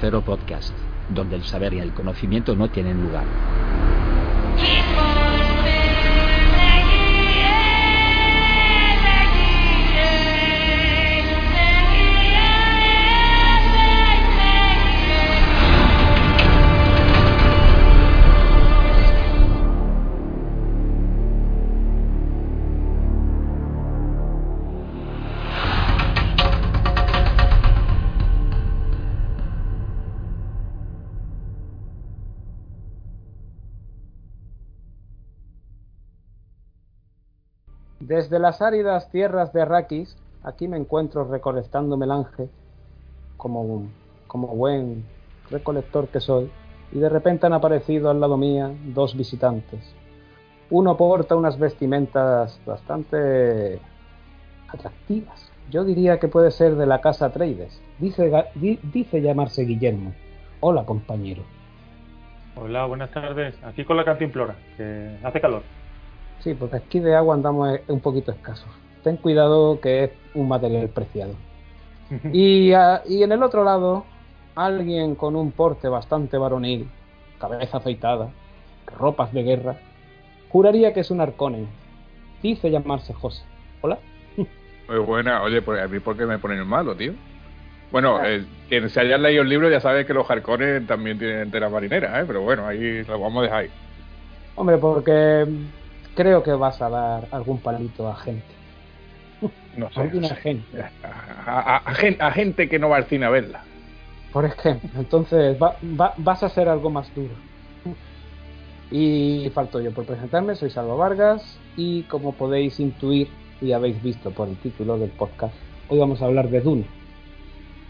Cero Podcast, donde el saber y el conocimiento no tienen lugar. Desde las áridas tierras de Arrakis, aquí me encuentro recolectando melange, como, como buen recolector que soy, y de repente han aparecido al lado mía dos visitantes. Uno porta unas vestimentas bastante atractivas. Yo diría que puede ser de la casa Trades. Dice, dice llamarse Guillermo. Hola, compañero. Hola, buenas tardes. Aquí con la cantimplora, que hace calor. Sí, porque aquí de agua andamos un poquito escasos. Ten cuidado que es un material preciado. y, y en el otro lado, alguien con un porte bastante varonil, cabeza afeitada, ropas de guerra, juraría que es un arconen. Dice llamarse José. Hola. Muy buena. Oye, pues a mí por qué me ponen malo, tío. Bueno, eh, quien se haya leído el libro ya sabe que los Harkonnen también tienen enteras marineras, ¿eh? pero bueno, ahí lo vamos a dejar ahí. Hombre, porque creo que vas a dar algún palito a gente. No sé. gente. A, gente que no va al cine a verla. Por ejemplo, entonces vas a ser algo más duro. Y falto yo por presentarme, soy Salvo Vargas y como podéis intuir y habéis visto por el título del podcast, hoy vamos a hablar de Dune.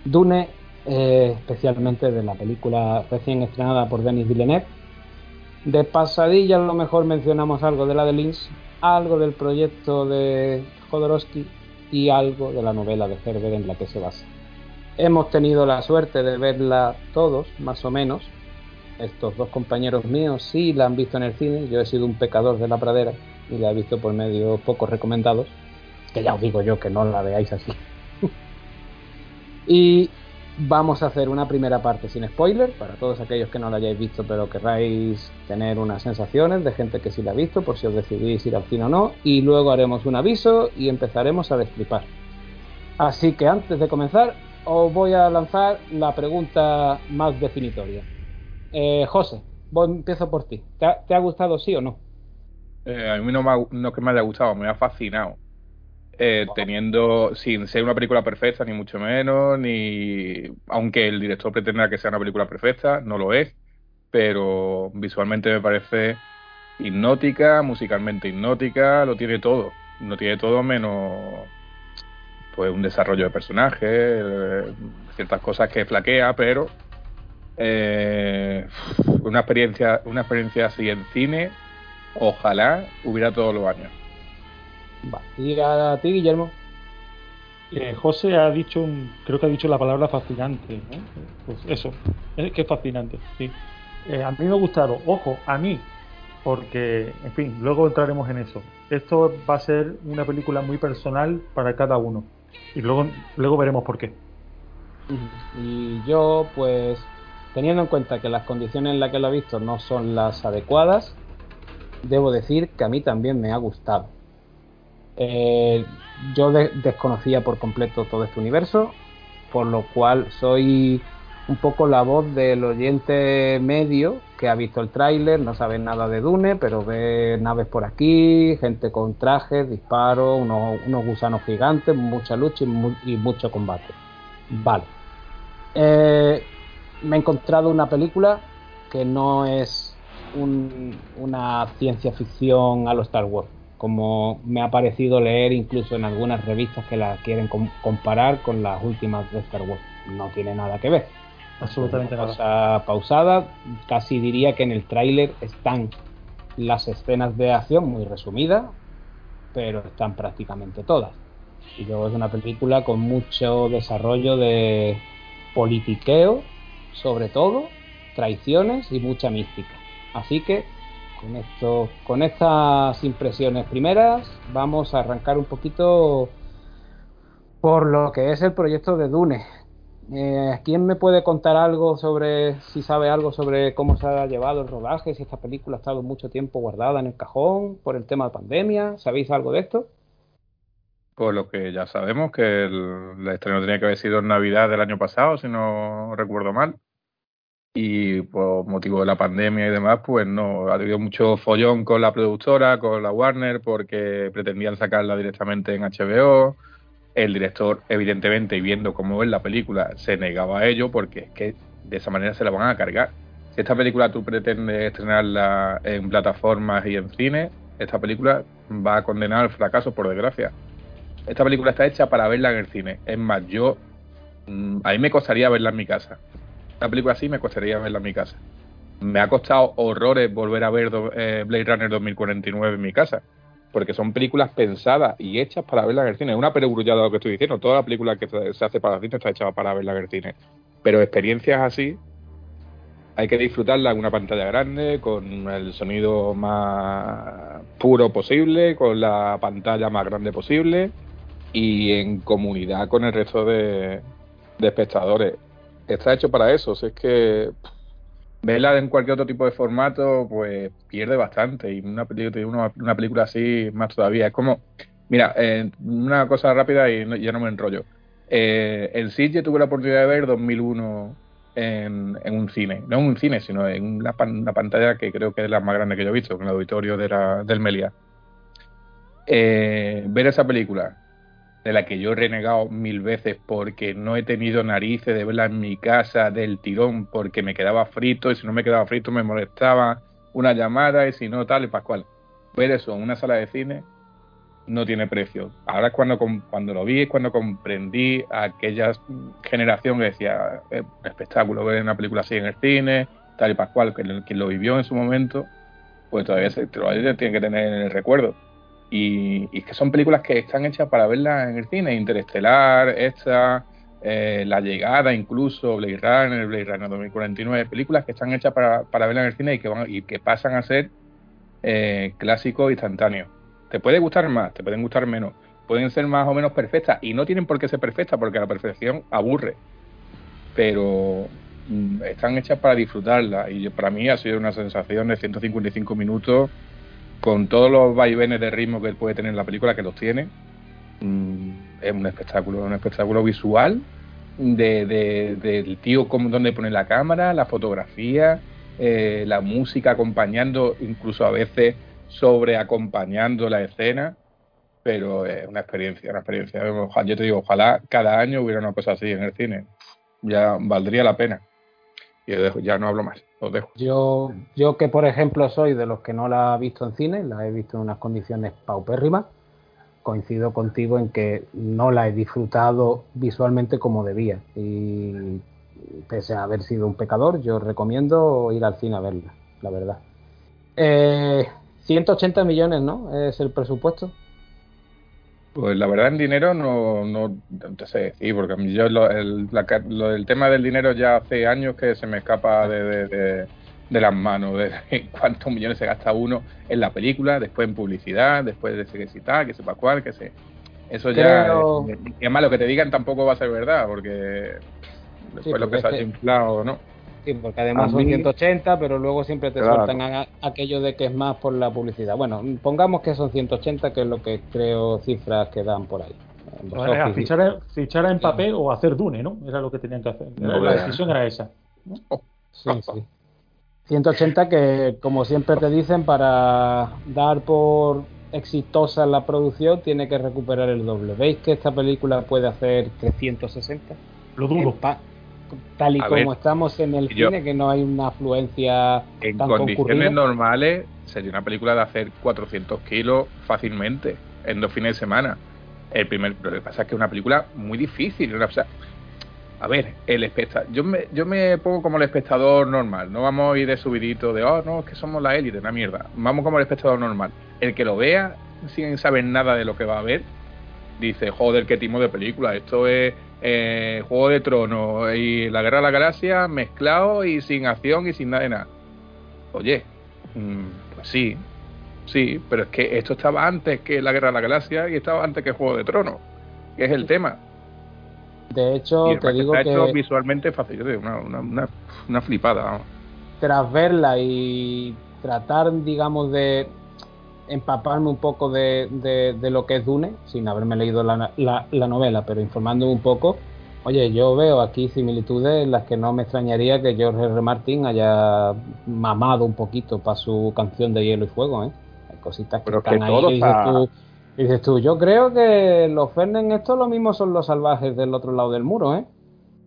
Dune, eh, especialmente de la película recién estrenada por Denis Villeneuve, de pasadilla a lo mejor mencionamos algo de la de Lynch, algo del proyecto de Jodorowsky y algo de la novela de Herbert en la que se basa. Hemos tenido la suerte de verla todos, más o menos. Estos dos compañeros míos sí la han visto en el cine. Yo he sido un pecador de la pradera y la he visto por medios poco recomendados. Que ya os digo yo que no la veáis así. y Vamos a hacer una primera parte sin spoiler, para todos aquellos que no la hayáis visto pero querráis tener unas sensaciones de gente que sí la ha visto, por si os decidís ir al cine o no, y luego haremos un aviso y empezaremos a destripar. Así que antes de comenzar, os voy a lanzar la pregunta más definitoria. Eh, José, empiezo por ti. ¿Te ha, gustado sí o no? Eh, a mí no, no que me haya gustado, me ha fascinado eh, teniendo, sin ser una película perfecta, ni mucho menos, ni aunque el director pretenda que sea una película perfecta, no lo es, pero visualmente me parece hipnótica, musicalmente hipnótica, lo tiene todo, lo tiene todo menos pues un desarrollo de personaje, eh, ciertas cosas que flaquea, pero eh, una experiencia, una experiencia así en cine, ojalá hubiera todos los años. ¿Y a ti, Guillermo? Eh, José ha dicho, creo que ha dicho la palabra fascinante. Pues eso, es que es fascinante. Sí. Eh, a mí me ha gustado, ojo, a mí, porque, en fin, luego entraremos en eso. Esto va a ser una película muy personal para cada uno. Y luego, luego veremos por qué. Y yo, pues, teniendo en cuenta que las condiciones en las que lo he visto no son las adecuadas, debo decir que a mí también me ha gustado. Eh, yo desconocía por completo todo este universo, por lo cual soy un poco la voz del oyente medio que ha visto el tráiler, no sabe nada de Dune, pero ve naves por aquí, gente con trajes, disparos, unos, gusanos gigantes, mucha lucha y, mucho combate. Vale. Eh, me he encontrado una película que no es una ciencia ficción a los Star Wars como me ha parecido leer incluso en algunas revistas que la quieren comparar con las últimas de Star Wars. No tiene nada que ver. Absolutamente nada. Cosa pausada, casi diría que en el tráiler están las escenas de acción muy resumidas, pero están prácticamente todas. Y luego es una película con mucho desarrollo de politiqueo, sobre todo, traiciones y mucha mística. Así que con esto, con estas impresiones primeras, vamos a arrancar un poquito por lo que es el proyecto de Dune. Eh, ¿Quién me puede contar algo sobre, si sabe algo sobre cómo se ha llevado el rodaje, si esta película ha estado mucho tiempo guardada en el cajón por el tema de pandemia? ¿Sabéis algo de esto? Pues lo que ya sabemos, que el, estreno tenía que haber sido en Navidad del año pasado, si no recuerdo mal. Y por motivo de la pandemia y demás, pues no, ha habido mucho follón con la productora, con la Warner, porque pretendían sacarla directamente en HBO el director, evidentemente, viendo cómo es la película, se negaba a ello porque es que de esa manera se la van a cargar. Si esta película tú pretendes estrenarla en plataformas y en cine, esta película va a condenar al fracaso, por desgracia. Esta película está hecha para verla en el cine. Es más, yo. Mm, a mí me costaría verla en mi casa. Esta película sí me costaría verla en mi casa. Me ha costado horrores volver a ver eh, Blade Runner 2049 en mi casa porque son películas pensadas y hechas para verla en el cine. Es una perogrullada lo que estoy diciendo. Toda la película que se hace para el cine está hecha para verla en el cine. Pero experiencias así hay que disfrutarla en una pantalla grande, con el sonido más puro posible, con la pantalla más grande posible y en comunidad con el resto de, espectadores. Está hecho para eso. es que verla en cualquier otro tipo de formato, pues pierde bastante. Y una, película, una, película así, más todavía. Es como, mira, eh, una cosa rápida y ya no me enrollo. Eh, en Sitge tuve la oportunidad de ver 2001 en, en un cine. No en un cine, sino en una, pantalla que creo que es la más grande que yo he visto, en el auditorio de la, del Melia. Eh, ver esa película de la que yo he renegado mil veces porque no he tenido narices de verla en mi casa del tirón porque me quedaba frito y si no me quedaba frito me molestaba una llamada y si no tal y pascual. Ver eso en una sala de cine no tiene precio. Ahora es cuando, cuando lo vi, es cuando comprendí a aquella generación que decía, un espectáculo ver una película así en el cine, tal y pascual, quien lo vivió en su momento, pues todavía, se, todavía tiene que tener en el recuerdo. Y, y, que son películas que están hechas para verlas en el cine, Interestelar, esta, eh, La Llegada incluso, Blade Runner, Blade Runner 2049, películas que están hechas para, para verlas en el cine y que, van, y que pasan a ser eh, clásicos instantáneos. Te puede gustar más, te pueden gustar menos, pueden ser más o menos perfectas y no tienen por qué ser perfectas porque la perfección aburre, pero mm, están hechas para disfrutarla y para mí ha sido una sensación de 155 minutos con todos los vaivenes de ritmo que puede tener la película, que los tiene, mm, es un espectáculo, un espectáculo visual de, del tío como donde pone la cámara, la fotografía, eh, la música acompañando, incluso a veces sobre acompañando la escena, pero es una experiencia, una experiencia. Yo te digo, ojalá cada año hubiera una cosa así en el cine, ya valdría la pena. Y ya no hablo más. Yo, yo que por ejemplo soy de los que no la he visto en cine, la he visto en unas condiciones paupérrimas, coincido contigo en que no la he disfrutado visualmente como debía. Y pese a haber sido un pecador, yo recomiendo ir al cine a verla, la verdad. Eh, 180 millones, ¿no? Es el presupuesto. Pues la verdad en dinero no, no, te sé decir, porque yo lo, el, el tema del dinero ya hace años que se me escapa de, de, las manos, de cuántos millones se gasta uno en la película, después en publicidad, después de que si tal, que sepa cuál, que sé. Eso ya, es, es más, lo que te digan tampoco va a ser verdad, porque después lo que se ha inflado, ¿no? Sí, porque además son 180, pero luego siempre te sueltan aquello de que es más por la publicidad. Bueno, pongamos que son 180, que es lo que creo cifras que dan por ahí. fichar, en papel o hacer Dune, ¿no? Era lo que tenían que hacer. la decisión era esa. Sí, sí. 180 que, como siempre te dicen, para dar por exitosa la producción, tiene que recuperar el doble. ¿Veis que esta película puede hacer 360? Lo dudo tal y como estamos en el cine, que no hay una afluencia. En condiciones normales, sería una película de hacer 400 kilos fácilmente en dos fines de semana. El primer, lo que pasa es que es una película muy difícil. a ver, el espectador, yo me, yo me pongo como el espectador normal, no vamos a ir de subidito de, oh, no, es que somos la élite, una mierda. Vamos como el espectador normal. El que lo vea sin saber nada de lo que va a ver, dice, joder, qué timo de película, esto es eh, Juego de Tronos y la Guerra de la Galaxia mezclado y sin acción y sin nada de nada. Oye, mm, pues sí, sí, pero es que esto estaba antes que la Guerra de la Galaxia y estaba antes que Juego de Tronos, que es el tema. De hecho, Y te digo está hecho que visualmente fácil, una, una, una, una flipada. vamos. tras verla y tratar, digamos, de empaparme un poco de, de- de lo que es Dune, sin haberme leído la, la- la novela, pero informándome un poco, oye, yo veo aquí similitudes en las que no me extrañaría que George R. R. Martin haya mamado un poquito para su canción de Hielo y Fuego, ¿eh? Hay cositas que Pero que están ahí todo que dices tú, dices tú, yo creo que los Fernen estos lo mismo son los salvajes del otro lado del muro, ¿eh?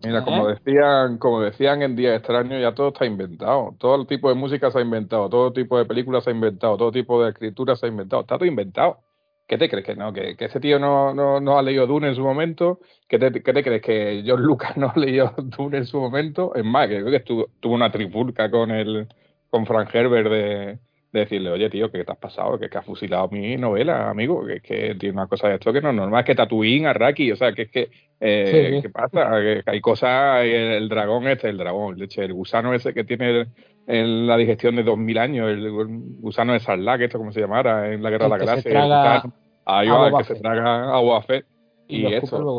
Mira, como decían, como decían en Día Extraño, ya todo está inventado. Todo el tipo de música se ha inventado, todo tipo de películas se ha inventado, todo tipo de escritura se ha inventado. Está todo inventado. ¿Qué te crees que no? ¿Que, que ese tío no, no, no ha leído Dune en su momento? ¿Qué te, qué te crees que George Lucas no ha leído Dune en su momento? Es más, que creo que estuvo, tuvo una trifulca con el con Frank Herbert de, de decirle, oye tío, ¿qué te has pasado? Que, que has fusilado mi novela, amigo, que es que tiene una cosa de esto que no es normal, es que Tatooine, Arraki, o sea, que es que eh, Sí. ¿qué pasa? Que, que hay cosas, el, el dragón este, el dragón, leche, el gusano ese que tiene el- el- la digestión de 2000 años, el, gusano de Sarlacc, esto como se llamara en la Guerra de la Galaxia, el ahí va, que se traga a Boba Fett. Y Y, eso,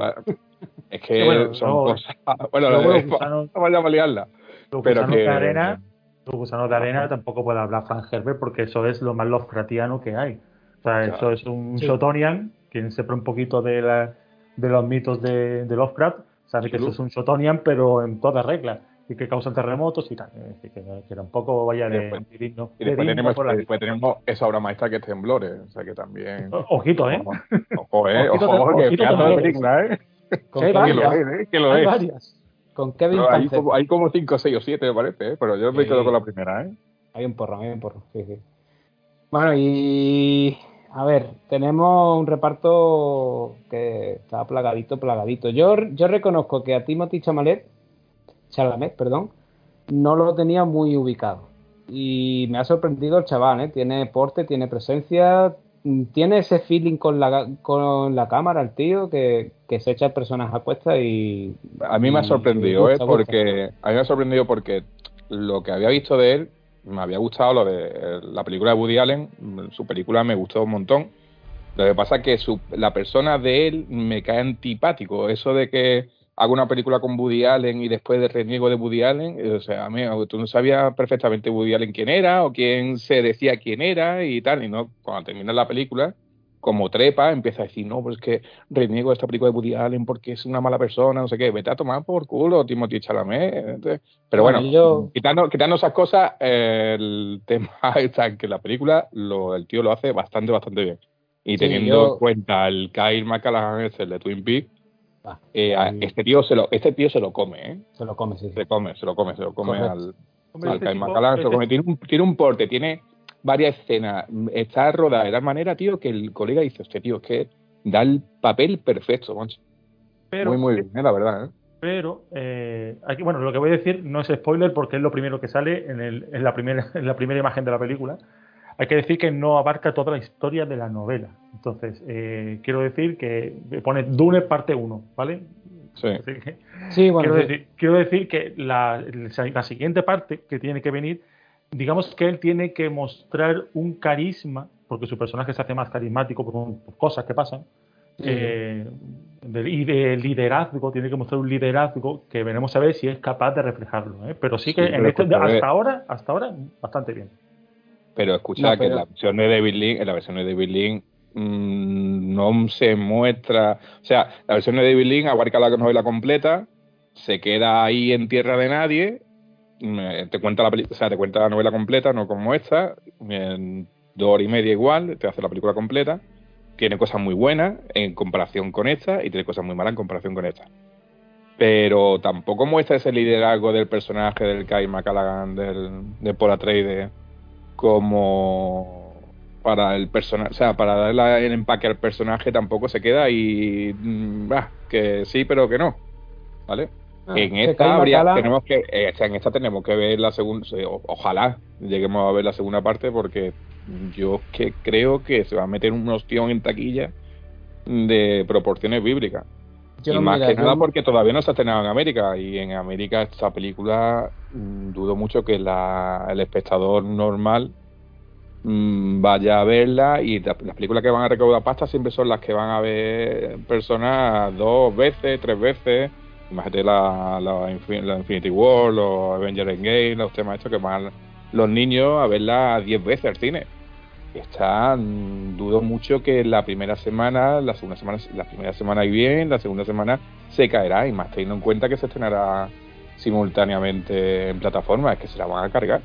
es que bueno, son luego- cosas. Bueno, no vayamos a liarla. Los Pero que- de arena, los gusanos de arena tampoco puede hablar Frank Herbert porque eso es lo más Lovecraftiano que hay. O sea, Claro. eso es un Sí. Shotonian, quien sepa un poquito de, la, de los mitos de, de Lovecraft, sabe que eso es un Shotonian, pero en toda regla, y que causan terremotos y tal. Decir, que, que tampoco vaya de, Después- de digno- Y de después digno tenemos, por después tenemos esa obra maestra que es Temblores, o sea que también. O- Ojito, ¿eh? Ojo, eh, Ojito, ojo, que ojito, pedazo de película, eh. Que lo es, eh, que lo Hay es. varias. Con Kevin Pero hay, como, hay como 5, 6 o 7, me parece, ¿eh? pero yo me Sí. quedo con la primera, ¿eh? Hay un porro, hay un porro, sí, sí. Bueno, y a ver, tenemos un reparto que está plagadito, plagadito. Yo, yo reconozco que a Timothy Chalamet, Chalamet, perdón, no lo tenía muy ubicado. Y me ha sorprendido el chaval, ¿eh? Tiene porte, tiene presencia, tiene ese feeling con la, con la cámara, el tío, que, que se echa personas a cuestas y... A mí me ha sorprendido, ¿eh? gusta. Porque a mí me ha sorprendido porque lo que había visto de él me había gustado lo de la película de Woody Allen, su película me gustó un montón. Lo que pasa es que su, la persona de él me cae antipático. Eso de que hago una película con Woody Allen y después de reniego de Woody Allen, eh, o sea, a mí, tú no sabías perfectamente Woody Allen quién era o quién se decía quién era y tal, y no, cuando termina la película, como trepa, empieza a decir, no, pues que reniego de esta película de Woody Allen porque es una mala persona, no sé qué, vete a tomar por culo, Timothy Chalamet. Entonces, Pero bueno, yo- quitando, quitando esas cosas, eh, el tema está en que la película lo, el tío lo hace bastante, bastante bien. Y Sí, teniendo yo- en cuenta el Kyle McCallaghan, el de Twin Peaks, Ah, eh, este tío se lo, este tío se lo come, ¿eh? se lo come, sí. sí. Se come, se lo come, se lo come Correcto. al, Hombre, al este tipo- se lo come. Tiene un, tiene un porte, tiene varias escenas, está rodada de tal manera, tío, que el colega dice, este tío, es que da el papel perfecto, pero, muy, muy bien, eh, la verdad, ¿eh? Pero, eh, aquí, bueno, lo que voy a decir no es spoiler porque es lo primero que sale en, el- en la, primera, en la primera imagen de la película. Hay que decir que no abarca toda la historia de la novela. Entonces, eh, quiero decir que pone Dune parte 1, ¿vale? Sí. Que- Sí, bueno, quiero, sí. decir, quiero decir que la, la siguiente parte que tiene que venir, digamos que él tiene que mostrar un carisma, porque su personaje se hace más carismático por, por cosas que pasan, Sí. eh, de- y de liderazgo, tiene que mostrar un liderazgo que veremos a ver si es capaz de reflejarlo. ¿eh? Pero sí que Sí, en este, hasta ahora, hasta ahora, bastante bien. Pero escucha No, que en la versión de David Lynch, en la versión de David Lynch mm, no se muestra, o sea, la versión de David Lynch abarca la novela completa, se queda ahí en tierra de nadie, te cuenta la o sea, te cuenta la novela completa, no como esta, en dos horas y media igual, te hace la película completa, tiene cosas muy buenas en comparación con esta y tiene cosas muy malas en comparación con esta. Pero tampoco muestra ese liderazgo del personaje del Kyle McCallaghan, del, de Paul Atreides, como para el personaje, o sea, para darle el empaque al personaje tampoco se queda y mm, bah, que sí, pero que no, ¿vale? Ah, en esta habría, tenemos que, eh, en esta tenemos que ver la segunda, ojalá lleguemos a ver la segunda parte porque yo que creo que se va a meter un ostión en taquilla de proporciones bíblicas. Yo, y más mira, que nada porque todavía no se ha estrenado en América y en América esta película dudo mucho que la, el espectador normal mm, vaya a verla y la- las películas que van a recaudar pasta siempre son las que van a ver personas dos veces, tres veces. Imagínate la Infinity War, los Avengers Endgame, los temas estos que van los niños a verla diez veces al cine. Está, mm, dudo mucho que la primera semana, la segunda semana, la primera semana y bien, la segunda semana se caerá y más teniendo en cuenta que se estrenará simultáneamente en plataformas, es que se la van a cargar.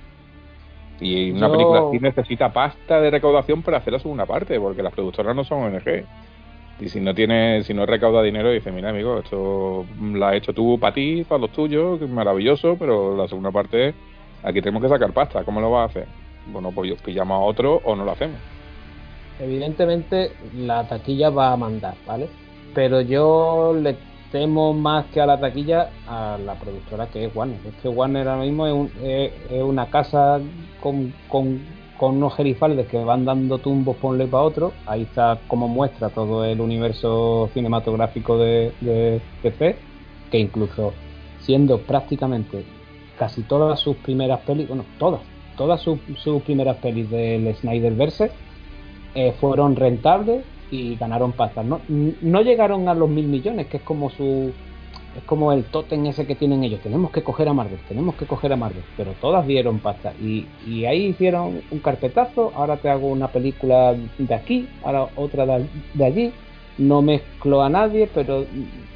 Y una Yo- película así necesita pasta de recaudación para hacer la segunda parte, porque las productoras no son ONG. Y si no tiene, si no recauda dinero, dice, mira amigo, esto la has hecho tú para ti, para los tuyos, que es maravilloso, pero la segunda parte, aquí tenemos que sacar pasta, ¿cómo lo vas a hacer? Bueno, pues pillamos a otro o no lo hacemos. Evidentemente la taquilla va a mandar, ¿vale? Pero yo le temo más que a la taquilla a la productora que es Warner. Es que Warner ahora mismo es, un- es- es una casa con, unos gerifaldes que van dando tumbos por un para otro. Ahí está como muestra todo el universo cinematográfico de, de DC, que incluso siendo prácticamente casi todas sus primeras pelis, bueno, todas, todas sus, sus primeras pelis del Snyderverse eh, fueron rentables y ganaron pasta. No, no llegaron a los mil millones, que es como su es como el tótem ese que tienen ellos. Tenemos que coger a Marvel, tenemos que coger a Marvel, pero todas dieron pasta y, y ahí hicieron un carpetazo. Ahora te hago una película de aquí, ahora otra de, allí. No mezclo a nadie, pero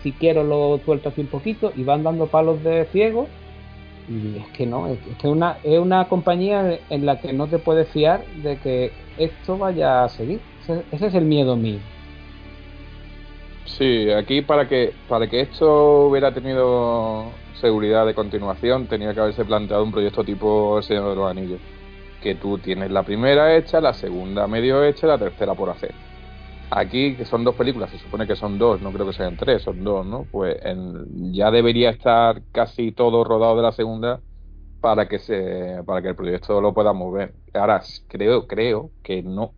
si quiero lo suelto así un poquito y van dando palos de ciego. Y es que no, es que una, es una compañía en la que no te puedes fiar de que esto vaya a seguir. Ese, es el miedo mío. Sí, aquí para que para que esto hubiera tenido seguridad de continuación tenía que haberse planteado un proyecto tipo El Señor de los Anillos, que tú tienes la primera hecha, la segunda medio hecha y la tercera por hacer. Aquí, que son dos películas, se supone que son dos, no creo que sean tres, son dos, ¿no? Pues en- ya debería estar casi todo rodado de la segunda para que se para que el proyecto lo pueda mover. Ahora creo creo que no,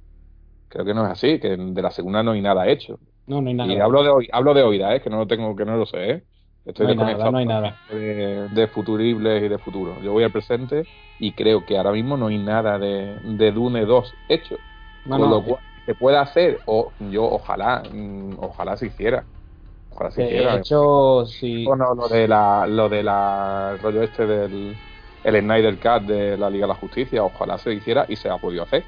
creo que no es así, que de la segunda no hay nada hecho. No, no hay nada. Y hablo de hablo de oída, ¿eh? que no lo tengo, que no lo sé, ¿eh? Estoy No hay nada, desconectado no hay nada. De, de futuribles y de futuro. Yo voy al presente y creo que ahora mismo no hay nada de, de Dune 2 hecho. No, con no, lo cual se puede hacer, o yo ojalá, mm, ojalá se hiciera. Ojalá se hiciera. de hecho, si, Bueno, lo de la, lo de la el rollo este del el Snyder Cut de la Liga de la Justicia, ojalá se hiciera y se ha podido hacer.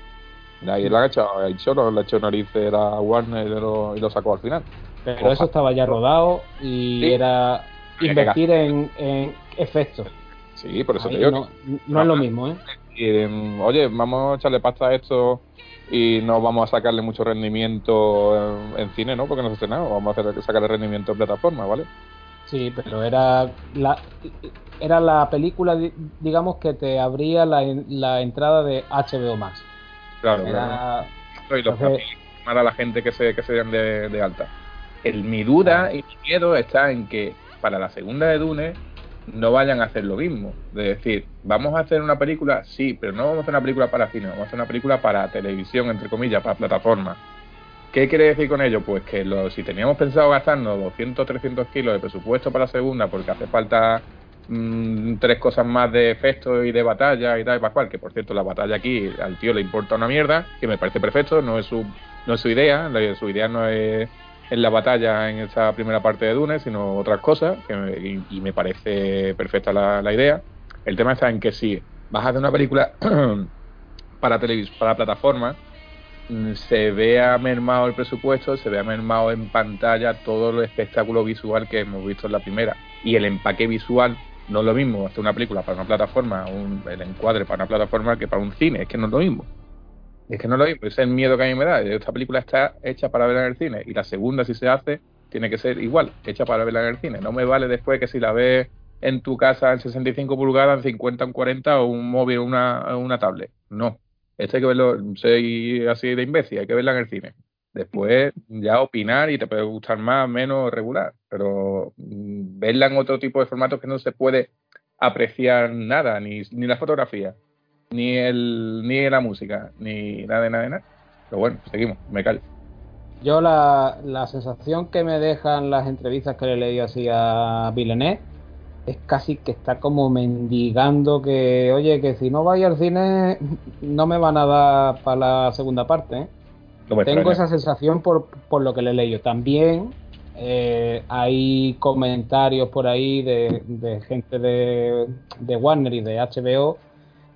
De ahí le han hecho, ha hecho, le ha hecho narices a Warner y lo, y lo sacó al final. pero eso estaba ya rodado y Sí. era invertir en, en efectos. Sí, por eso Ahí te digo no, que- no es lo mismo, ¿eh? y, em, oye, vamos a echarle pasta a esto y no vamos a sacarle mucho rendimiento en, en cine, ¿no? Porque no se ha estrenado, vamos a hacer, sacarle rendimiento en plataforma, ¿vale? Sí, pero era la, era la película, di- digamos, que te abría la, la entrada de HBO Max. Claro, Era, y los Entonces- para a la gente que se que se den de, de alta. El, mi duda y mi miedo está en que para la segunda de Dune no vayan a hacer lo mismo. De decir, vamos a hacer una película, sí, pero no vamos a hacer una película para cine, vamos a hacer una película para televisión, entre comillas, para plataforma. ¿Qué quiere decir con ello? Pues que lo, si teníamos pensado gastarnos 200, 300 kilos de presupuesto para la segunda, porque hace falta mm, tres cosas más de efectos y de batalla y tal y cual, que por cierto la batalla aquí al tío le importa una mierda, que me parece perfecto, no es su, no es su idea, la- su idea no es en la batalla en esa primera parte de Dune, sino otras cosas, que me- y, y me parece perfecta la, la idea. El tema está en que si vas a hacer una película para televis para plataforma, mm, se vea mermado el presupuesto, se vea mermado en pantalla todo el espectáculo visual que hemos visto en la primera. Y el empaque visual no es lo mismo hacer una película para una plataforma, un, el encuadre para una plataforma que para un cine, es que no es lo mismo. Es que no es lo mismo, es el miedo que a mí me da. Esta película está hecha para verla en el cine y la segunda, si se hace, tiene que ser igual, hecha para verla en el cine. No me vale después que si la ves en tu casa en 65 pulgadas, en 50, en 40 o un móvil o una, una tablet. No. Esto hay que verlo, soy así de imbécil, hay que verla en el cine. Después ya opinar y te puede gustar más, menos, regular. Pero mm, verla en otro tipo de formatos que no se puede apreciar nada, ni, ni la fotografía, ni el ni la música, ni nada de nada de nada. Pero bueno, seguimos, me callo. Yo la, la sensación que me dejan las entrevistas que le he así a Villeneuve es casi que está como mendigando que, oye, que si no vais al cine no me van a para la segunda parte. ¿eh? Tengo esa sensación por, por lo que le he leído. También eh, hay comentarios por ahí de, gente de, Warner y de HBO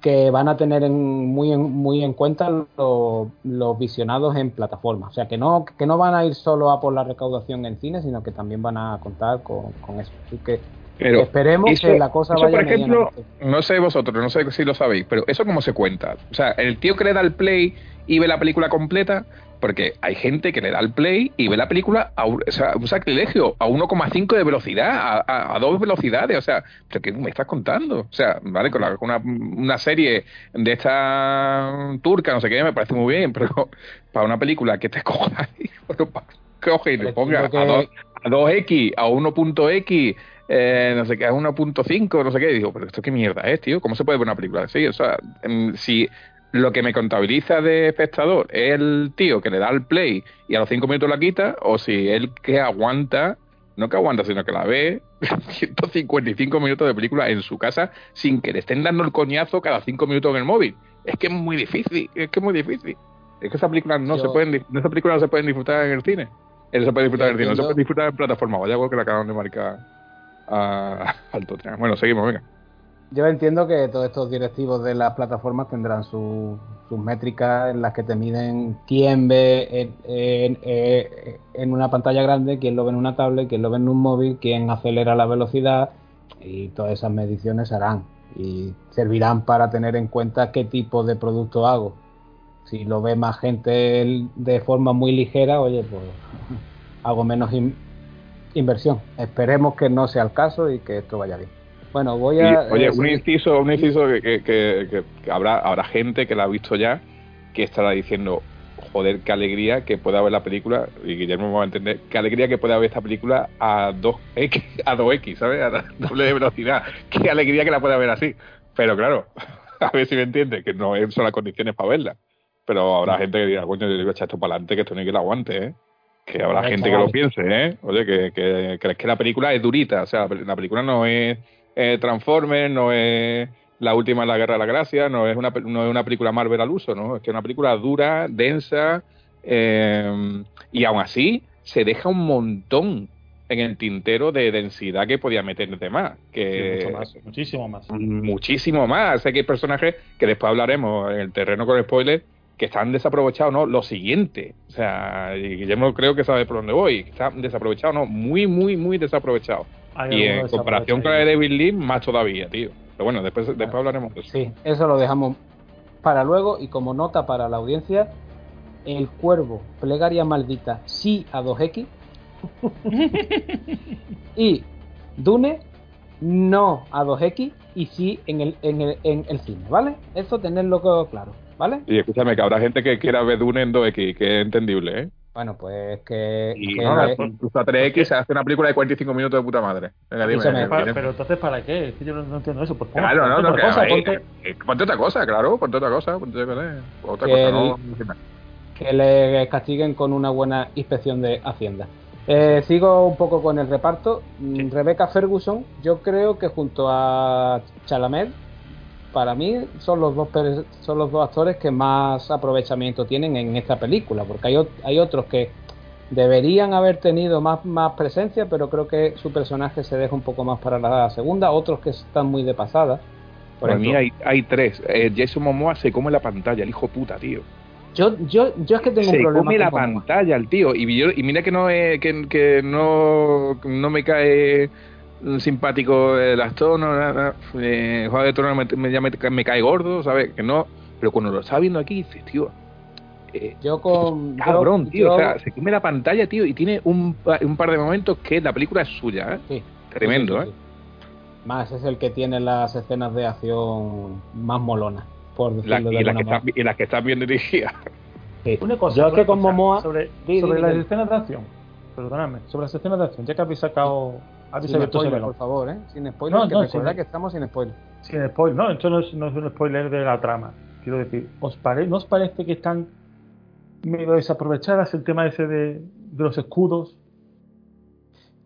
que van a tener muy, en, muy en cuenta los visionados en plataformas. O sea, que no, que no van a ir solo a por la recaudación en cine, sino que también van a contar con, eso. Así que esperemos que la cosa vaya Por ejemplo, no sé vosotros, no sé si lo sabéis, pero eso cómo se cuenta. O sea, el tío que le da el play y ve la película completa, porque hay gente que le da el play y ve la película a un, sacrilegio, a 1,5 de velocidad, a, dos velocidades. O sea, ¿pero qué me estás contando? O sea, vale, con, una, serie de esta turca, no sé qué, me parece muy bien, pero para una película que te coja y coge y le ponga a, 2, a 2X, a 1.X. Eh, no sé qué, a 1.5, no sé qué, digo, pero esto qué mierda es, tío, ¿cómo se puede ver una película así? O sea, em, si lo que me contabiliza de espectador es el tío que le da el play y a los cinco minutos la quita, o si él que aguanta, no que aguanta, sino que la ve 155 minutos de película en su casa sin que le estén dando el coñazo cada cinco minutos en el móvil. Es que es muy difícil, es que es muy difícil. Es que esas películas no se pueden, esas películas no se pueden disfrutar en el cine. No se puede disfrutar en el cine, no se puede disfrutar en plataforma. Vaya algo que le acaban de marcar a, al Tottenham. Bueno, seguimos, venga. Yo entiendo que todos estos directivos de las plataformas tendrán sus métricas en las que te miden quién ve en, una pantalla grande, quién lo ve en una tablet, quién lo ve en un móvil, quién acelera la velocidad y todas esas mediciones harán y servirán para tener en cuenta qué tipo de producto hago. Si lo ve más gente de forma muy ligera, oye, pues hago menos inversión. Esperemos que no sea el caso y que esto vaya bien. Bueno, voy a. oye, un inciso, un inciso que, que, habrá, habrá gente que la ha visto ya que estará diciendo, joder, qué alegría que pueda ver la película, y Guillermo me va a entender, qué alegría que pueda ver esta película a 2X, a 2X, ¿sabes? A doble de velocidad. Qué alegría que la pueda ver así. Pero claro, a ver si me entiende, que no son las condiciones para verla. Pero habrá gente que diga, coño, yo le voy a echar esto para adelante, que esto no hay que lo aguante, ¿eh? Que habrá gente que lo piense, ¿eh? Oye, que, que, que, que la película es durita, o sea, la película no es eh, Transformers, no es la última de la Guerra de la Gracia, no es una, no es una película Marvel al uso, ¿no? Es que es una película dura, densa, eh, y aún así se deja un montón en el tintero de densidad que podía meter de más. Que muchísimo más. Muchísimo más. Sé que hay personajes que después hablaremos en el terreno con spoilers que están desaprovechados, ¿no? Lo siguiente. O sea, Guillermo creo que sabe por dónde voy. Están desaprovechados, ¿no? Muy, muy, muy desaprovechados y en comparación con la de David Lee, más todavía, tío. Pero bueno, después, después hablaremos de eso. Sí, eso lo dejamos para luego y como nota para la audiencia, el cuervo, plegaria maldita, sí a 2X. y Dune, no a 2X y sí en el, en el, en el cine, ¿vale? Eso tenerlo claro, ¿vale? Y escúchame, que habrá gente que quiera ver Dune en 2X, que es entendible, ¿eh? Bueno, pues que. Y no, incluso a 3X se hace una película de 45 minutos de puta madre. Venga, dime. pero entonces, ¿para qué? Es que yo no, entiendo eso. Pues, claro, no, no, otra cosa, ponte... ponte... otra cosa, claro, ponte otra cosa. Ponte otra que cosa, no. Que le castiguen con una buena inspección de Hacienda. Eh, sigo un poco con el reparto. Mm, Rebecca Ferguson, yo creo que junto a Chalamet para mí son los dos son los dos actores que más aprovechamiento tienen en esta película, porque hay, hay otros que deberían haber tenido más, más presencia, pero creo que su personaje se deja un poco más para la segunda, otros que están muy de pasada. Por mí hay, hay tres. Eh, Jason Momoa se come la pantalla, el hijo puta, tío. Yo, yo, yo es que tengo un problema. Se come la pantalla el tío. Y, y mira que no, es, que, que no, no me cae simpático el actor, no, eh, Juego de Tronos me, me, cae gordo, ¿sabes? Que no, pero cuando lo está viendo aquí, dices, tío, eh, yo con. Cabrón, tío, o sea, se come la pantalla, tío, y tiene un, un par de momentos que la película es suya, ¿eh? Sí, Tremendo, ¿eh? Más es el que tiene las escenas de acción más molonas, por decirlo y, las que están, y las que están bien dirigidas. Una cosa, yo que con Momoa. Sobre, sobre las escenas de acción, perdóname, sobre las escenas de acción, ya que habéis sacado sin spoiler, por favor, ¿eh? Sin spoiler, no, que no, que estamos sin spoiler. Sin spoiler, no, esto no es, no es un spoiler de la trama. Quiero decir, ¿os pare, ¿no os parece que están medio desaprovechadas el tema ese de, de los escudos?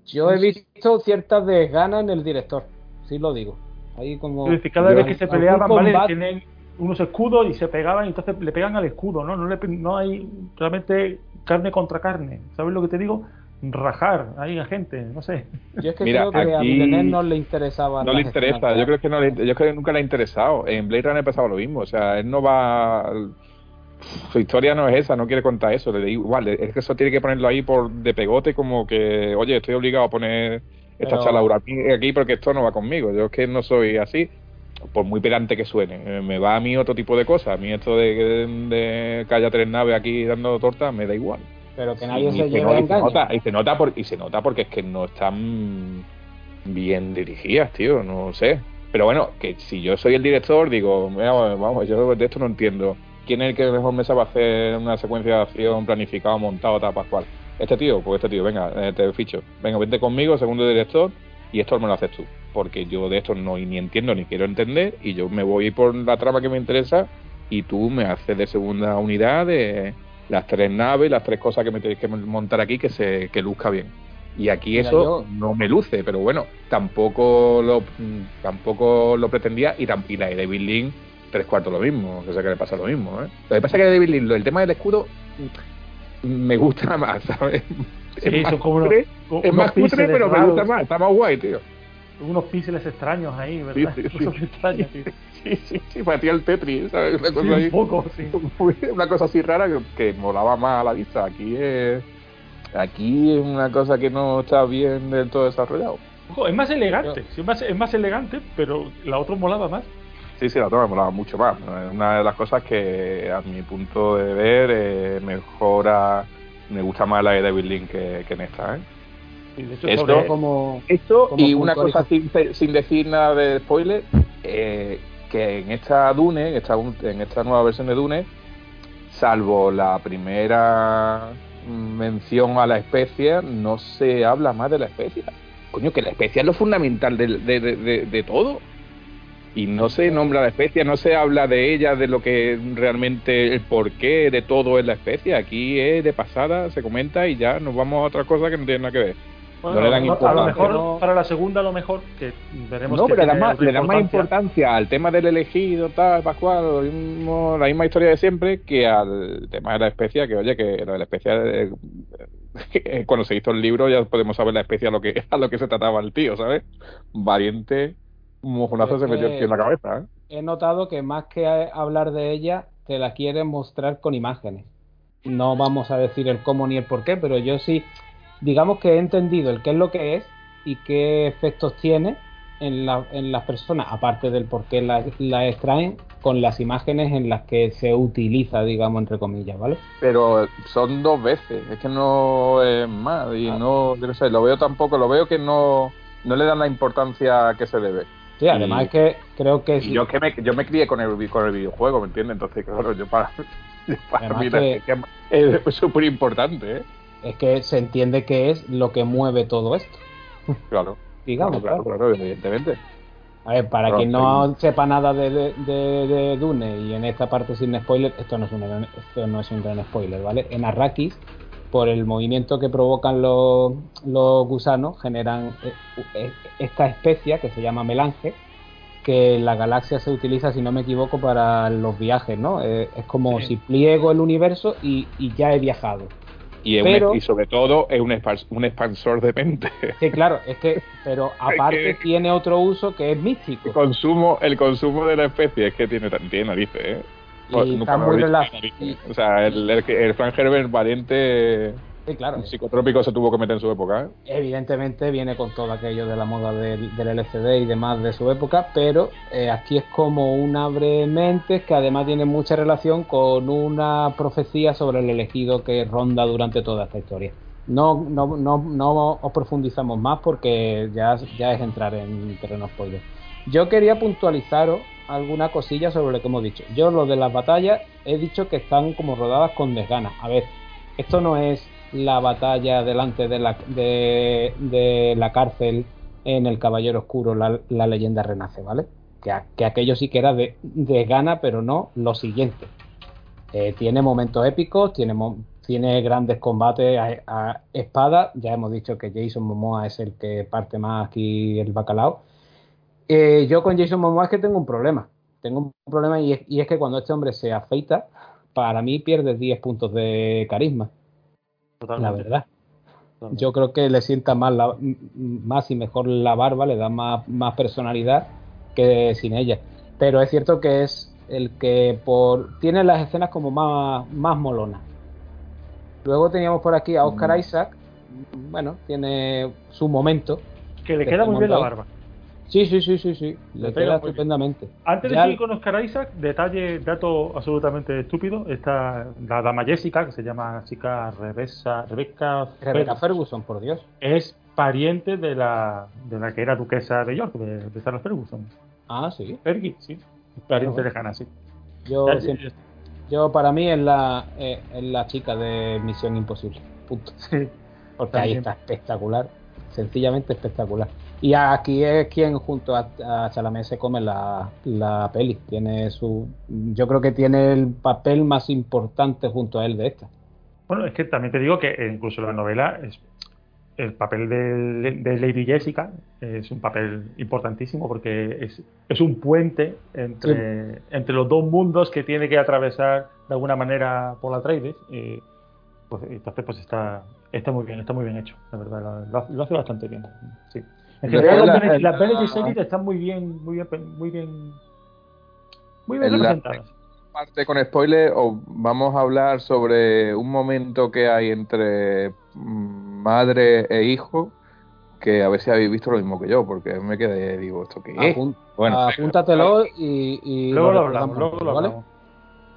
Yo he visto ciertas desganas en el director. sí lo digo. Ahí como. Decir, cada vez que se peleaban, ¿vale? Tienen unos escudos y se pegaban y entonces le pegan al escudo, ¿no? No, le, no hay realmente carne contra carne. ¿Sabes lo que te digo? Rajar ahí a gente, no sé. Yo es que Mira, creo que a aquí Villeneuve no le interesaba. No le interesa, yo creo que no le, yo creo que nunca le ha interesado. En Blade Runner pasaba lo mismo, o sea, él no va su historia no es esa, no quiere contar eso, le da igual, es que eso tiene que ponerlo ahí por de pegote como que, oye, estoy obligado a poner esta Pero- charla aquí, aquí porque esto no va conmigo, yo es que no soy así, por muy pedante que suene, eh, me va a mí otro tipo de cosas, a mí esto de, de que haya tres naves aquí dando tortas me da igual. Pero que nadie Y se lleve a y se nota, y se nota por- y se nota porque es que no están bien dirigidas, tío, no sé. Pero bueno, que si yo soy el director, digo, vamos, yo de esto no entiendo. ¿Quién es el que mejor me sabe hacer una secuencia de acción planificada, montada, tal, pascual? Este tío, pues este tío, venga, eh, te ficho. Venga, vente conmigo, segundo director, y esto me lo haces tú. Porque yo de esto no ni entiendo ni quiero entender, y yo me voy por la trama que me interesa, y tú me haces de segunda unidad de las tres naves, las tres cosas que me tenéis que montar aquí que se que luzca bien. Y aquí Mira, eso yo- no me luce, pero bueno, tampoco lo mm, tampoco lo pretendía y, y la de David Lynch tres cuartos lo mismo, o sea que le pasa lo mismo, ¿eh? Lo que pasa es que de David lo- el tema del escudo mm, me gusta más, ¿sabes? Sí, es más son como unos- cutre, como es unos más cutre, píxeles pero me gusta más, está más guay, tío. Unos píxeles extraños ahí, ¿verdad? Sí, tío. Sí, sí, sí, parecía el Tetris, ¿sabes? Una Sí, cosa, ahí- un poco, sí. una cosa así rara que, que molaba más a la vista. Aquí es, aquí es una cosa que no está bien del todo desarrollado. Ojo, es más elegante, sí, es, más, es más elegante, pero la otra molaba más. Sí, sí, la otra me molaba mucho más. Es una de las cosas que, a mi punto de ver, eh, mejora, me gusta más la de David Lynch que, que en esta. ¿eh? Y de hecho, Esto- como Esto Como y una cosa sin, sin decir nada de spoiler, eh, que en esta Dune, en esta, en esta nueva versión de Dune, salvo la primera mención a la especie, no se habla más de la especie. Coño, que la especie es lo fundamental de, de- de- de todo. Y no se nombra la especie, no se habla de ella, de lo que realmente, el porqué de todo es la especie. Aquí es de pasada, se comenta y ya nos vamos a otra cosa que no tiene nada que ver. Bueno, no le dan a lo importancia, mejor ¿no? para la segunda, a lo mejor, que veremos No, que pero le da tiene más, le importancia. importancia al tema del elegido, tal, Pascual, lo mismo- la misma historia de siempre, que al tema de la especie, que oye, que lo de la especie, eh, eh, cuando se hizo el libro ya podemos saber la especie a lo que, a lo que se trataba el tío, ¿sabes? Valiente, un mojonazo Es se metió en la cabeza, ¿eh? he notado que más que hablar de ella, te la quieren mostrar con imágenes. No vamos a decir el cómo ni el por qué, pero yo sí, digamos que he entendido el qué es lo que es y qué efectos tiene en, la- en las personas, aparte del por qué la, la extraen, con las imágenes en las que se utiliza, digamos, entre comillas, ¿vale? Pero son dos veces, es que no es más, y Ah. no, no sé, lo veo tampoco, lo veo que no, no le dan la importancia que se debe. Sí, además Y- es que creo que sí. yo que me, yo me crié con el, con el videojuego, ¿me entiendes? Entonces, claro, yo para, yo para mí que- es es súper importante, ¿eh? Es que se entiende que es lo que mueve todo esto, Claro, digamos. claro, claro. claro, evidentemente. A ver, para Claro, quien no sí. sepa nada de, de, de- de Dune y en esta parte sin spoiler, esto no es un gran, esto no es un gran spoiler, ¿vale? En Arrakis, por el movimiento que provocan los, los gusanos, generan eh, eh, esta especie que se llama melange, que en la galaxia se utiliza, si no me equivoco, para los viajes, ¿no? Eh, es como Sí. si pliego el universo y, y ya he viajado. Y, es Pero- un, y sobre todo es un, un expansor de mente. Sí, claro, es que, pero aparte que- tiene otro uso que es El místico. consumo, el consumo de la especie es que tiene, tiene narices, ¿eh? Pues Y nunca está muy narices. O sea, el, el, el Frank Herbert valiente Sí, claro. un psicotrópico se tuvo que meter en su época, ¿eh? Evidentemente viene con todo aquello de la moda del, del LCD y demás de su época, pero eh, aquí es como una brevemente que además tiene mucha relación con una profecía sobre el elegido que ronda durante toda esta historia. No, no, no, no os profundizamos más porque ya, ya es entrar en terreno spoiler. Yo quería puntualizaros alguna cosilla sobre lo que hemos dicho. Yo lo de las batallas he dicho que están como rodadas con desgana. A ver, esto no es la batalla delante de la, de, la cárcel en el Caballero Oscuro, la, leyenda renace, ¿vale? Que, que aquello sí que era de, de gana, pero no lo siguiente. Eh, tiene momentos épicos, tiene, tiene grandes combates a, a espada. Ya hemos dicho que Jason Momoa es el que parte más aquí el bacalao. Eh, yo con Jason Momoa es que tengo un problema. Tengo un problema y es, y es que cuando este hombre se afeita, para mí pierde 10 puntos de carisma. La verdad. Totalmente. Yo creo que le sienta más, la- más y mejor la barba, le da más, más personalidad que sin ella. Pero es cierto que es el que por tiene las escenas como más, más molonas. Luego teníamos por aquí a Oscar Mm. Isaac. Bueno, tiene su momento. Que le que queda muy bien la barba. Sí, sí, sí, sí, sí. Le pega estupendamente. Antes de seguir con Oscar Isaac, detalle, dato absolutamente estúpido, está la dama Jessica, que se llama chica Rebecca, Rebecca Rebecca Ferguson, por Dios. es pariente de la, de la que era duquesa de York, de, de Sarah Ferguson. Ah, sí. Fergie, sí. Pariente lejana, sí. Yo, yo para mí es la, eh, es la chica de Misión Imposible. Punto. sí. Porque ahí está espectacular, sencillamente espectacular. Y aquí es quien junto a, a Chalamet se come la, la peli. Tiene su, yo creo que tiene el papel más importante junto a él de esta. Bueno, es que también te digo que incluso la novela es el papel de, de Lady Jessica es un papel importantísimo porque es, es un puente entre, entre los dos mundos que tiene que atravesar de alguna manera por la Trades. Y, pues, entonces, pues está, está muy bien, está muy bien hecho, la verdad, lo, lo hace bastante bien. Sí. En general, las, la- Bene- las la- Bene Gesserit están muy bien, muy bien, muy bien, muy bien En la- representadas. parte con spoiler o vamos a hablar sobre un momento que hay entre mm, madre e hijo que a ver si habéis visto lo mismo que yo porque me quedé digo esto qué es bueno apúntatelo y, y Luego lo hablamos, luego lo ¿vale? hablamos.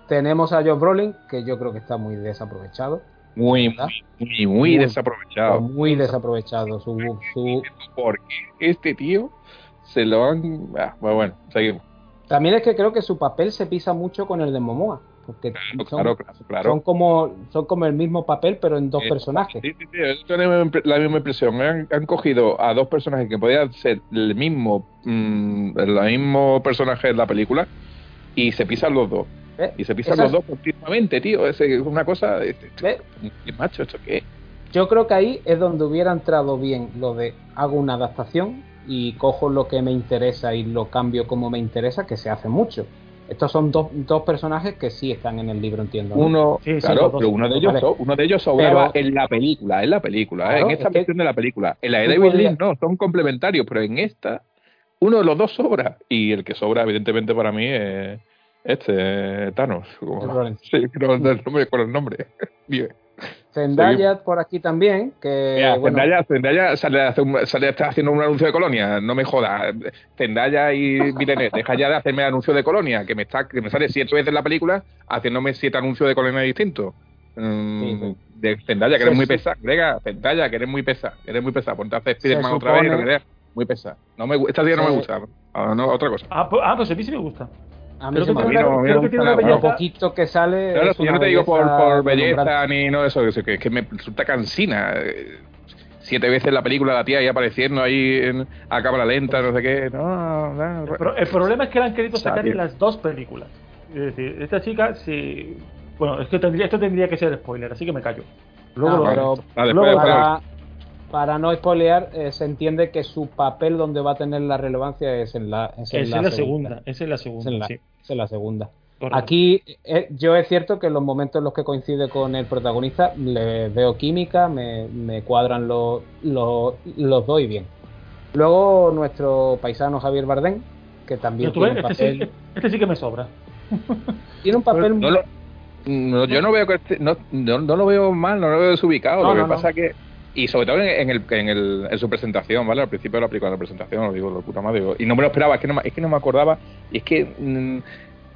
Tenemos a Josh Brolin, que yo creo que está muy desaprovechado. Muy muy muy, desaprovechado Muy desaprovechado. Su, su... porque este tío se lo han ah, bueno, seguimos También es que creo que su papel se pisa mucho con el de Momoa. Porque son, claro claro claro son como son como el mismo papel, pero en dos Eh, personajes. Sí, sí, la misma impresión. Han, han cogido a dos personajes que podían ser el mismo, mm, el mismo personaje de la película y se pisan los dos. ¿Eh? Y se pisan Esa- los dos continuamente, tío. Es es una cosa. es- es- ¿Ves? ¿Qué macho esto qué? Yo creo que ahí es donde hubiera entrado bien lo de hago una adaptación y cojo lo que me interesa y lo cambio como me interesa, que se hace mucho. Estos son dos, dos personajes que sí están en el libro, entiendo. ¿no? Uno, Sí, sí, claro, los dos. pero uno de ellos, Vale. uno de ellos sobraba Pero- en la película, en la película, ¿eh? En esta es que- versión de la película. En la de David podrías- Lynch no, son complementarios, pero en esta uno de los dos sobra y el que sobra evidentemente para mí es este Thanos. como-. Sí, no, no, el nombre con el nombre. Bien. Zendaya por aquí también, que Mira, bueno, Zendaya, Zendaya sale, a hacer un- sale está haciendo un anuncio de colonia, no me jodas. Zendaya y Villeneuve, deja ya de hacerme anuncio de colonia, que me está que me sale siete veces la película haciéndome siete anuncios de colonia distintos. Mm, Sí, sí. De Zendaya, que eres muy pesada. Venga, Zendaya, que eres muy pesada. Que eres muy pesada. Ponte a hacer Spiderman otra vez, supone- lo que sea. Muy pesada. No me, esta tía no me gusta. Ah, no, otra cosa. Ah, pues, ah, pues a mí sí me gusta. A mí Creo se que me tiene una, creo que una lo poquito que sale. Claro, es si yo no te digo por, belleza por deslumbrante. belleza ni no eso, eso, que es que me resulta cansina. Siete veces la película la tía ahí apareciendo ahí en, a cámara lenta, no sé qué. No, no, El, pro- el problema es que la han querido sacar en las dos películas. Es decir, esta chica, si. Bueno, es que tendría, esto tendría que ser spoiler, así que me callo. Luego Ah, pero- después- después- comento. para, para no spoilear, eh, se entiende que su papel donde va a tener la relevancia es en la, es en es la segunda. Esa es la Es segunda, en la, sí. La segunda. correcto. Aquí eh, yo es cierto que en los momentos en los que coincide con el protagonista le veo química, me, me cuadran los, los, los dos y bien. Luego nuestro paisano Javier Bardem, que también tiene un, este, papel, sí, este sí que me sobra. tiene un papel No lo- no, yo no veo que este- no, no, no lo veo mal, no lo veo desubicado. No, lo que no, no. pasa que y sobre todo en, en el, en, el, en su presentación, ¿vale? Al principio de la película, la presentación, lo digo, lo puta madre. digo, y no me lo esperaba, es que no, es que no me acordaba. Y es que mm,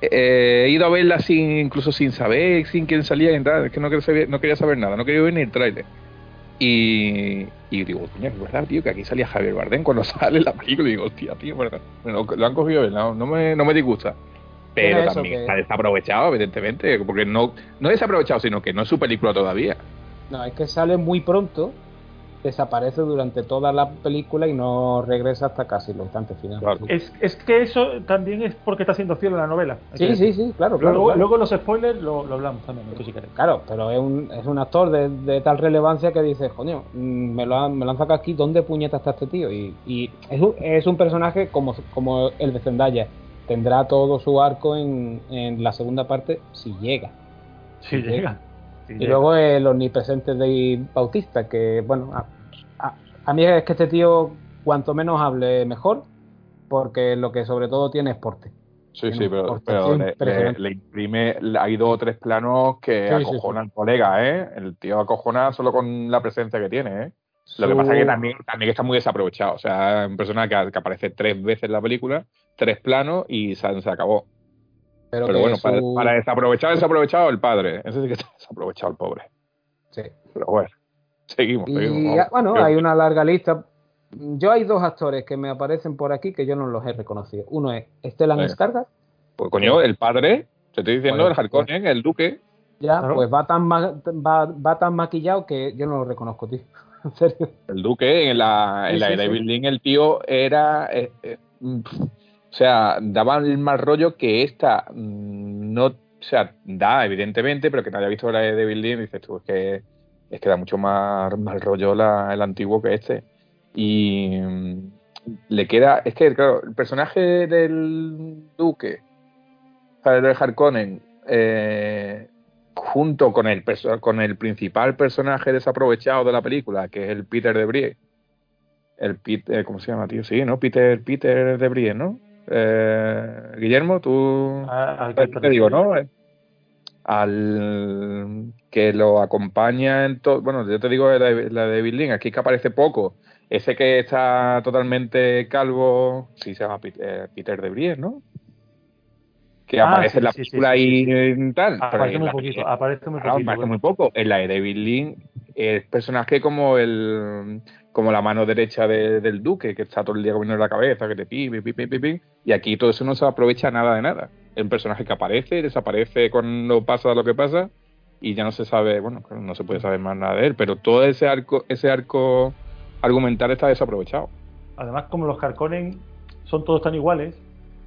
eh, he ido a verla sin incluso sin saber, sin quién salía y tal. Es que no quería saber, no quería saber nada, no quería ver ni el tráiler. Y, y digo, coño, es verdad, tío, que aquí salía Javier Bardem cuando sale la película. Y digo, hostia, tío, verdad. Bueno, lo han cogido bien, no, no me, no me disgusta. Pero eso también que- está desaprovechado, evidentemente, porque no, no es desaprovechado, sino que no es su película todavía. No, es que sale muy pronto desaparece durante toda la película y no regresa hasta casi los instantes finales. Claro. Es, es que eso también es porque está siendo fiel a la novela. Sí, sí, sí, claro, claro. Luego, claro. luego los spoilers lo, lo hablamos también. Claro, pero es un, es un actor de, de tal relevancia que dices, coño, mm, me lo, han, me lo han sacado aquí, ¿dónde puñeta está este tío? Y, y es, un, es un personaje como, como el de Zendaya. Tendrá todo su arco en, en la segunda parte si llega. Si llega. Y luego el omnipresente de Bautista, que bueno, a, a- a mí es que este tío, cuanto menos hable, mejor, porque lo que sobre todo tiene es porte. Sí, sí, pero, pero le, impresionante. le- le imprime, hay dos o tres planos que Sí, sí, acojonan al colega, ¿eh? El tío acojona solo con la presencia que tiene, ¿eh? Lo que pasa es que también, también está muy desaprovechado. O sea, es un personaje que, que aparece tres veces en la película, tres planos y se, se acabó. Pero, bueno, para, su- para desaprovechar, desaprovechado el padre. Ese sí que está desaprovechado el pobre. sí. Pero bueno, seguimos. seguimos, Y vamos. ah, bueno, hay una larga lista. Yo hay dos actores que me aparecen por aquí que yo no los he reconocido. Uno es Stellan Venga. Skarsgård, Pues coño, el padre, te estoy diciendo, Bueno, el Harkonnen, el duque. ya, Claro. pues va tan, ma- va, va tan maquillado que yo no lo reconozco, tío. En serio. El Duque, en la, en Sí, la sí, de sí. El tío era. eh, eh, mm, o sea, daba el mal rollo que esta mm, no. O sea, da, evidentemente, pero que nadie ha visto la de David Lynch, dices tú, es que, es que da mucho más mal rollo el antiguo que este. Y mm, le queda. Es que, claro, el personaje del Duque, del Harkonnen, eh, junto con el, con el principal personaje desaprovechado de la película, que es el Peter de Brie. El Peter, ¿cómo se llama, tío? Sí, ¿no? Peter, Peter de ¿no? Eh, Guillermo, tú Ah, te digo, ¿no? Eh, Al que lo acompaña en todo. Bueno, yo te digo la de, la de Bill aquí que aparece poco. Ese que está totalmente calvo, sí se llama Peter, Peter de Brie, ¿no? Que Ah, aparece sí, en la sí, película sí, y tal. pero Aparece muy poquito, aparece muy poquito. parece bueno. muy poco. En la de David Lynch, el personaje como el como la mano derecha de- del duque, que está todo el día comiendo la cabeza, que te pi, pi, pi, pi, pi, pi. y aquí todo eso no se aprovecha nada de nada. Es un personaje que aparece, desaparece cuando pasa lo que pasa, y ya no se sabe, bueno, no se puede saber más nada de él, pero todo ese arco, ese arco argumental está desaprovechado. Además, como los Harkonnen son todos tan iguales,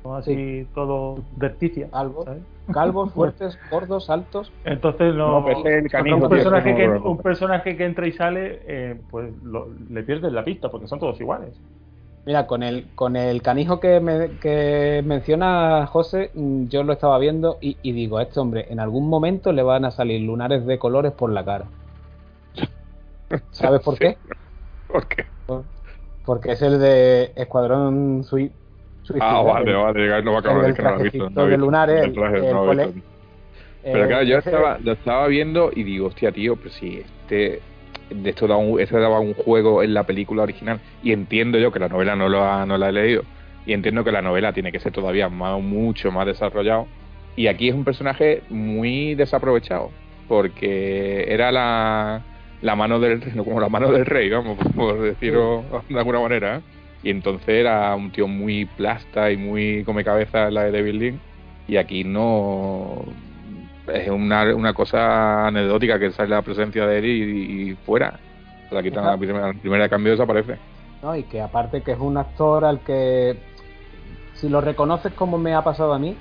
son así todos verticia. Calvos, ¿sabes? Calvos, fuertes, gordos, altos. Entonces no, el un, tío, personaje que, como- un personaje que entra y sale, eh, pues lo- le pierdes la pista porque son todos iguales. Mira, con el, con el canijo que, me- que menciona José, mm, yo lo estaba viendo y, y digo, a este hombre en algún momento le van a salir lunares de colores por la cara. ¿Sabes por qué? ¿Por qué? Por- porque es el de Escuadrón Sui- Suicida. Ah, vale, vale, no me acabo de del que no lo he visto. no de lunares, El traje, el- el no visto. Pero eh, claro, yo estaba, lo estaba viendo y digo, hostia, tío, pero si este, de esto, daba un, esto daba un juego en la película original. Y entiendo yo que la novela no, lo ha- no la he leído. Y entiendo que la novela tiene que ser todavía más, mucho más desarrollado. Y aquí es un personaje muy desaprovechado. Porque era la, la mano del como la mano del rey, vamos, por decirlo de alguna manera. ¿eh? Y entonces era un tío muy plasta y muy come cabeza la de David Lynch. Y aquí no. Es una, una cosa anecdótica que sale la presencia de él y, y fuera. La quitan a la primera, la primera de cambio desaparece. ¿no? Y que aparte que es un actor al que, si lo reconoces como me ha pasado a mí,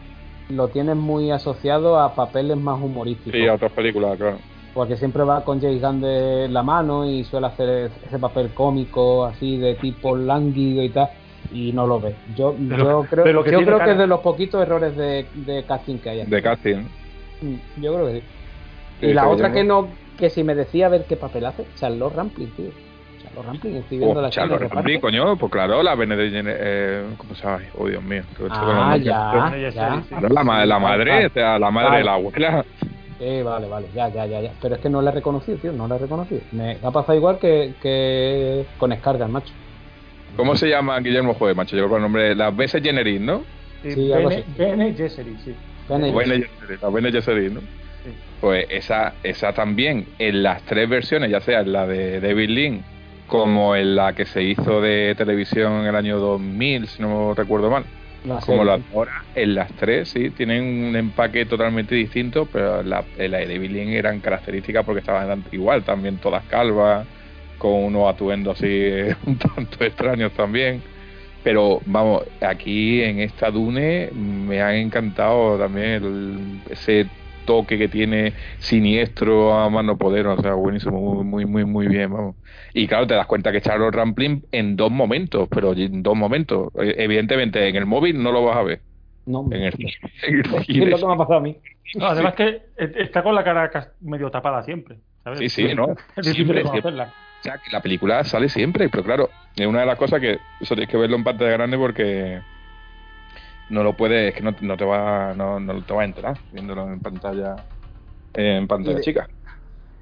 lo tienes muy asociado a papeles más humorísticos. Sí, a otras películas, claro. Porque siempre va con James Gunn de la mano y suele hacer ese papel cómico, así de tipo lánguido y tal, y no lo ves. Yo, Pero- yo creo, pero que yo creo que es de los poquitos errores de, de casting que hay. aquí. De casting. Mm, Yo creo que sí. Sí, y la otra que no- que si me decía a ver qué papel hace, Charlotte Rampling, tío. Charlotte Rampling, estoy viendo Oh, la Charlotte Rampling, coño, pues claro, la Benedict Jenner- eh, ¿cómo llama? Oh, Dios mío. Ah, ya, ya. la, la madre, Vale. o sea, la madre Vale. de la abuela. Sí, vale, vale, ya, ya, ya, ya. Pero es que no la he reconocido, tío, no la he reconocido. Me ha pasado igual que, que con Scargan, macho. ¿Cómo se llama Guillermo Joder, macho? Yo creo que el nombre, la Bese Jennerin, ¿no? Sí, Sí, algo Bene, así. Bene Gesserit, sí. Bene Bene Gesserit, la Bene Gesserit, ¿no? Sí. Pues esa, esa también, en las tres versiones, ya sea en la de David Lynn, como en la que se hizo de televisión en el año 2000, si no recuerdo mal, la como serie. ahora, en las tres, sí, tienen un empaque totalmente distinto, pero la, en la de eran características porque estaban igual, también todas calvas, con unos atuendos así un tanto extraños también. Pero vamos, aquí en esta Dune me han encantado también el- ese toque que tiene siniestro a mano poder, o sea, buenísimo, muy, muy, muy, muy bien, vamos. Y claro, te das cuenta que Charles Rampling en dos momentos, pero en dos momentos. Eh, Evidentemente, en el móvil no lo vas a ver. No, En el, en el es cine. lo que me ha pasado a mí. No, además que está con la cara medio tapada siempre. ¿sabes? Sí, sí, ¿no? Es Siempre, reconocerla. O sea, que la película sale siempre, pero claro, es una de las cosas que eso tienes que verlo en pantalla grande porque no lo puedes, es que no, no te va, no, no te va a entrar viéndolo en pantalla, en pantalla Y chica.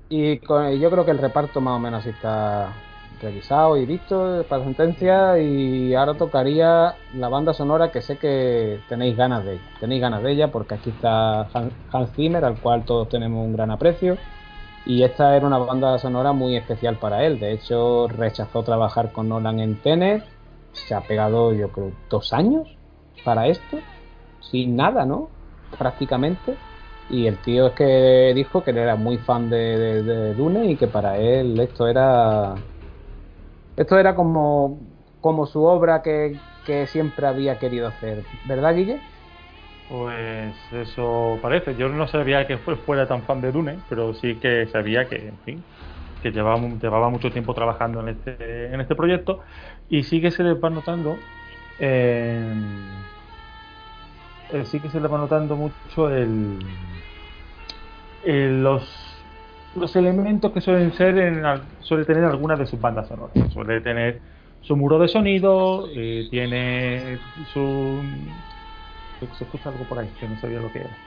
Y con- y yo creo que el reparto más o menos así está revisado y visto para sentencia y ahora tocaría la banda sonora que sé que tenéis ganas de ella. Tenéis ganas de ella porque aquí está Han- Hans Zimmer, al cual todos tenemos un gran aprecio. Y esta era una banda sonora muy especial para él. De hecho, rechazó trabajar con Nolan en Tenet. Se ha pegado, yo creo, dos años para esto. Sin nada, ¿no? Prácticamente. Y el tío es que dijo que él era muy fan de, Dune y que para él esto era. Esto era como, como su obra que, que siempre había querido hacer. ¿Verdad, Guille? Pues eso parece. Yo no sabía que fue- fuera tan fan de Dune, pero sí que sabía que, en fin, que llevaba, llevaba mucho tiempo trabajando en este, en este proyecto y sí que se le va notando, eh, eh, sí que se le va notando mucho el, el- los, los elementos que suelen ser, en, suele tener algunas de sus bandas sonoras. Suele tener su muro de sonido, eh, tiene su se escucha algo por ahí que no sabía lo que era.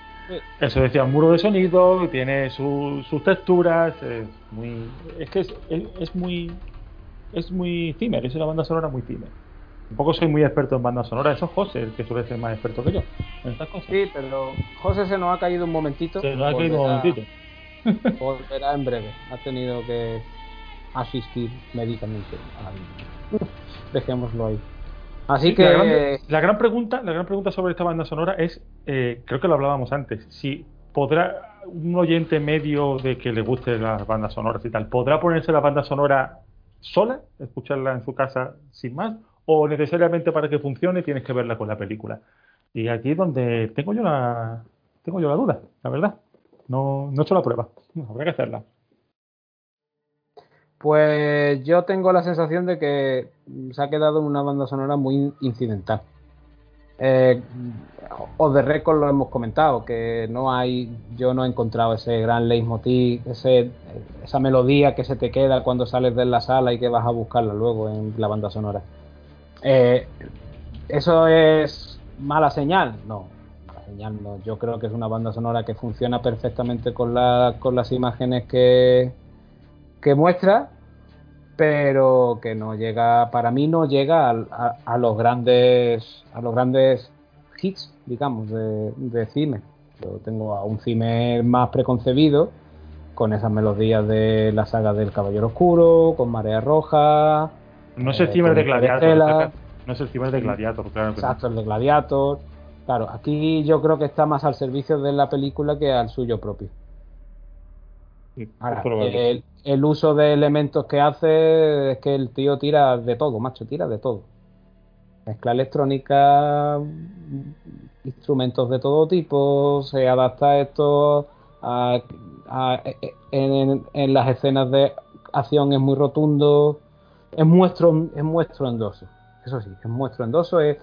Eso decía, un muro de sonido, tiene su- sus texturas, es muy. Es que es, es, es muy. Es muy Zimmer, es una banda sonora muy Zimmer. Tampoco soy muy experto en banda sonora, eso es José, el que suele ser más experto que yo en estas cosas. Sí, pero José se nos ha caído un momentito. Se nos ha caído un momentito. Volverá en breve. Ha tenido que asistir médicamente. al- Dejémoslo ahí. Así Sí, que. la, gran, la gran pregunta, la gran pregunta sobre esta banda sonora es, eh, creo que lo hablábamos antes, si podrá un oyente medio de que le guste las bandas sonoras y tal, podrá ponerse la banda sonora sola, escucharla en su casa sin más, o necesariamente para que funcione tienes que verla con la película. Y aquí es donde tengo yo la, tengo yo la duda, la verdad. No, no he hecho la prueba, habrá que hacerla. Pues yo tengo la sensación de que se ha quedado una banda sonora muy incidental. Eh, o de récord lo hemos comentado, que no hay, yo no he encontrado ese gran leitmotiv, ese, esa melodía que se te queda cuando sales de la sala y que vas a buscarla luego en la banda sonora. Eh, ¿Eso es mala señal? No, mala señal no. Yo creo que es una banda sonora que funciona perfectamente con, la, con las imágenes que, que muestra, pero que no llega, para mí no llega a, a- los grandes, a los grandes hits, digamos, de, de cine. Yo tengo a un cine más preconcebido, con esas melodías de la saga del Caballero Oscuro, con Marea Roja, No es el Eh, Zimmer de Gladiator, no es el Zimmer de Gladiator, claro exacto, el de Gladiator. Claro, aquí yo creo que está más al servicio de la película que al suyo propio. Ahora, el, el uso de elementos que hace es que el tío tira de todo, macho, tira de todo. Mezcla electrónica, instrumentos de todo tipo, se adapta esto a, a- en, en las escenas de acción es muy rotundo, es muestro, es muestrondoso. Eso sí, es muestrondoso, es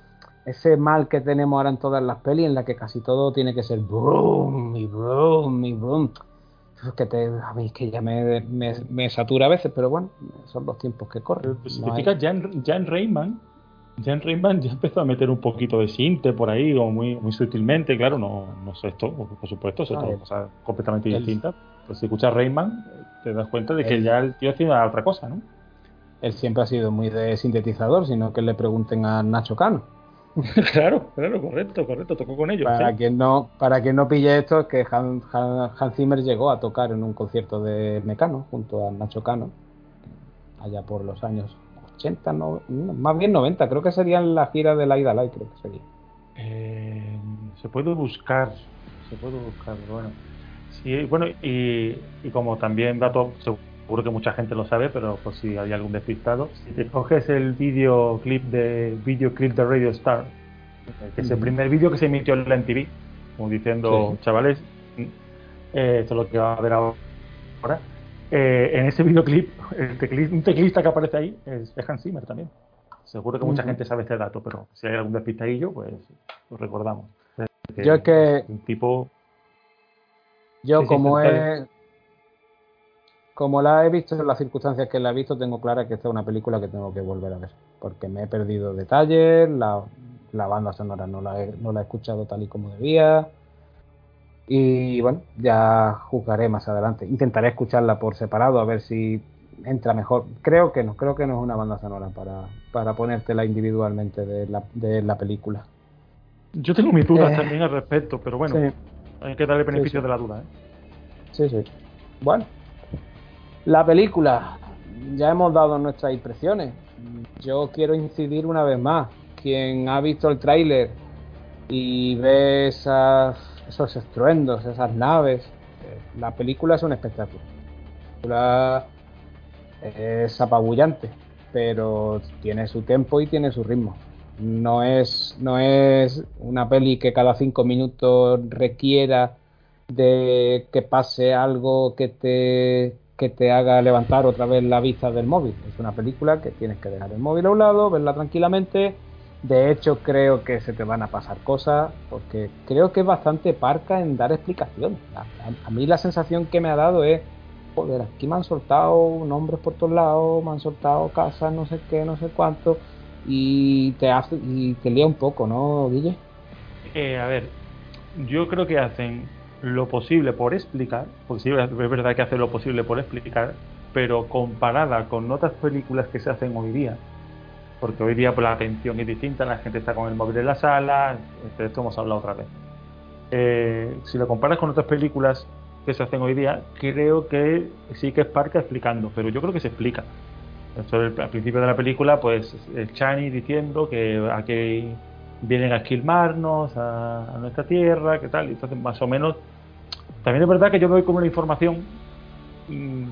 ese mal que tenemos ahora en todas las pelis en la que casi todo tiene que ser boom y boom y boom. Es que te, a mí es que ya me, me, me satura a veces, pero bueno, son los tiempos que corren. Pues, si No te fijas, Jan, Jan Rayman, Jan Rayman ya empezó a meter un poquito de sinte por ahí, o muy, muy sutilmente, claro, no, no sé esto, por supuesto, son Ah, cosas completamente el- distintas. Pues si escuchas Rayman, te das cuenta de que el- ya el tío hacía otra cosa, ¿no? Él siempre ha sido muy de sintetizador, sino que le pregunten a Nacho Cano. claro, claro, correcto, correcto, tocó con ellos. Para sí. quien no, para quien no pille esto, es que Han- Han- Hans Zimmer llegó a tocar en un concierto de Mecano junto a Nacho Cano, allá por los años 80, no, más bien 90, creo que serían la gira de la Ida Live, creo que sería. Eh, se puede buscar, se puede buscar, bueno. Sí, bueno, y, y como también dato, seguro que mucha gente lo sabe, pero por si hay algún despistado, si te coges el videoclip de videoclip de Radio Star, que es el primer vídeo que se emitió en la MTV, como diciendo, chavales, eh, esto es lo que va a ver ahora. Eh, en ese videoclip, el teclista, un teclista que aparece ahí es, Hans Zimmer también. Seguro que mucha gente sabe este dato, pero si hay algún despistadillo, pues lo recordamos. yo es que. Un tipo. Yo, como es como la he visto en las circunstancias que la he visto, tengo clara que esta es una película que tengo que volver a ver. Porque me he perdido detalles, la, banda sonora no la, he, no la he escuchado tal y como debía. Y bueno, ya juzgaré más adelante. Intentaré escucharla por separado a ver si entra mejor. Creo que no, creo que no es una banda sonora para, para ponértela individualmente de la, de la película. Yo tengo mis dudas eh, también al respecto, pero bueno, hay que darle beneficio de la duda. ¿eh? Sí, sí. Bueno, la película, ya hemos dado nuestras impresiones. Yo quiero incidir una vez más. Quien ha visto el tráiler y ve esos estruendos, esas naves, eh, la película es un espectáculo. La película es apabullante, pero tiene su tiempo y tiene su ritmo. No es, no es una peli que cada cinco minutos requiera de que pase algo que te que te haga levantar otra vez la vista del móvil. Es una película que tienes que dejar el móvil a un lado, verla tranquilamente. De hecho, creo que se te van a pasar cosas, porque creo que es bastante parca en dar explicación. A, mí la sensación que me ha dado es, joder, aquí me han soltado nombres por todos lados, me han soltado casas, no sé qué, no sé cuánto, y te hace, y te lía un poco, ¿no, Guille? Eh, a ver, yo creo que hacen lo posible por explicar, porque sí es verdad que hace lo posible por explicar, pero comparada con otras películas que se hacen hoy día, porque hoy día pues, la atención es distinta, la gente está con el móvil en la sala, de esto hemos hablado otra vez. Eh, si lo comparas con otras películas que se hacen hoy día, creo que sí que es Parca explicando, pero yo creo que se explica. al principio de la película, pues el Chani diciendo que aquí vienen a esquilmarnos a, a nuestra tierra, que tal, y entonces más o menos también es verdad que yo me doy como una información, mm,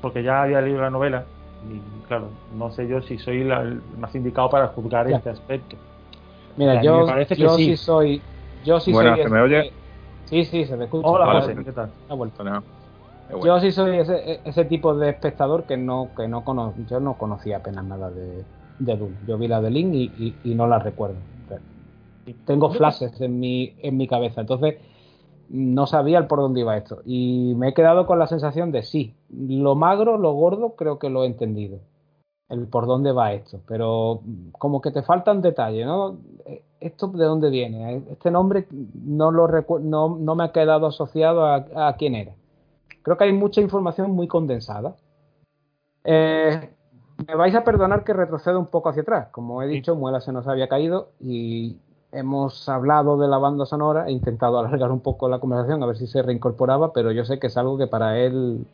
porque ya había leído la novela, y claro, no sé yo si soy el más indicado para juzgar este aspecto. Mira, yo, yo sí. soy. Yo sí bueno, soy. ¿se me oye? Sí, sí, se me escucha. Hola, José, ¿qué tal? Ha vuelto. Yo sí soy ese, ese, tipo de espectador que no que no cono, yo no conocía apenas nada de, de Doom. Yo vi la de Link y, y, no la recuerdo. Tengo flashes en mi, en mi cabeza. Entonces, no sabía el por dónde iba esto. Y me he quedado con la sensación de sí, lo magro, lo gordo, creo que lo he entendido. El por dónde va esto. Pero como que te faltan detalles, ¿no? ¿Esto de dónde viene? Este nombre no, lo no, no me ha quedado asociado a, quién era. Creo que hay mucha información muy condensada. Eh, me vais a perdonar que retroceda un poco hacia atrás. Como he dicho, Muela se nos había caído y hemos hablado de la banda sonora, he intentado alargar un poco la conversación a ver si se reincorporaba, pero yo sé que es algo que para él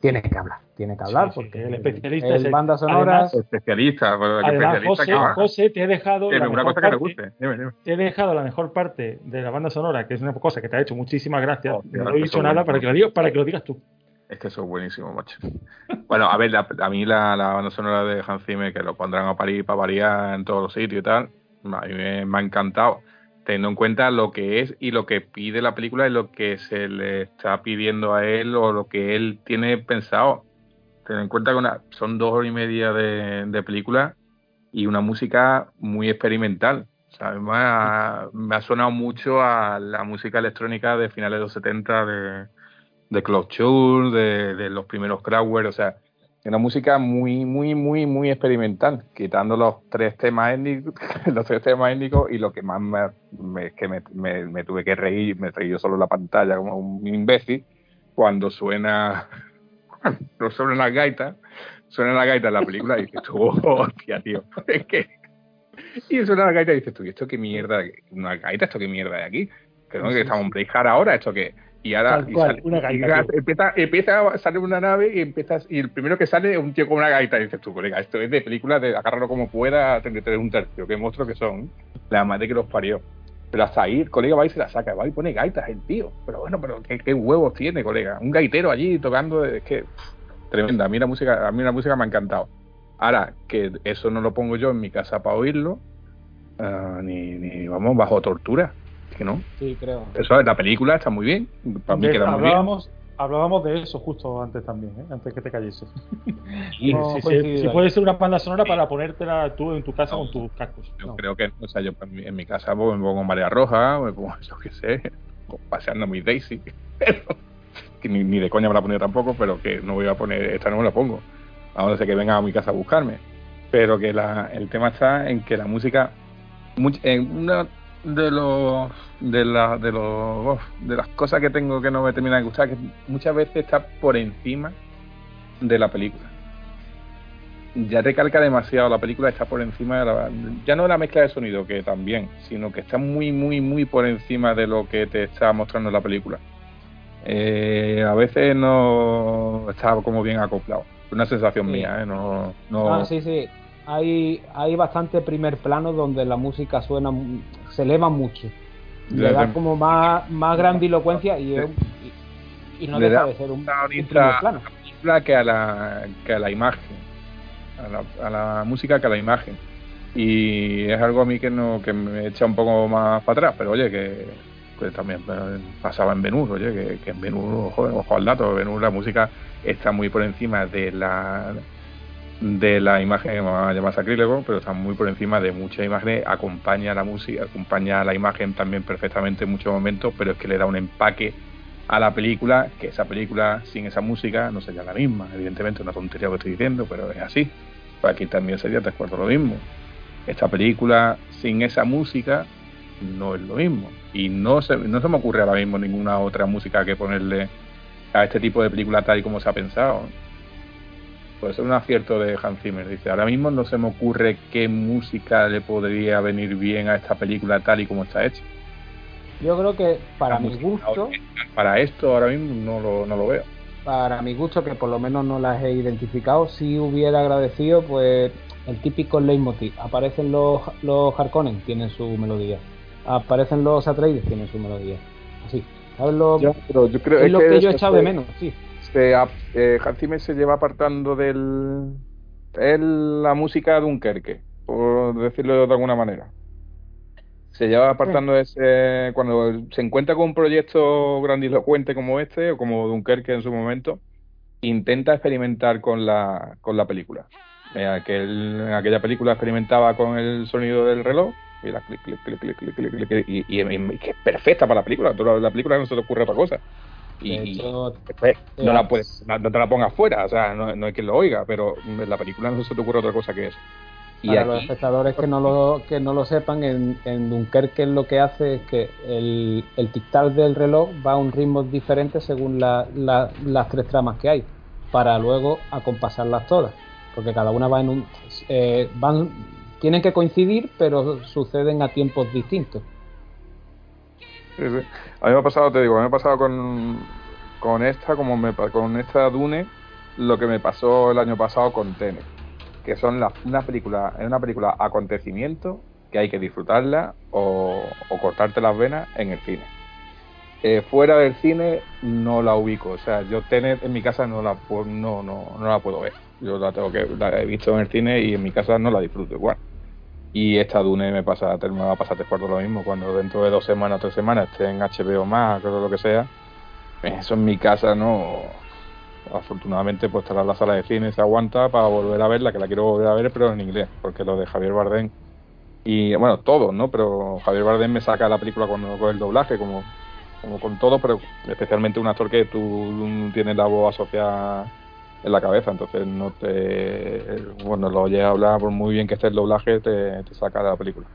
tiene que hablar, tiene que hablar porque el especialista es el banda sonora especialista, especialista José, te he dejado la mejor parte, te he dejado la mejor parte de la banda sonora, que es una cosa que te ha hecho muchísimas gracias. no he dicho nada para que lo digas, para que lo digas tú. Es que eso es buenísimo, macho. bueno, a ver, a mí la, la, banda sonora de Hans Zimmer, que lo pondrán a parir para variar en todos los sitios y tal, a mí me, ha encantado, teniendo en cuenta lo que es y lo que pide la película y lo que se le está pidiendo a él o lo que él tiene pensado. Teniendo en cuenta que son dos horas y media de, película y una música muy experimental. me, ha, sonado mucho a la música electrónica de finales de los 70 de, de Claude de, de los primeros Kraftwerk, o sea, una música muy, muy, muy, muy experimental, quitando los tres temas étnicos, los tres temas étnicos y lo que más me, es que me, me, tuve que reír, me reí yo solo en la pantalla como un imbécil, cuando suena, cuando suena la gaita, suena la gaita en la película y dices tú, hostia, tío, es que... Y suena la gaita y dices tú, ¿y esto qué mierda? ¿Una gaita? ¿Esto qué mierda de aquí? No, que estamos en Playhard ahora, ¿esto qué? Y ahora empieza, empieza a salir una nave y empiezas y el primero que sale es un tío con una gaita y dices tú, colega, esto es de película de agárralo como pueda, tener un tercio, qué monstruos que son, la madre que los parió. Pero hasta ahí el colega va y se la saca, va y pone gaitas el tío. Pero bueno, pero qué, huevos tiene, colega. Un gaitero allí tocando, es que tremenda. A mí la música, a mí la música me ha encantado. Ahora, que eso no lo pongo yo en mi casa para oírlo, ah, ni, ni, vamos, bajo tortura. Que no. Sí, creo. Eso, la película está muy bien. Para mí queda muy bien. hablábamos, hablábamos de eso justo antes también, ¿eh? antes que te calleses. Y Sí, no sí, coincido sí ahí. puede ser una banda sonora para ponértela tú en tu casa con tus cascos. Yo No. creo que, o sea, yo en mi, casa pues, me pongo María Roja, me pongo, yo qué sé, paseando mi Daisy. Pero, que ni, ni de coña me la ponía tampoco, pero que no voy a poner, esta no me la pongo. A no ser que vengan a mi casa a buscarme. Pero que la, el tema está en que la música, en una de los de la, de los de las cosas que tengo que no me termina de gustar, que muchas veces está por encima de la película ya recalca demasiado la película está por encima de la ya no la mezcla de sonido que también sino que está muy muy muy por encima de lo que te está mostrando la película Eh, a veces no está como bien acoplado una sensación Sí. mía ¿eh? no no Ah, sí, sí. Hay, hay bastante primer plano donde la música suena, se eleva mucho. Le Le da como más, más grandilocuencia y, es y, y no deja de ser un, primer plano. que a la que a la imagen a la, a la música que a la imagen y es algo a mí que no que me echa un poco más para atrás pero oye que, que también pasaba en Benur oye que, que en Benur ojo, ojo al dato Benur la música está muy por encima de la de la imagen que me va a llamar sacrílego pero está muy por encima de muchas imágenes acompaña la música acompaña la imagen también perfectamente en muchos momentos pero es que le da un empaque a la película, que esa película sin esa música no sería la misma. Evidentemente, una tontería lo que estoy diciendo, pero es así. Pues aquí también sería tres cuartos lo mismo. Esta película sin esa música no es lo mismo. Y no se, no se me ocurre ahora mismo ninguna otra música que ponerle a este tipo de película tal y como se ha pensado. Puede ser un acierto de Hans Zimmer. Dice, ahora mismo no se me ocurre qué música le podría venir bien a esta película tal y como está hecha. Yo creo que para La mi gusto, Para esto ahora mismo no lo, no lo veo. para mi gusto, que por lo menos no las he identificado, sí hubiera agradecido pues el típico leitmotiv. Aparecen los, los Harkonnen, tienen su melodía. Aparecen los Atreides, tienen su melodía. Así. ¿Sabes lo, Ya, pero yo creo es lo que, yo he eso echado se- de menos? Sí. Se, eh, Hans Zimmer se lleva apartando del es la música Dunkerque, por decirlo de alguna manera. Se lleva apartando de ese cuando se encuentra con un proyecto grandilocuente como este o como Dunkerque en su momento, intenta experimentar con la con la película. Aquel- en aquella película experimentaba con el sonido del reloj y, la clic, clic, clic, clic, clic, clic, clic, y, y- y que es perfecta para la película. La película no se te ocurre otra cosa. Y, hecho, no la puedes, no, te la pongas fuera, o sea, no, no hay quien lo oiga, pero en la película no se te ocurre otra cosa que eso. Y para los espectadores que no lo, que no lo sepan, en, en Dunkerque lo que hace es que el, el tic-tac del reloj va a un ritmo diferente según la- la- las tres tramas que hay, para luego acompasarlas todas, porque cada una va en un... eh, van, tienen que coincidir, pero suceden a tiempos distintos. A mí me ha pasado, te digo, me ha pasado con, con esta, como me, con esta Dune, lo que me pasó el año pasado con Tenet, que son la- una película, es una película acontecimiento que hay que disfrutarla o, cortarte las venas en el cine. Eh, fuera del cine no la ubico, o sea, yo Tenet en mi casa no la no, no, no la puedo ver. Yo la tengo que la he visto en el cine y en mi casa no la disfruto igual. Y esta Dune me pasa, me va a pasar cuartos lo mismo, cuando dentro de dos semanas o tres semanas esté en HBO más, o lo que sea, eso en mi casa no. Afortunadamente pues estará la sala de cine, se aguanta para volver a verla, que la quiero volver a ver, pero en inglés, porque lo de Javier Bardem y bueno, todos, ¿no? Pero Javier Bardem me saca la película cuando con el doblaje, como, como con todo, pero especialmente un actor que tú tienes la voz asociada en la cabeza, entonces no te bueno lo oyes hablar por muy bien que esté el doblaje te, te saca de la película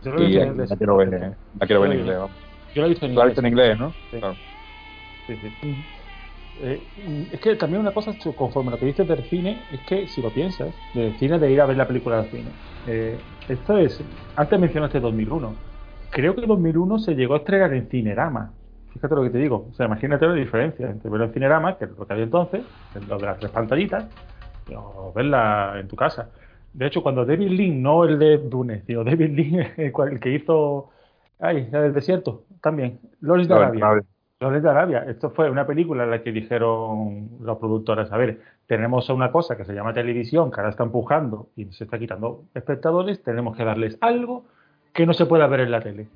Yo lo he y visto en la inglés. quiero ver la quiero ver en inglés vamos. Yo lo he visto en la inglés. visto en inglés ¿no? Sí. Claro. Sí, sí. Eh, es que también una cosa, conforme lo que dices del cine, es que si lo piensas, del cine de ir a ver la película al cine. Eh, esto es, antes mencionaste 2001. Creo que 2001 se llegó a estrenar en Cinerama. Fíjate lo que te digo. O sea, imagínate la diferencia entre verlo en Cinerama, que es lo que había entonces, lo de las tres pantallitas, o verla en tu casa. De hecho, cuando David Lynn, no el de Dune, sino David Lynn, el, que hizo. Ay, la del desierto, también. Loris de Arabia. Lawless de Arabia. Esto fue una película en la que dijeron los productores, a ver, tenemos una cosa que se llama televisión, que ahora está empujando y se está quitando espectadores, tenemos que darles algo que no se pueda ver en la tele.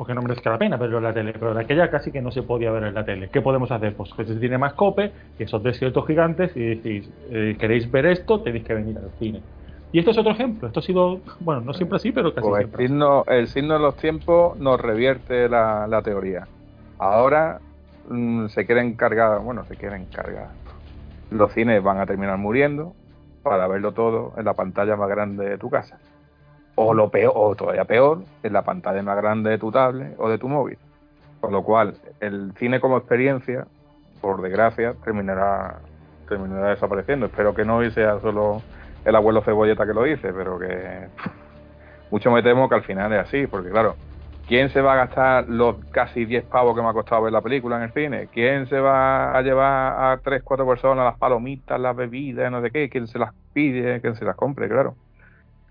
O que no merezca la pena verlo en la tele, pero de aquella casi que no se podía ver en la tele. ¿Qué podemos hacer? Pues que se tiene más cope, que esos desiertos gigantes, y decís, eh, ¿queréis ver esto? Tenéis que venir al cine. Y esto es otro ejemplo. Esto ha sido, bueno, no siempre así, pero casi Pues siempre. el, signo, el signo de los tiempos nos revierte la, la teoría. Ahora mm, se quieren cargar, bueno, se quieren cargar. Los cines van a terminar muriendo para verlo todo en la pantalla más grande de tu casa. O lo peor, o todavía peor, en la pantalla más grande de tu tablet o de tu móvil. Con lo cual, el cine como experiencia, por desgracia, terminará, terminará desapareciendo. Espero que no y sea solo el abuelo cebolleta que lo dice, pero que mucho me temo que al final es así, porque claro, ¿quién se va a gastar los casi 10 pavos que me ha costado ver la película en el cine? ¿Quién se va a llevar a 3, 4 personas las palomitas, las bebidas, no sé qué? ¿Quién se las pide? ¿Quién se las compre? Claro.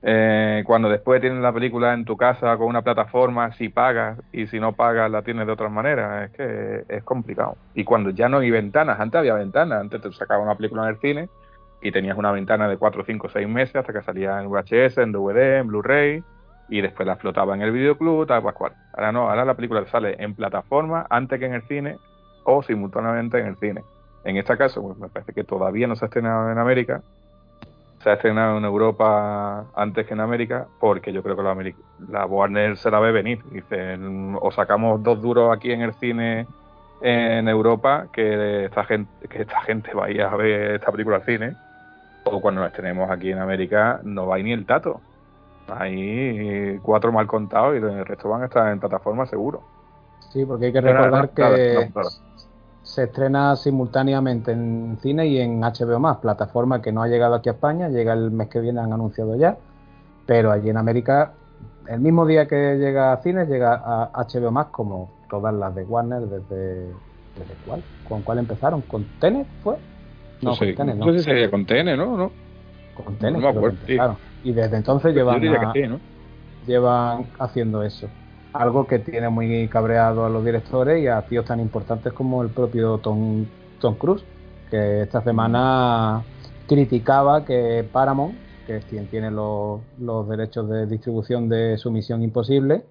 Eh, cuando después tienes la película en tu casa con una plataforma, si pagas y si no pagas la tienes de otras maneras, es que es complicado. Y cuando ya no hay ventanas, antes había ventanas, antes te sacaba una película en el cine y tenías una ventana de 4, 5, 6 meses hasta que salía en VHS, en DVD, en Blu-ray y después la explotaba en el videoclub, tal cual. Ahora no, ahora la película sale en plataforma antes que en el cine o simultáneamente en el cine. En este caso, pues me parece que todavía no se ha estrenado en América, se ha estrenado en Europa antes que en América, porque yo creo que la, la Warner se la ve venir. Dice, o sacamos dos duros aquí en el cine en Europa, que esta gente, que esta gente vaya a ver esta película al cine, o cuando la estrenemos aquí en América, no va a ir ni el tato. Hay cuatro mal contados y el resto van a estar en plataforma seguro. Sí, porque hay que recordar que. Se estrena simultáneamente en cine y en HBO más, plataforma que no ha llegado aquí a España, llega el mes que viene, han anunciado ya, pero allí en América, el mismo día que llega a cines, llega a HBO más como todas las de Warner desde, desde cuál, con cuál empezaron, con Tenet fue, no, sé, con Tenet, no, no sé si sería con TN, ¿no? ¿no? con Tenet, no me acuerdo, sí. y desde entonces Yo llevan a- sí, llevan haciendo eso. Algo que tiene muy cabreado a los directores y a tíos tan importantes como el propio Tom, Tom Cruise, que esta semana criticaba que Paramount, que es quien tiene los, los derechos de distribución de su Misión Imposible,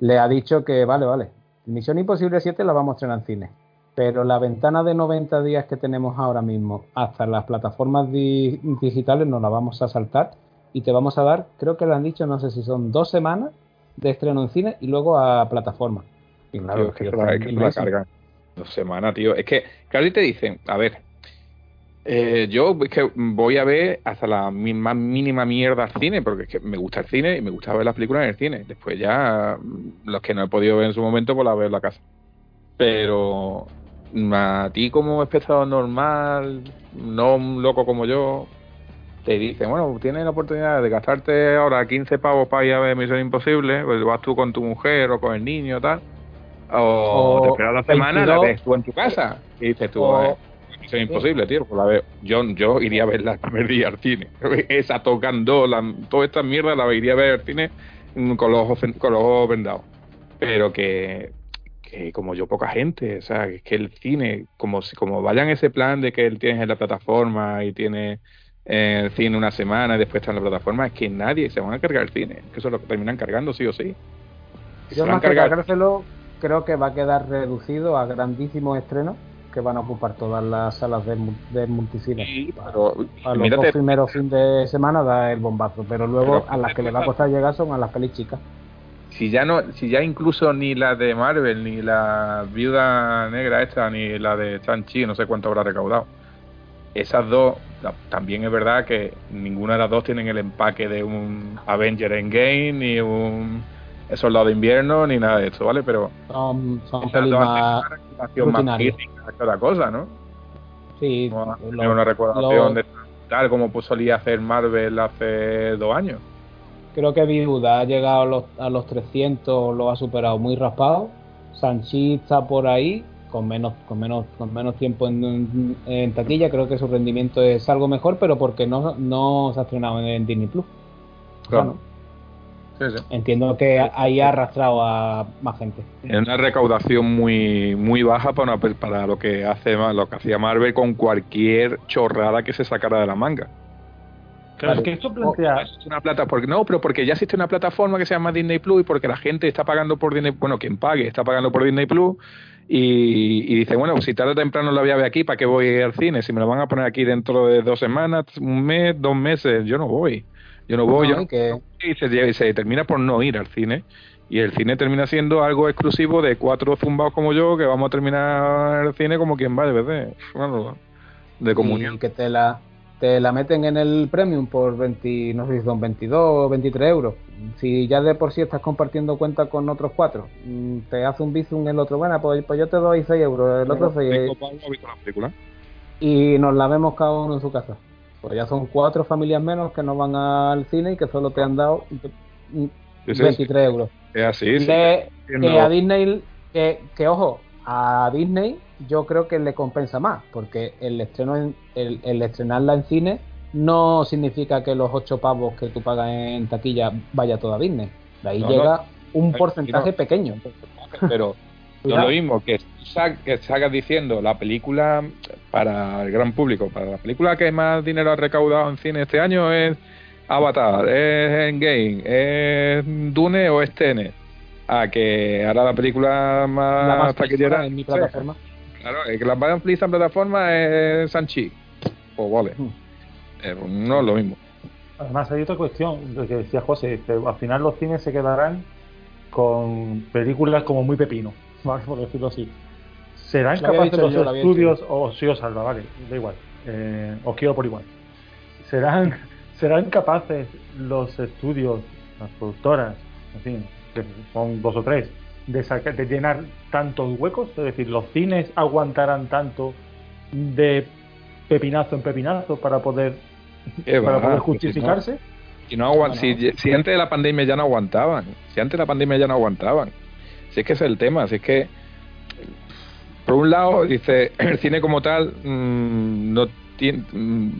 le ha dicho que, vale, vale, Misión Imposible 7 la vamos a estrenar en cine, pero la ventana de 90 días que tenemos ahora mismo hasta las plataformas di- digitales nos la vamos a saltar y te vamos a dar, creo que le han dicho, no sé si son dos semanas de estreno en cine y luego a plataforma. Y claro, Tío, es que tío, la, es que la cargan. Dos semanas, tío. Es que, claro, y te dicen, a ver, eh, yo es que voy a ver hasta la más mínima mierda al cine, porque es que me gusta el cine y me gusta ver las películas en el cine. Después ya, mm, los que no he podido ver en su momento, pues las veo en la casa. Pero mm, a ti como espectador normal, no un loco como yo, te dicen, bueno, tienes la oportunidad de gastarte ahora 15 pavos para ir a ver Misión Imposible, pues vas tú con tu mujer o con el niño tal, o, O te esperas la semana, la 22, ves tú en tu casa y dices tú, o- "Eh, Misión Imposible, tío, pues la veo. Yo, yo iría a verla el primer día al cine. Esa tocando, la, toda esta mierda la iría a ver al cine mm, con los ojos, con los ojos vendados. Pero que, que como yo poca gente, o sea, es que el cine, como si como vayan ese plan de que él tienes en la plataforma y tiene eh, el cine una semana y después está en la plataforma, es que nadie se van a cargar el cine, que eso es lo que terminan cargando sí o sí. Yo más que cargárselo, creo que va a quedar reducido a grandísimos estrenos que van a ocupar todas las salas de, de multicine. Sí, pero A los mírate- dos primeros fines de semana da el bombazo, pero luego Pero- a las que le va a costar llegar son a las pelis chicas. si ya no, si ya incluso ni la de Marvel, ni la Viuda Negra esta, ni la de Shang-Chi, no sé cuánto habrá recaudado. Esas dos, también es verdad que ninguna de las dos tienen el empaque de un Avenger Endgame, ni un Soldado de Invierno, ni nada de esto, ¿vale? Pero Son, son pelis más. más que otra cosa, ¿no? Sí, Como lo- una recordación lo- de tal como pues solía hacer Marvel hace dos años. Creo que Viuda ha llegado a los, a los 300, lo ha superado muy raspado. Sanchi está por ahí, con menos, con menos, con menos tiempo en, en taquilla. Creo que su rendimiento es algo mejor, pero porque no, no se ha estrenado en, Disney Plus. Claro. ¿no? Sí, sí. Entiendo que ahí ha arrastrado a más gente. Es una recaudación muy muy baja para, una para lo que hace lo que hacía Marvel con cualquier chorrada que se sacara de la manga. Claro, Vale. es que esto plantea. Es una plata, porque no, pero porque ya existe una plataforma que se llama Disney Plus y porque la gente está pagando por Disney, bueno, quien pague está pagando por Disney Plus y, y dice, bueno, pues si tarde o temprano la voy a ver aquí, ¿para qué voy al cine? Si me lo van a poner aquí dentro de dos semanas, un mes, dos meses, yo no voy. Yo no voy, No, yo y se, se termina por no ir al cine. Y el cine termina siendo algo exclusivo de cuatro zumbados como yo, que vamos a terminar el cine como quien va de vez de, bueno, de comunión. Y que te la, te la meten en el premium por 20, no sé si son 22 o 23 euros. Si ya de por sí estás compartiendo cuenta con otros cuatro, mm, te hace un bizum el otro, bueno, pues, pues yo te doy 6 euros, el otro 6 Cinco pavos, ¿has visto la película? y nos la vemos cada uno en su casa. Pues ya son cuatro familias menos que no van al cine y que solo te han dado mm, Sí, sí, 23 euros. Es así, sí. Que, a Disney, que, que, ojo, a Disney yo creo que le compensa más, porque el estreno en, el, el estrenarla en cine no significa que los ocho pavos que tú pagas en taquilla vaya todo a Disney. De ahí No, llega un porcentaje pequeño. pero no lo mismo que salgas diciendo la película para el gran público, para la película que más dinero ha recaudado en cine este año es Avatar, es Endgame, es Dune o es Tenet. A que ahora la película más, La más taquillera en mi Sí, claro, es que la más amplista en plataforma es Sanchi. Pues vale. Mm. Eh, no es lo mismo. Además, hay otra cuestión de que decía José: que al final los cines se quedarán con películas como muy pepino, ¿vale? por decirlo así. ¿Serán Lo capaces los yo, lo estudios, o si os salva, vale, da igual, eh, os quiero por igual? ¿Serán, ¿Serán capaces los estudios, las productoras, en fin, que son dos o tres, de, llenar tantos huecos? Es decir, ¿los cines aguantarán tanto de pepinazo en pepinazo para poder, para va, poder si no- justificarse? Si, no. Si, si antes de la pandemia ya no aguantaban, si antes de la pandemia ya no aguantaban, si es que ese es el tema, si es que, por un lado, dice, el cine como tal mm, no tien- mm,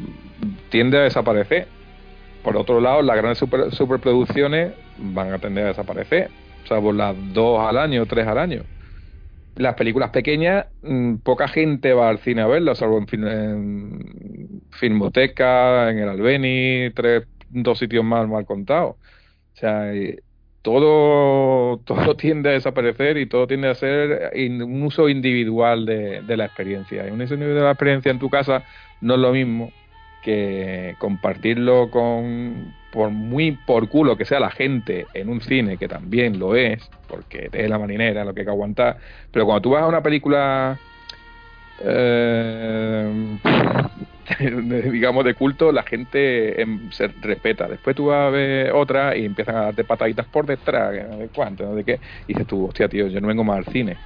tiende a desaparecer, por otro lado, las grandes super- superproducciones van a tender a desaparecer, salvo las dos al año, tres al año. Las películas pequeñas, mm, poca gente va al cine a verlas, salvo en, en Filmoteca, en el Albeni, tres, dos sitios más mal contados. O sea, todo, todo tiende a desaparecer y todo tiende a ser un uso individual de, de la experiencia. Y un uso individual de la experiencia en tu casa no es lo mismo que compartirlo con, por muy por culo que sea la gente en un cine, que también lo es, porque es la marinera lo que hay que aguantar, pero cuando tú vas a una película, eh, digamos, de culto, la gente em, se respeta. Después tú vas a ver otra y empiezan a darte pataditas por detrás, no sé cuánto, no sé qué, y dices tú, hostia, tío, yo no vengo más al cine.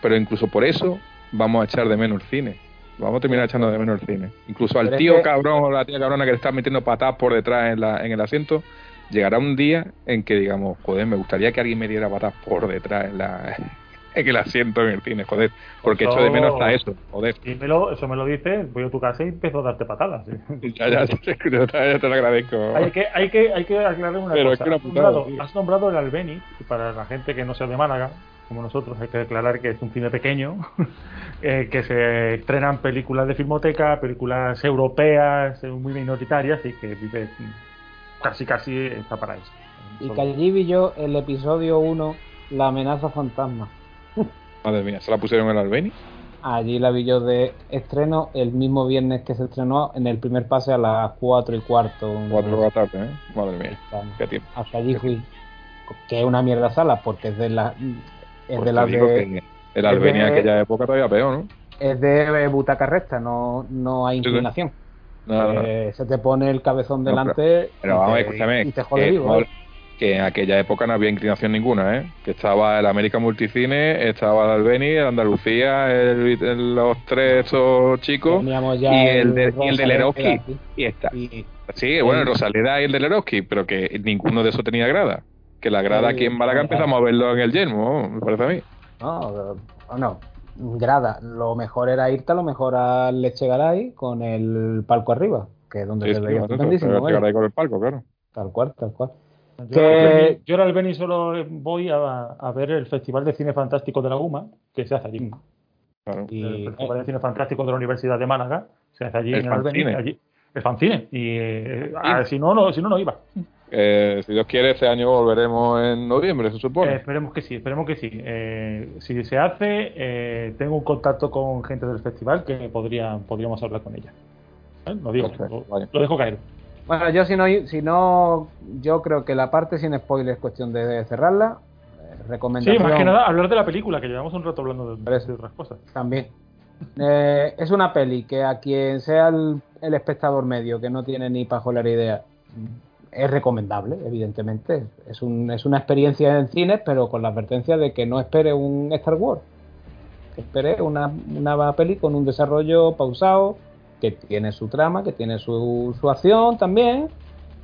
Pero incluso por eso vamos a echar de menos el cine. Vamos a terminar echando de menos el cine. Incluso al tío cabrón o la tía cabrona que le está metiendo patadas por detrás en, la, en el asiento, llegará un día en que digamos, joder, me gustaría que alguien me diera patadas por detrás en, la, en el asiento en el cine, joder, porque Eso- echo de menos hasta eso, joder. Dímelo, eso me lo dices, voy a tu casa y empiezo a darte patadas. ¿sí? Ya, ya, ya, te lo agradezco. Hay que, hay que, hay que aclarar una Pero cosa. es que una has, nombrado, tío. has nombrado el Albeni, para la gente que no sea de Málaga, como nosotros, hay que aclarar que es un cine pequeño, eh, que se estrenan películas de filmoteca, películas europeas, eh, muy minoritarias, y que vive casi casi está para eso. Y que allí vi yo el episodio 1, La amenaza fantasma. Madre mía, ¿se la pusieron en el Albeni? Allí la vi yo de estreno el mismo viernes que se estrenó en el primer pase a las 4 y cuarto. Cuatro de la tarde, ¿eh? Madre mía, qué tiempo. Hasta allí fui. Que es una mierda sala, porque es de la. Es Pues de las digo de. que el en aquella época todavía peor, ¿no? Es de butaca recta, no, no hay Sí, sí. inclinación. No, no, no. Eh, se te pone el cabezón delante Pero vamos, y, te, escúchame, y te jode vivo. ¿eh? que en aquella época no había inclinación ninguna, ¿eh? Que estaba el América Multicine, estaba el Albeni, el Andalucía, el- el- los tres esos chicos ya y el, de, y el del Eroski. Y está. Y- Sí, bueno, el Rosaleda y el del Eroski, pero que ninguno de esos tenía grada. Que la grada Sí, aquí en Málaga sí. empezamos a verlo en el Yermo, me parece a mí. No, no, grada. Lo mejor era irte a lo mejor al Lechegaray con el palco arriba, que es donde Sí, sí, bueno, estupendísimo, pero vaya. llegar ahí con el palco, claro. Tal cual, tal cual. Yo, Que- yo ahora el Beni solo voy a, a ver el Festival de Cine Fantástico de la UMA, que se hace allí. Claro. Y, el Festival de Cine Fantástico de la Universidad de Málaga, se hace allí El en Albeni, fanzine. allí. El fanzine. Y eh, ah, si no, no, si no, no iba. Eh, si Dios quiere, este año volveremos en noviembre, se supone. Eh, esperemos que sí, esperemos que sí. Eh, si se hace, eh, tengo un contacto con gente del festival que podría, podríamos hablar con ella. ¿Eh? Lo digo, lo, dejo caer. Bueno, yo si no, si no, yo creo que la parte sin spoiler es cuestión de cerrarla. Eh, Sí, recomendación más que nada hablar de la película, que llevamos un rato hablando de, de otras cosas. también. Eh, es una peli que a quien sea el, el espectador medio que no tiene ni pajolera idea es recomendable, evidentemente. Es, un, es una experiencia en cines, pero con la advertencia de que no espere un Star Wars. Que espere una, una peli con un desarrollo pausado, que tiene su trama, que tiene su, su acción también,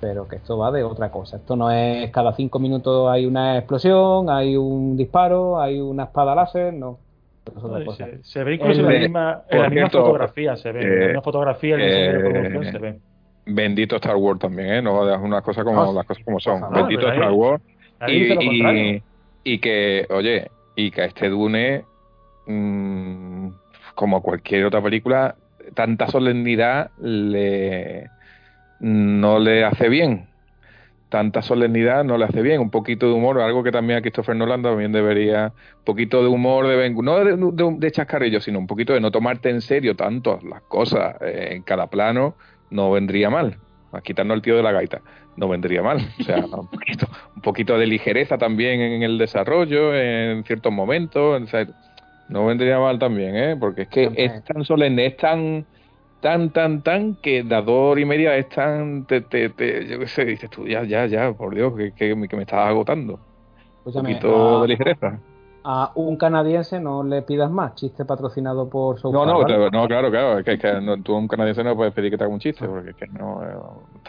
pero que esto va de otra cosa. Esto no es cada cinco minutos hay una explosión, hay un disparo, hay una espada láser, no. Es. Se, se ve incluso en la misma, en por la misma cierto, fotografía, se ve. en la eh, misma fotografía, el diseño de eh, producción se ve. Bendito Star Wars también, ¿eh? No dejas unas cosas como Ah, las cosas como son. Bendito ahí- Star Wars. Ahí Y, que, oye, y que a este Dune, mm, como cualquier otra película, tanta solemnidad le no le hace bien. Tanta solemnidad no le hace bien. Un poquito de humor, algo que también a Christopher Nolan también debería. Un poquito de humor, de, no de, de, de chascarrillo, sino un poquito de no tomarte en serio tanto las cosas eh, en cada plano, no vendría mal. A quitarnos el tío de la gaita, no vendría mal. O sea, un poquito, un poquito de ligereza también en el desarrollo, en ciertos momentos. o sea, no vendría mal también, ¿eh? Porque es que es tan solemne, es tan, tan, tan, tan, que la dos horas y media es tan, te, te, te- yo qué sé, dices tú, ya, ya, ya, por Dios, que, que, me- que me estás agotando. Un poquito de ligereza. A un canadiense no le pidas más. Chiste patrocinado por South No, no, no, claro, claro, es que, es que no- tú a un canadiense no puedes pedir que te haga un chiste, porque es que no, eh,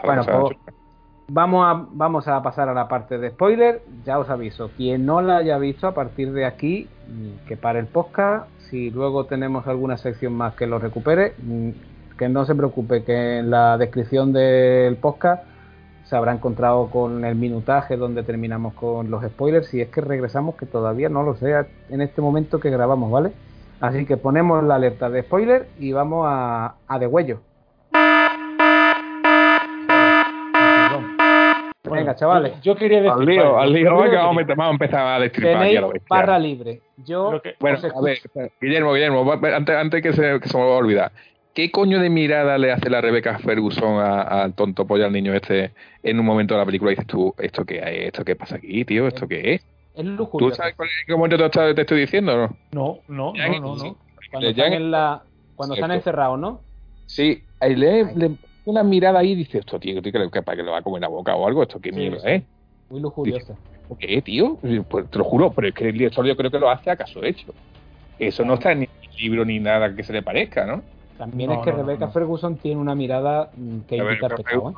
Bueno, pues. Vamos a, vamos a pasar a la parte de spoiler. Ya os aviso, quien no la haya visto a partir de aquí, mm, que pare el podcast. Si luego tenemos alguna sección más que lo recupere, mm, que no se preocupe, que en la descripción del podcast se habrá encontrado con el minutaje donde terminamos con los spoilers. Si es que regresamos, que todavía no lo sé en este momento que grabamos, ¿vale? Así que ponemos la alerta de spoiler y vamos a, a de huello. Venga, chavales. Yo, quería decir. Al lío, al lío, venga, vamos a empezar- vamos a empezar a destripar aquí a lo Tenéis barra libre. Yo que- Bueno, a ver, Guillermo, Guillermo, antes, antes que, se, que se me va a olvidar, ¿qué coño de mirada le hace la Rebeca Ferguson a- al tonto pollo al niño este en un momento de la película? Y dices tú, ¿esto qué es? ¿Esto qué pasa aquí, tío? ¿Esto qué es? es ¿Tú lujurioso. sabes cuál es, en qué momento te, estoy diciendo no? No, no, no, no, no. Cuando están en- la cuando están encerrados, ¿no? Sí, ahí le, le una mirada ahí y dice, esto, tío, tío, que, que para que lo va a comer en la boca o algo, ¿esto qué Sí, mierda sí. es? Muy lujurioso. ¿Por qué, tío? Pues te lo juro, pero es que el director yo creo que lo hace acaso hecho. Eso no está ni en el libro ni nada que se le parezca, ¿no? También No, es que no, Rebecca no. Ferguson tiene una mirada mm, que A ver, indica el Rebecca pecado. ¿eh?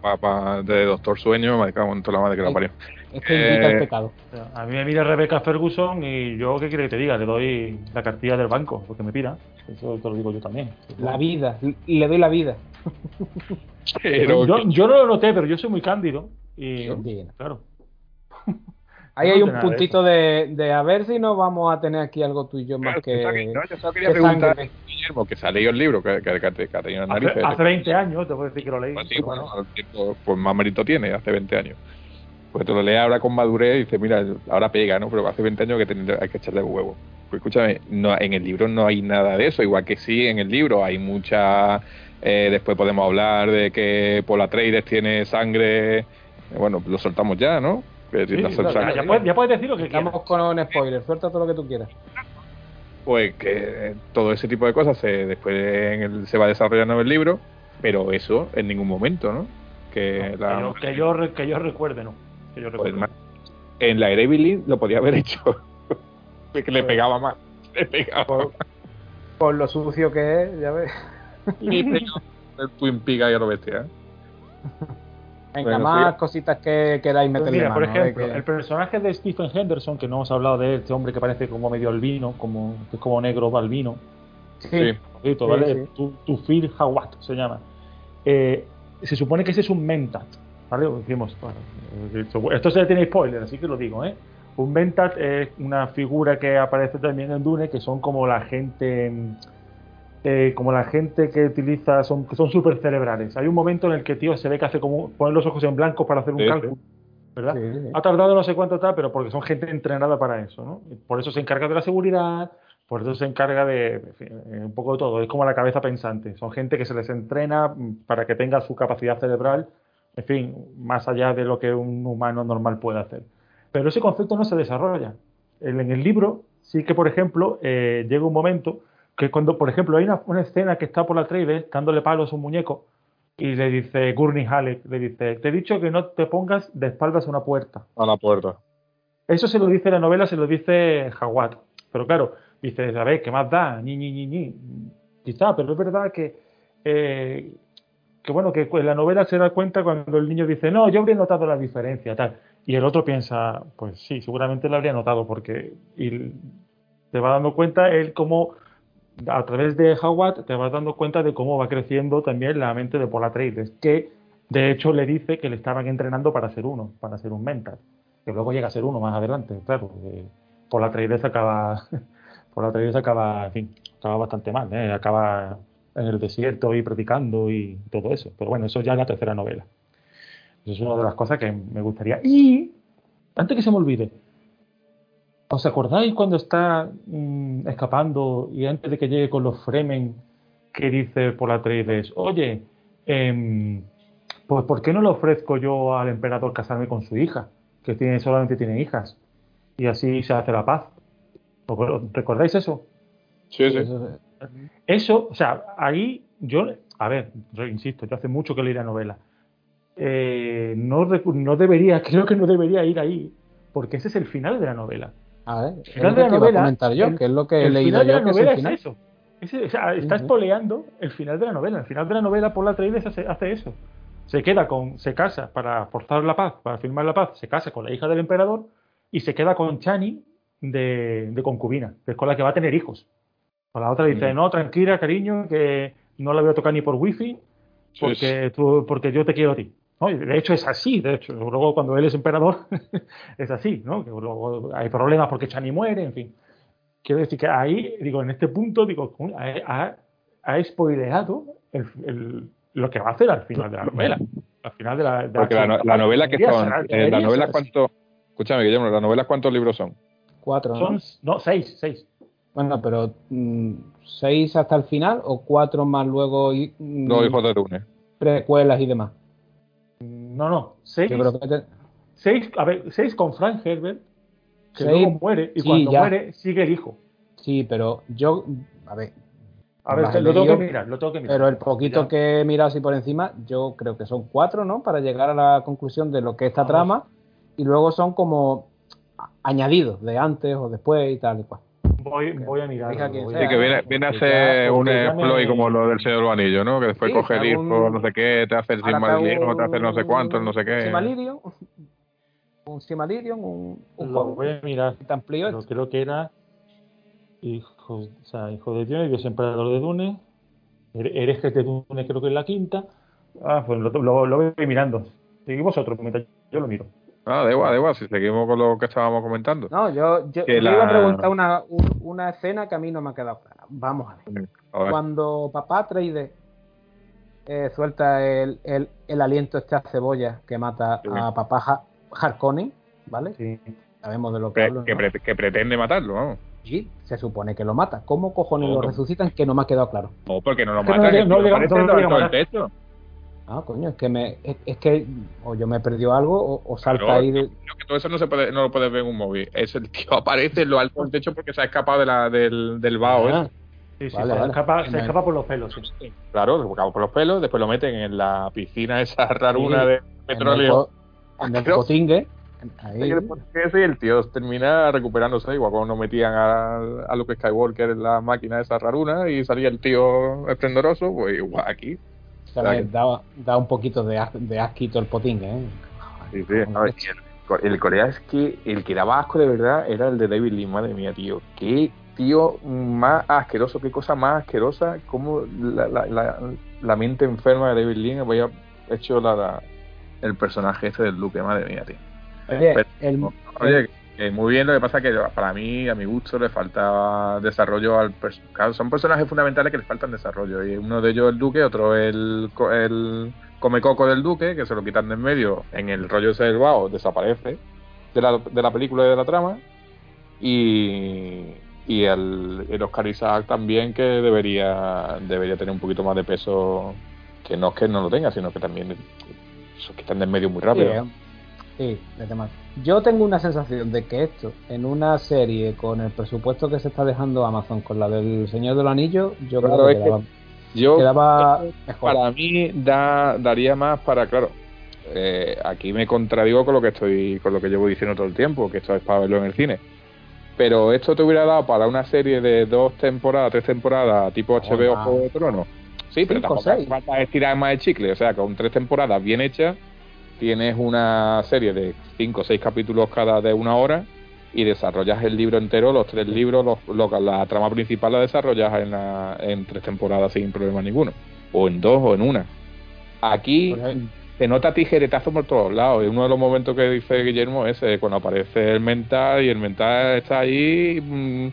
Pa, pa- de Doctor Sueño, me cago en toda la madre que lo Ay. parió. Es que indica el Eh, pecado. A mí me mira Rebecca Ferguson y yo, ¿qué quiere que te diga? Le doy la cartilla del banco, porque me pida. Eso te lo digo yo también. La vida. Y le doy la vida. Pero yo, yo no lo noté, pero yo soy muy cándido. Y claro. Ahí No hay un puntito de, de a ver si no vamos a tener aquí algo tú y yo Claro, más que, no, yo solo quería que preguntar sangre. Guillermo, que se ha leído el libro, que, que, que, que ha tenido en Hace, narices. hace 20 años, te puedo decir que lo leí. Pues sí, bueno, tiempo, pues más mérito tiene, hace 20 años. Pues te lo lees ahora con madurez y dices, mira, ahora pega, ¿no? Pero hace 20 años que ten- hay que echarle huevo. Pues escúchame, no, en el libro no hay nada de eso, igual que sí, en el libro hay mucha... eh, después podemos hablar de que Paula Traders tiene sangre... eh, bueno, lo soltamos ya, ¿no? Sí, no ya, puedes, ya puedes decir lo que quieras. Estamos con spoiler. Suelta todo lo que tú quieras. pues que eh, todo ese tipo de cosas se, después en el- se va desarrollando en el libro, pero eso en ningún momento, ¿no? Que No, la- que, yo, que, yo, que yo recuerde, no. Que yo pues, recuerde. ma- en la Erabilly lo podía haber hecho. que le pegaba más. Le pegaba Por, por lo sucio que es, ya ves. Pegaba el Twin Peaks ahí a lo bestia. ¿Eh? Venga, Bueno, más sí. cositas que queráis Pues meterle mira, por mano, ver ejemplo, que- el personaje de Stephen Henderson, que no hemos hablado de él, este hombre que parece como medio albino, como, que es como negro albino, Sí, Sí. ¿vale? sí. Tu, tu Phil Hawat se llama. Eh, se supone que ese es un mentat, ¿vale? Decimos, bueno, eh, esto, esto se tiene spoiler, así que lo digo, ¿eh? Un Mentat es una figura que aparece también en Dune, que son como la gente, eh, como la gente que utiliza, son, que son súper cerebrales. Hay un momento en el que, tío, se ve que hace como poner los ojos en blanco para hacer un Sí, cálculo, ¿verdad? Sí, sí. Ha tardado no sé cuánto tal, pero porque son gente entrenada para eso, ¿no? Por eso se encarga de la seguridad, por eso se encarga de, en fin, eh, un poco de todo. Es como la cabeza pensante. Son gente que se les entrena para que tenga su capacidad cerebral, en fin, más allá de lo que un humano normal puede hacer. Pero ese concepto no se desarrolla. En en el libro sí que, por ejemplo, eh, llega un momento que cuando, por ejemplo, hay una, una escena que está por la trailer dándole palos a un muñeco y le dice Gurney Halleck, le dice, te he dicho que no te pongas de espaldas a una puerta. A la puerta. Eso se lo dice la novela, se lo dice Jawad. Pero claro, dice, a ver, ¿qué más da? Ni, ni, ni, ni. Quizá, pero es verdad que, eh, que bueno, que en la novela se da cuenta cuando el niño dice, no, yo habría notado la diferencia, tal. Y el otro piensa, pues sí, seguramente lo habría notado, porque y te va dando cuenta él cómo, a través de Howard, te vas dando cuenta de cómo va creciendo también la mente de Paul Atreides, que de hecho le dice que le estaban entrenando para ser uno, para ser un mental, que luego llega a ser uno más adelante, claro, porque Paul Atreides acaba, acaba, en fin, acaba bastante mal, ¿eh? acaba en el desierto y predicando y todo eso, pero bueno, eso ya es la tercera novela. Eso es una de las cosas que me gustaría. Y, antes que se me olvide, ¿os acordáis cuando está mm, escapando y antes de que llegue con los Fremen, que dice por la Atreides, oye, em, pues ¿por qué no le ofrezco yo al emperador casarme con su hija? Que tiene, solamente tiene hijas. Y así se hace la paz. ¿Os- ¿Recordáis eso? Sí, sí. Eso- Eso, o sea, ahí yo, a ver, yo insisto, yo hace mucho que leí la novela. Eh, no, no debería, creo que no debería ir ahí, porque ese es el final de la novela. A ver, es final lo de que la a novela, comentar yo, el- que es lo que he el leído final de yo, la que es novela el final. es eso. Ese- o sea, está espoleando el final de la novela. El final de la novela, Paul Atreides hace, hace eso. Se queda con, se casa para forzar la paz, para firmar la paz, se casa con la hija del emperador y se queda con Chani de, de concubina, que es con la que va a tener hijos. Con la otra dice, no, tranquila, cariño, que no la voy a tocar ni por wifi, Sí, porque, tú, porque yo te quiero a ti. ¿No? De hecho es así, de hecho, luego cuando él es emperador es así, ¿no? Que luego hay problemas porque Chani muere, en fin. Quiero decir que ahí, digo, en este punto, digo, ha, ha, ha spoileado el- el- lo que va a hacer al final de la novela. Al final de la, de Porque la, no- la novela que son. eh, la novela cuánto. Escúchame, Guillermo, ¿la novela cuántos libros son? Cuatro, ¿no? Son, no, seis, seis. Bueno, pero mm, seis hasta el final o cuatro más luego y, mm, Los hijos de Dune. precuelas y demás. No, no, seis, Yo creo que te- seis, a ver, seis con Frank Herbert, que Seis, luego muere, y sí, cuando ya. muere sigue el hijo. sí, pero yo, a ver, A ver, lo tengo que mirar, lo tengo que mirar. pero el poquito Ya. que he mirado así por encima, yo creo que son cuatro, ¿no? Para llegar a la conclusión de lo que es esta Vamos. trama y luego son como añadidos de antes o después y tal y cual. Voy, voy a mirar. Sí, que viene, viene a ser un exploit me- como lo del señor Vanillo, ¿no? Que después Sí, coge el un- no sé qué, te hace el Silmarillion, hago te hace no sé cuánto, no sé Un qué. Un Silmarillion, un, un Lo juego voy a mirar. creo que era hijo, o sea, hijo de Dios y Dios emperador de Dune. Here- Herejes de Dune creo que es la quinta. Ah, pues lo, lo, lo voy mirando. Seguimos otro mientras yo lo miro. Ah, da igual, da igual, si seguimos con lo que estábamos comentando. No, yo, yo, Que yo la- iba a preguntar una, un- una escena que a mí no me ha quedado clara. Vamos a ver. A ver. Cuando papá Atreides eh, suelta el, el, el aliento este a cebolla que mata Sí. a papá Ha- Harkonnen, ¿vale? Sí. Sabemos de lo que Pre- hablo. que, ¿no? pre- que pretende matarlo, vamos. Sí, se supone que lo mata. ¿Cómo cojones No, lo no. resucitan? Que no me ha quedado claro. No, porque no lo Es que no aparece no en lo Ah, coño, es que me es, es que o yo me perdió algo o, o salta Claro, ahí de, Creo que todo eso no se puede, no lo puedes ver en un móvil. Es el tío aparece en lo alto del techo porque se ha escapado de la, del, del vaho. Ah, ese. Sí, sí, Vale, se, vale. Escapa, se escapa por los pelos. sí. Claro, lo buscamos por los pelos, después lo meten en la piscina esa raruna Sí, de en el, petróleo. po- en el. Ahí, y el tío termina recuperándose, igual cuando metían a, a Luke Skywalker en la máquina esa raruna y salía el tío esplendoroso, pues igual aquí. Da, da un poquito de, de asquito el potingue, ¿eh? Sí, sí, el, el Corea es que el que daba asco de verdad era el de David Lee, madre mía, tío. Qué tío más asqueroso, qué cosa más asquerosa, cómo la, la, la, la mente enferma de David Lee había hecho la, el personaje este del Duque, madre mía, tío. Oye, Pero- el, Oye, que muy bien, lo que pasa que para mí, a mi gusto, le falta desarrollo al pers- claro, son personajes fundamentales que les faltan desarrollo. Y uno de ellos el Duque, otro el, co- el Comecoco del Duque, que se lo quitan de en medio en el rollo ese del Bao, desaparece de la, de la película y de la trama. Y, y el, el Oscar Isaac también, que debería, debería tener un poquito más de peso, que no es que no lo tenga, sino que también se quitan de en medio muy rápido. Sí, desde más. Yo tengo una sensación de que esto, en una serie con el presupuesto que se está dejando Amazon con la del Señor de los Anillos, yo Claro, creo que Yo quedaba mejor. Para mí da, daría más para, claro, eh, aquí me contradigo con lo que estoy, con lo que llevo diciendo todo el tiempo, que esto es para verlo en el cine. Pero esto te hubiera dado para una serie de dos temporadas, tres temporadas, tipo HBO Hola. Juego de Tronos. Sí, pero Cinco, tampoco seis. falta estirar más el chicle. O sea, con tres temporadas bien hechas, tienes una serie de cinco o seis capítulos cada de una hora y desarrollas el libro entero, los tres libros, los- lo- la trama principal la desarrollas en, la- en tres temporadas sin problema ninguno. O en dos o en una. Aquí Pues, se nota tijeretazo por todos lados. Y uno de los momentos que dice Guillermo es cuando aparece el mental y el mental está ahí mm,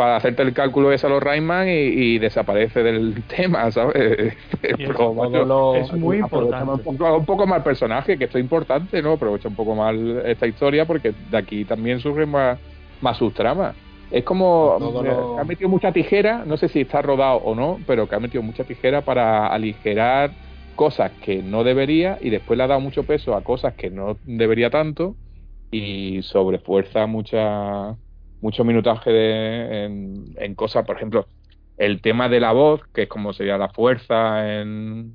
para hacerte el cálculo ese a los Rayman y, y desaparece del tema, ¿sabes? Y Pero, todo macho, lo- es muy importante. Un poco, un poco mal personaje, que esto es importante, ¿no? Aprovecha un poco mal esta historia porque de aquí también surgen más, más sus tramas. Es como eh, lo- que ha metido mucha tijera, no sé si está rodado o no, pero que ha metido mucha tijera para aligerar cosas que no debería y después le ha dado mucho peso a cosas que no debería tanto y sobrefuerza mucha mucho minutaje de- en, en cosas, por ejemplo, el tema de la voz, que es como sería la fuerza en,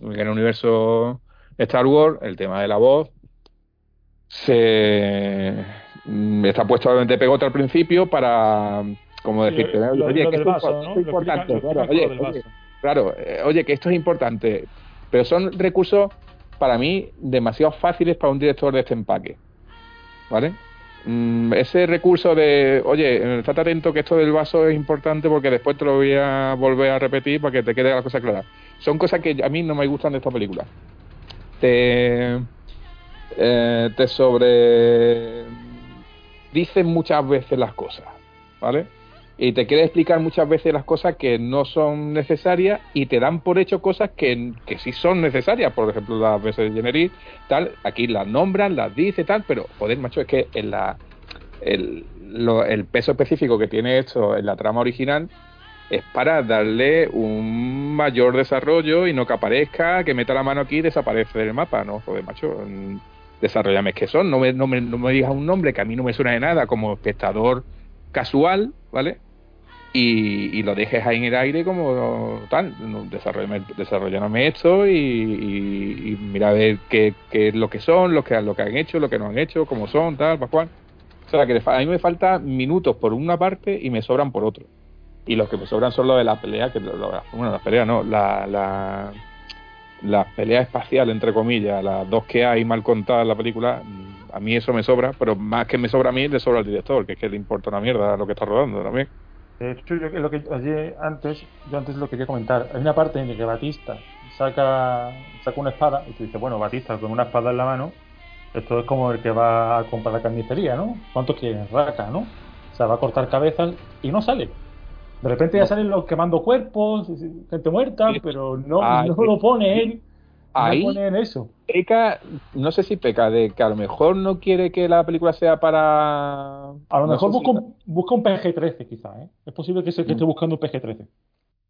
en el universo Star Wars, el tema de la voz se mm, está puesto obviamente pegote al principio para como Sí, decirte, lo- oye, lo que esto, vaso, esto ¿no? es Lo importante, claro, oye. Claro, eh, oye, que esto es importante, pero son recursos para mí demasiado fáciles para un director de este empaque. ¿Vale? Mm, ese recurso de, oye, eh, estate atento que esto del vaso es importante porque después te lo voy a volver a repetir para que te quede la cosa clara. Son cosas que a mí no me gustan de esta película. Te, eh, te sobre. Dicen muchas veces las cosas, ¿vale? Y te quiere explicar muchas veces las cosas que no son necesarias y te dan por hecho cosas que, que sí son necesarias. Por ejemplo, las veces de Generis, tal, aquí las nombran, las dice, tal, pero joder, macho, es que en la, el, el peso específico que tiene esto en la trama original es para darle un mayor desarrollo y no que aparezca, que meta la mano aquí y desaparece del mapa, ¿no? Joder, macho, mm, desarrollame que son, no me, no, me, no me digas un nombre que a mí no me suena de nada como espectador casual, ¿vale? Y, y lo dejes ahí en el aire como tal, desarrollame, desarrollame esto y, y- y mira a ver qué, qué es lo que son, lo que, lo que han hecho, lo que no han hecho, cómo son, tal, para cual. O sea, que a mí me faltan minutos por una parte y me sobran por otro. Y los que me sobran son los de la pelea, que lo- bueno, las peleas no, la, la, la pelea espacial, entre comillas, las dos que hay mal contadas en la película, a mí eso me sobra, pero más que me sobra a mí, le sobra al director, que es que le importa una mierda lo que está rodando también. De hecho, yo lo que ayer antes, yo antes lo quería comentar. Hay una parte en la que Batista saca, saca una espada y tú dices, bueno, Batista con una espada en la mano, esto es como el que va a comprar la carnicería, ¿no? ¿Cuánto quieres? Raca, ¿no? O sea, va a cortar cabezas y no sale. De repente ya salen los quemando cuerpos, gente muerta, pero no, Ah, no lo pone él. Ahí No eso. peca, no sé si peca de que a lo mejor no quiere que la película sea para... A lo mejor busca, un, busca un PG-13 quizá, ¿eh? Es posible que, se, que esté buscando un PG-13.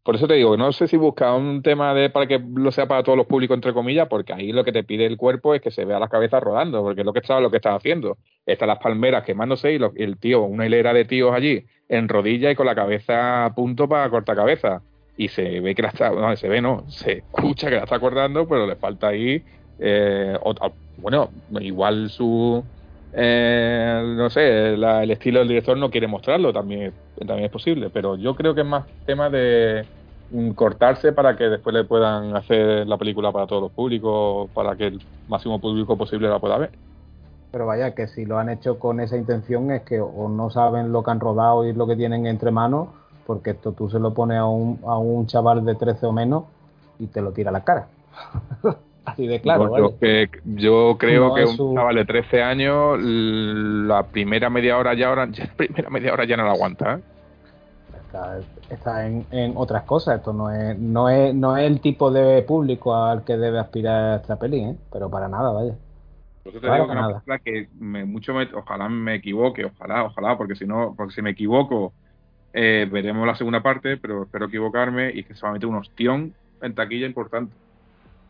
Por eso te digo, no sé si busca un tema de para que lo sea para todos los públicos, entre comillas, porque ahí lo que te pide el cuerpo es que se vea la cabeza rodando, porque es lo que está, lo que haciendo. Están las palmeras quemándose y, el tío, una hilera de tíos allí, en rodillas y con la cabeza a punto para cortar cabeza. Y se ve que la está, no, se ve, no, se escucha que la está cortando, pero le falta ahí, eh, otra- bueno, igual su, eh, no sé, la- el estilo del director no quiere mostrarlo, también, también es posible, pero yo creo que es más tema de mm, cortarse para que después le puedan hacer la película para todos los públicos, para que el máximo público posible la pueda ver. Pero vaya, que si lo han hecho con esa intención es que o no saben lo que han rodado y lo que tienen entre manos, porque esto tú se lo pones a un, a un chaval de 13 o menos y te lo tira a la cara. Así de claro, Yo- ¿vale? yo, que- yo creo No que un su- chaval de 13 años, la primera media hora ya, ahora, ya la primera media hora ya no la aguanta. ¿eh? Está, está en, en otras cosas. Esto no es, no es no es el tipo de público al que debe aspirar esta peli, ¿eh? Pero para nada, vaya. Por eso te Claro digo que una que me, mucho me- ojalá me equivoque, ojalá, ojalá, porque si no, porque si me equivoco, eh, veremos la segunda parte, pero espero equivocarme y que se va a meter un ostión en taquilla importante.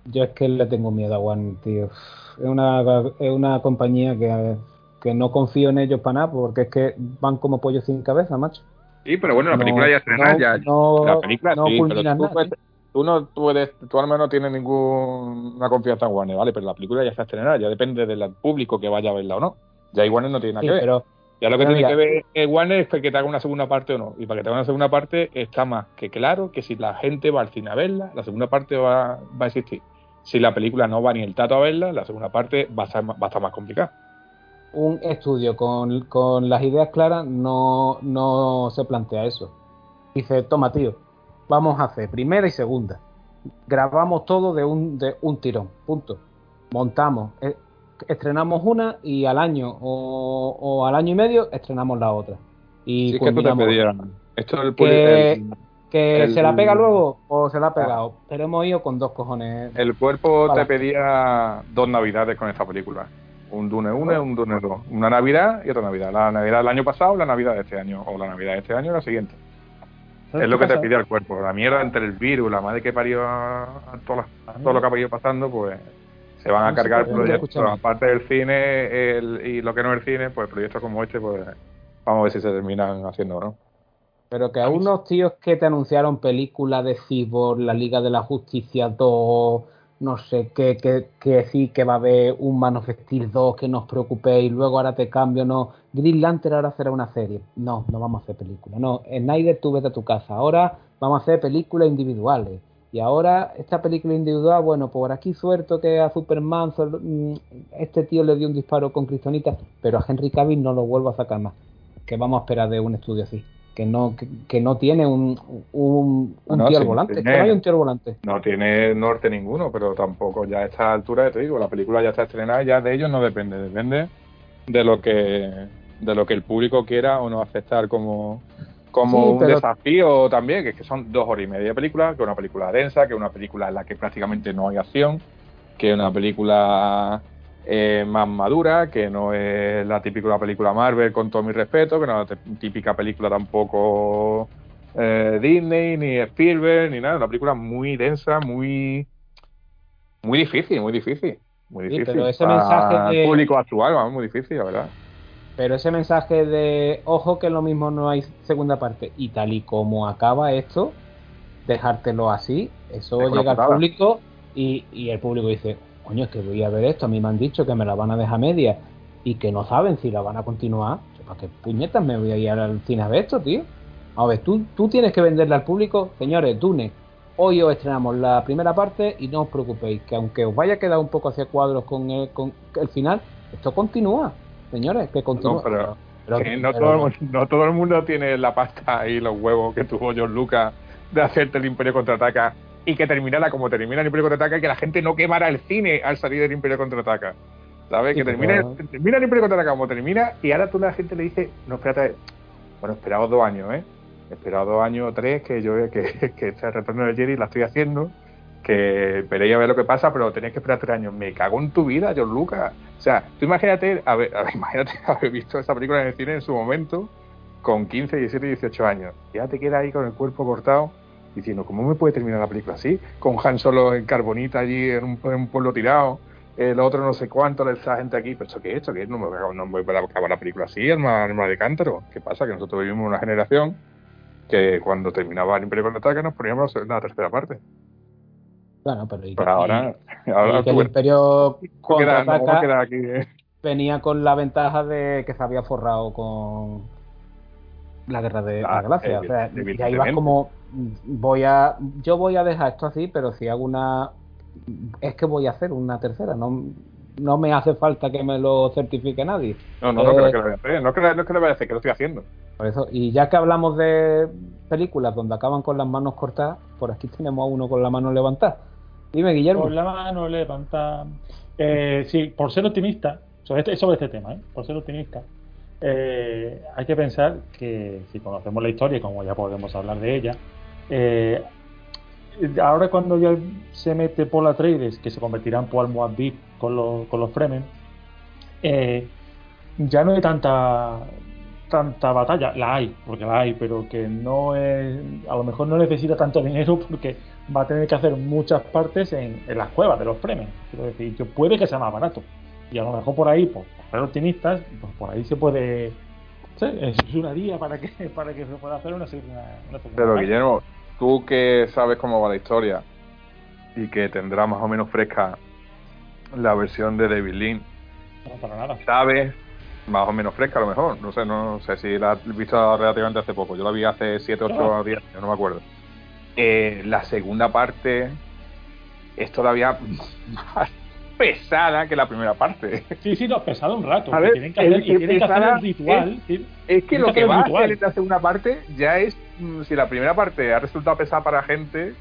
Yo es que le tengo miedo a Warner, tío. Es una, es una compañía que, que no confío en ellos para nada, porque es que van como pollo sin cabeza, macho. Sí, pero bueno, la No, película ya estrenada, no, ya, no- la película no sí, pero culminan tú, nada, puedes- tú no puedes, tú al menos no tienes ninguna confianza en Warner, ¿vale? Pero la película ya está estrenada, ya depende del público que vaya a verla o no. Ya Warner no tiene nada Sí, que ver. Ya lo que tiene que ver eh, Warner es que te haga una segunda parte o no. Y para que te haga una segunda parte está más que claro que si la gente va al cine a verla, la segunda parte va, va a existir. Si la película no va ni el tato a verla, la segunda parte va a estar, más- va a estar más complicada. un estudio con, con las ideas claras no, no se plantea eso. Dice, toma tío, vamos a hacer primera y segunda. Grabamos todo de un, de un tirón, punto. Montamos, eh, estrenamos una y al año o, o al año y medio estrenamos la otra. Y Sí, que esto te pedía. Esto es el, Que- Que el- se la pega luego o se la ha pegado. Pero hemos ido con dos cojones. el, cuerpo Para. te pedía dos navidades con esta película. Un Dune 1 y un Dune 2. Una Navidad y otra Navidad. La Navidad del año pasado, la Navidad de este año. O la Navidad de este año y la siguiente. ¿Sabes Es lo que te pide el cuerpo. La mierda entre el virus, la madre que parió a, a todas las- todo lo que ha ido pasando, pues se van a cargar proyectos. Aparte del cine el- y lo que no es el cine, pues proyectos como este, pues vamos a ver si se terminan haciendo o no. Pero que a unos tíos que te anunciaron películas de Cyborg, la Liga de la Justicia 2, no sé, que, que, que sí, que va a haber un Man of Steel 2, que no os preocupéis, luego ahora te cambio, no. Green Lantern ahora será una serie. No, no vamos a hacer películas. No, Snyder, tú vete a tu casa. Ahora vamos a hacer películas individuales. Y ahora, esta película individual, bueno, por aquí suelto que a Superman, mm, este tío le dio un disparo con Cristonita, pero a Henry Cavill no lo vuelvo a sacar más. Que vamos a esperar de un estudio así. Que no, que, que no tiene un, un, un No, tío al volante. tiene- no hay un tío al volante. No tiene norte ninguno, pero tampoco ya a esta altura, te digo, la película ya está estrenada, ya de ellos no depende, depende de lo que de lo que el público quiera o no aceptar como, como Sí, un pero- desafío también, que es que son dos horas y media de película, que es una película densa, que es una película en la que prácticamente no hay acción, que es una película eh, más madura, que no es la típica película Marvel con todo mi respeto, que no es la típica película tampoco eh, Disney, ni Spielberg, ni nada, una película muy densa, muy muy difícil, muy difícil. Muy Sí, difícil. pero ese Para mensaje de- público actual, vamos, muy difícil, la verdad. Pero ese mensaje de, ojo que lo mismo no hay segunda parte, y tal y como acaba esto, dejártelo así, eso llega al público y, y el público dice, coño, es que voy a ver esto, a mí me han dicho que me la van a dejar media y que no saben si la van a continuar. Yo, ¿Para qué puñetas me voy a ir al cine a ver esto, tío? A ver, tú, tú tienes que venderle al público, señores, Dune, hoy os estrenamos la primera parte y no os preocupéis, que aunque os vaya a quedar un poco hacia cuadros con el, con el final, esto continúa, señores, que continúa. No, pero- Pero- Que no, pero- todo no todo el mundo tiene la pasta y los huevos que tuvo George Lucas de hacerte el Imperio Contraataca y que terminara como termina el Imperio Contraataca y que la gente no quemara el cine al salir del Imperio Contraataca. ¿Sabes? Sí, que termina, termina el Imperio Contraataca como termina y ahora tú la gente le dice, no, espérate, bueno, esperaos dos años, ¿eh? Esperaos dos años o tres que yo que, que este retorno de Jerry la estoy haciendo, que esperéis a ver lo que pasa, pero tenéis que esperar tres años. Me cago en tu vida, George Lucas. O sea, tú imagínate, a ver, a ver, imagínate haber visto esa película en el cine en su momento, con 15, 17, 18 años. Ya te quedas ahí con el cuerpo cortado, diciendo, ¿cómo me puede terminar la película así? Con Han Solo en carbonita allí en un, pueblo tirado, el otro no sé cuánto, esa gente aquí, pero ¿esto qué es? ¿Esto qué es? No me voy a, acabar la película así, alma, alma de cántaro. ¿Qué pasa? Que nosotros vivimos una generación que cuando terminaba el Imperio Contraataca nos poníamos la tercera parte. Bueno, pero y, Pero ahora, y- ahora y que el Imperio no, contraataca queda aquí, eh. venía con la ventaja de que se había forrado con la guerra de la galaxia. O evi- sea, ya ibas evidentemente. como voy a yo voy a dejar esto así, pero si hago una es que voy a hacer una tercera, no no me hace falta que me lo certifique nadie. No, no, no, Eh, que lo voy a hacer. No, que, no es que lo voy a hacer, que lo estoy haciendo. Por eso, y ya que hablamos de películas donde acaban con las manos cortadas, por aquí tenemos a uno con la mano levantada. Dime, Guillermo. Con la mano levanta. Eh, sí, por ser optimista, sobre este, sobre este tema, ¿eh? por ser optimista, eh, hay que pensar que si conocemos la historia, como ya podemos hablar de ella, eh, ahora cuando ya se mete Paul Atreides, que se convertirá en Paul Muad'Dib con los, con los Fremen, eh, ya no hay tanta tanta batalla, la hay, porque la hay, pero que no es, a lo mejor no necesita tanto dinero porque va a tener que hacer muchas partes en, en las cuevas de los Fremen. Quiero decir, que puede que sea más barato. Y a lo mejor por ahí, por, ser optimistas, pues por ahí se puede. Sí, es una guía para que, para que se pueda hacer una, una Pero. Guillermo, tú que sabes cómo va la historia y que tendrá más o menos fresca la versión de David Lynn, No, para nada. sabes más o menos fresca a lo mejor, no sé, no sé si la has visto relativamente hace poco, yo la vi hace 7, 8 No. días, yo no me acuerdo. Eh, la segunda parte es todavía más pesada que la primera parte. Sí, sí, no, pesado un rato. Ver, tienen que hacer, que tienen que ritual. sí. Es que lo que va a hacer en la segunda parte ya es, mm, si la primera parte ha resultado pesada para gente,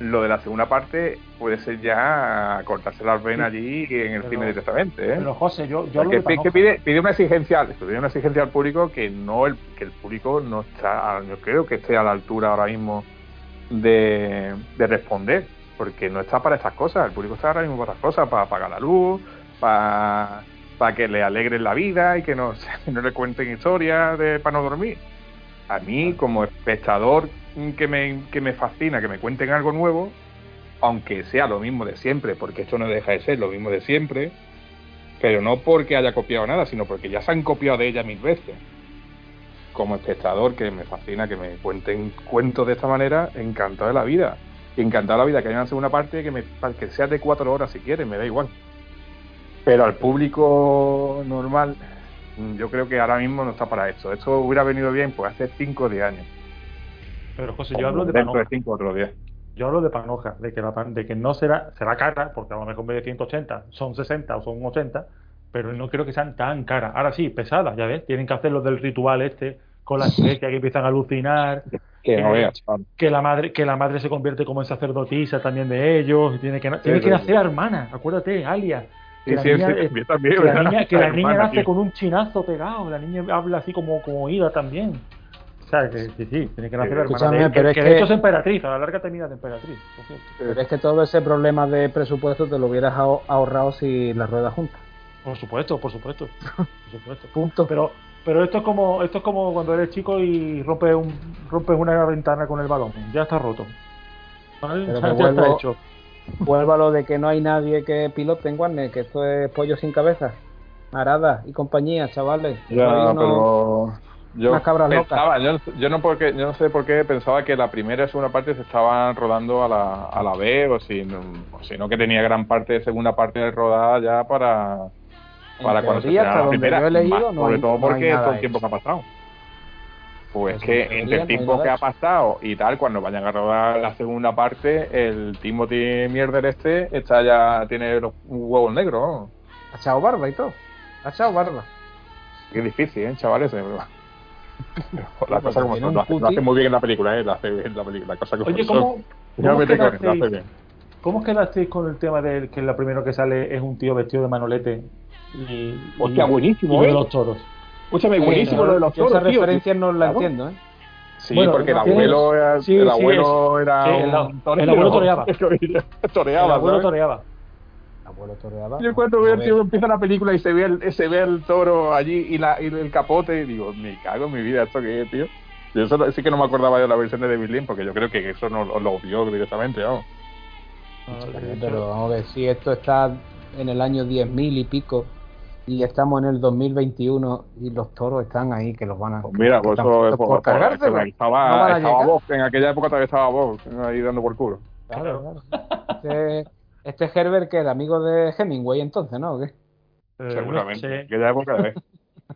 lo de la segunda parte puede ser ya cortarse las venas allí en el Pero- cine directamente. ¿eh? Pero José, yo, O yo sea, hablo que, que pide, pide una exigencia, pide una exigencia al público que no el, que el público no está, yo creo que esté a la altura ahora mismo de, de responder, porque no está para estas cosas, el público está ahora mismo para estas cosas, para apagar la luz, para, para que le alegren la vida y que no, no le cuenten historias de, para no dormir. A mí, como espectador que me, que me fascina, que me cuenten algo nuevo, aunque sea lo mismo de siempre, porque esto no deja de ser lo mismo de siempre, pero no porque haya copiado nada, sino porque ya se han copiado de ella mil veces. Como espectador, que me fascina que me cuenten cuentos de esta manera, encantado de la vida. Encantado de la vida que haya una segunda parte que, me, que sea de cuatro horas si quieren, me da igual. Pero al público normal, yo creo que ahora mismo no está para esto. Esto hubiera venido bien pues hace 5 o 10 años. Pero José, yo hablo de panoja. de 5 o otros 10. Yo hablo de panoja, de que, la de que no será, será cara, porque a lo mejor en vez de 180 son 60 o son 80, pero no creo que sean tan caras. Ahora sí, pesadas, ya ves, tienen que hacer lo del ritual este con la iglesia que empiezan a alucinar, Que no Eh, veas, que la madre que la madre se convierte como en sacerdotisa también de ellos, y tiene que, tiene que sí, nacer hermana, acuérdate, Alia. Que Sí, la sí, niña, sí, eh, también, también, que la niña, que la niña Hermana, nace tío. con un chinazo pegado, la niña habla así como, como ida también. O sea, que sí, sí, tiene que nacer hermana. De- pero que, es que que- de hecho es emperatriz, a la larga termina de emperatriz. por. Pero es que todo ese problema de presupuesto te lo hubieras aho- ahorrado si las ruedas juntas. Por supuesto, por supuesto. Por supuesto. Punto. Pero, pero esto es como, esto es como cuando eres chico y rompes un, rompes una ventana con el balón. Ya está roto. ¿Vale? Pero Ya, que ya está vuelvo- hecho. Vuelvo a lo de que no hay nadie que pilote en Warner, que esto es pollo sin cabeza. Arada y compañía, chavales. Ya, pero yo unas cabras locas. pensaba, yo, yo no porque, yo no sé por qué pensaba que la primera y segunda parte se estaban rodando a la, a la B o si, no- o si no que tenía gran parte de segunda parte rodada ya para, para cuando se estrenara la primera, yo he leído, más, no sobre hay- todo no porque nada todo el hecho. tiempo que ha pasado. Pues Pues que en entre el no tiempo que ha pasado y tal, cuando vayan a rodar la segunda parte, el Timothy Mierder este está ya tiene los huevos negros. ¿no? Ha echado barba y todo. Ha echado barba. Qué difícil, ¿eh, chavales? La cosa como son, lo hace, lo cuti. hace muy bien en la película, ¿eh? Lo hace bien en la película. La cosa como Oye, son. ¿cómo, cómo me quedasteis, hace bien. cómo quedasteis con el tema de que lo primero que sale es un tío vestido de manolete? Y, Hostia, buenísimo, y lo de ¿eh? los toros. Escúchame, Eh, buenísimo lo de los toros, Esa tío. referencia no la Claro. entiendo, ¿eh? Sí, Bueno, porque el abuelo era, sí, el sí, abuelo era sí, el- un el abuelo toreaba. toreaba, el abuelo ¿sabes? toreaba. El abuelo toreaba. Yo cuando veo el tío empieza la película y se ve el, se ve el toro allí y, la, y el capote y digo, me cago en mi vida, ¿esto qué es, tío? Yo eso no- sí que no me acordaba de la versión de David Lynn porque yo creo que eso no lo vio directamente, vamos. Pero vamos a ver, si esto está en el año 10.000 y pico y estamos en el 2021 y los toros están ahí que los van a... Pues mira, que pues eso es por, por cargarse, por- ¿no? estaba, No a estaba en aquella época todavía estaba Vox ahí dando por culo. Claro, claro. Este, este Herbert que era amigo de Hemingway entonces, ¿no? ¿O qué? Eh, Seguramente. En aquella época, ¿eh?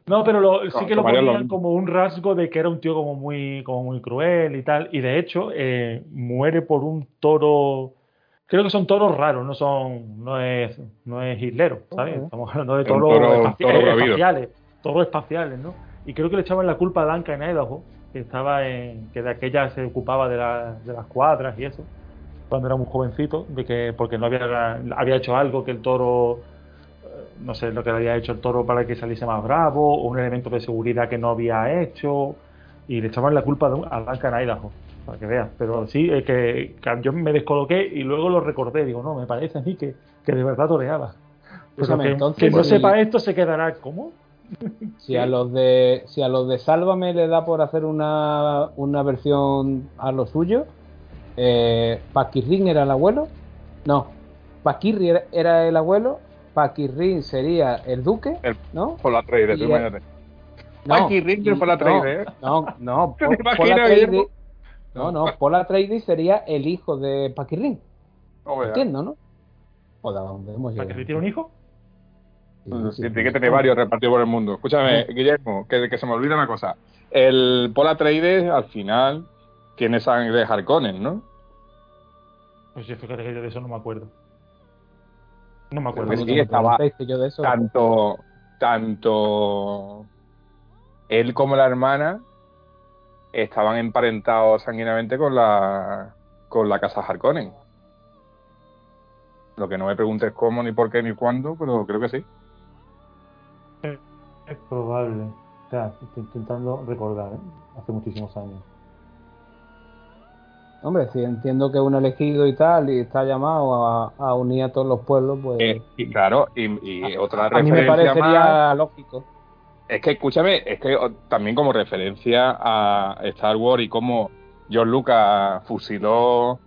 No, pero lo- sí que lo ponían como un rasgo de que era un tío como muy, como muy cruel y tal. Y de hecho, eh, muere por un toro. Creo que son toros raros, no son, no es, no es hitlero, ¿sabes? Estamos hablando de toros toro- espaci- toro bravío. espaciales, toros espaciales, ¿no? Y creo que le echaban la culpa a Duncan Idaho, que estaba en, que de aquella se ocupaba de, la- de las cuadras y eso. cuando era muy jovencito, de que porque no había, había hecho algo que el toro, eh, no sé lo que le había hecho el toro para que saliese más bravo, o un elemento de seguridad que no había hecho, y le echaban la culpa a Duncan Idaho, para que veas. Pero sí, es que, que yo me descoloqué y luego lo recordé, digo, no, me parece a mí que, que de verdad toreaba. Que, entonces, que no si- sepa esto se quedará, ¿cómo? Si a los de si a los de Sálvame le da por hacer una, una versión a lo suyo, eh, Paquirrín era el abuelo, no, Paquirri era, era el abuelo, Paquirrín sería el duque, El- ¿no? Por la trader, Y tú el- imagínate. No, Paquirrín y- por la no, trader, ¿eh? No, no, ¿Te Po- imaginas, Paul Atreides- Guillermo? No, no, Paul Atreides sería el hijo de Paquirrín, Hombre, entiendo, ¿no? Joder, ¿a dónde hemos ¿Para que llegado? le tiene un hijo? Sí, Sí, sí, tiene que tener varios repartidos por el mundo. Escúchame, Guillermo, que, que se me olvida una cosa. El Paul Atreides, al final, tiene sangre de Harkonnen, ¿no? Pues si fíjate que yo de eso no me acuerdo. No me acuerdo. Pues sí, estaba yo de eso- Tanto, tanto él como la hermana estaban emparentados sanguinamente con la con la casa Harkonnen. Lo que no me preguntes cómo, ni por qué, ni cuándo, pero creo que sí. Es probable. O sea, estoy intentando recordar, ¿eh? Hace muchísimos años. Hombre, si entiendo que es un elegido y tal, y está llamado a, a unir a todos los pueblos, pues Eh, y claro, y, y otra a mí me referencia parecería más- lógico. Es que, escúchame, es que también como referencia a Star Wars y cómo George Lucas fusiló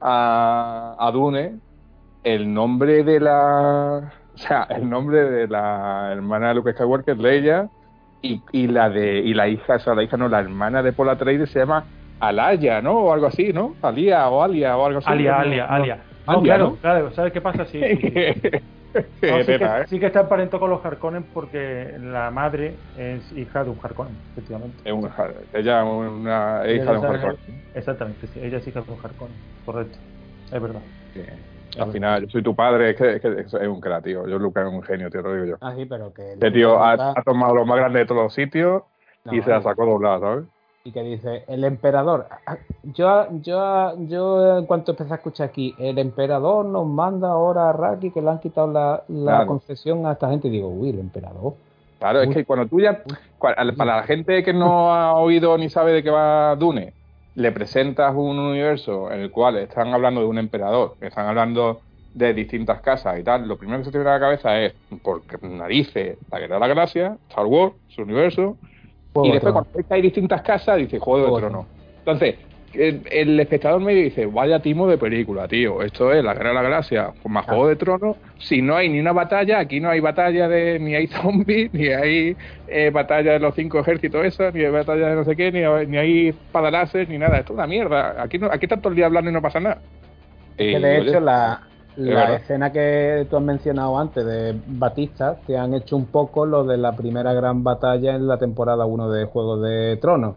a, a Dune, el nombre de la. O sea, el nombre de la hermana de Luke Skywalker, Leia, y, y la de y la hija, o sea, la hija no, la hermana de Paul Atreides se llama Alaya, ¿no? O algo así, ¿no? Alia o Alia o algo así. Alia, ¿no? Alia. Alia. No, Alia, claro, ¿no? claro. ¿Sabes qué pasa? Sí, sí, sí. Que, ¿eh? sí que está emparentado con los Harkonnen porque la madre es hija de un Harkonnen, efectivamente. Es una, ella es una es hija de un Harkonnen. Exactamente, sí, ella es hija de un Harkonnen, correcto. Es verdad. Sí. Al final, yo soy tu padre, es que, es que es un crack, tío. Yo, Lucas, es un genio, tío, te lo digo yo. Ah, sí, pero que... Este tío ha, ha tomado lo más grande de todos los sitios y No, se la sacó doblada, ¿sabes? Y que dice, el emperador. Yo, yo, yo en cuanto empecé a escuchar aquí, el emperador nos manda ahora a Raki que le han quitado la, la Claro. concesión a esta gente. Y digo, uy, el emperador. Claro, es que cuando tú ya. Para la gente que no ha oído ni sabe de qué va Dune, le presentas un universo en el cual están hablando de un emperador, están hablando de distintas casas y tal, lo primero que se te viene a la cabeza es, por narices, la guerra de la galaxia, Star Wars, su universo, Juego y de después cuando ves que hay distintas casas, dice Juego de Juego de Tronos. Entonces, el, el espectador medio dice, vaya timo de película, tío. Esto es la Guerra de la Galaxia, con más Juego de Tronos. Si no hay ni una batalla, aquí no hay batalla de, ni hay zombies, ni hay eh, batalla de los cinco ejércitos esas, ni hay batalla de no sé qué, ni, hay- ni hay padalaces, ni nada. Esto es una mierda. Aquí, no, aquí están todo el día hablando y no pasa nada. Que Y, de hecho, la, la escena que tú has mencionado antes de Batista te han hecho un poco lo de la primera gran batalla en la temporada 1 de Juego de Tronos.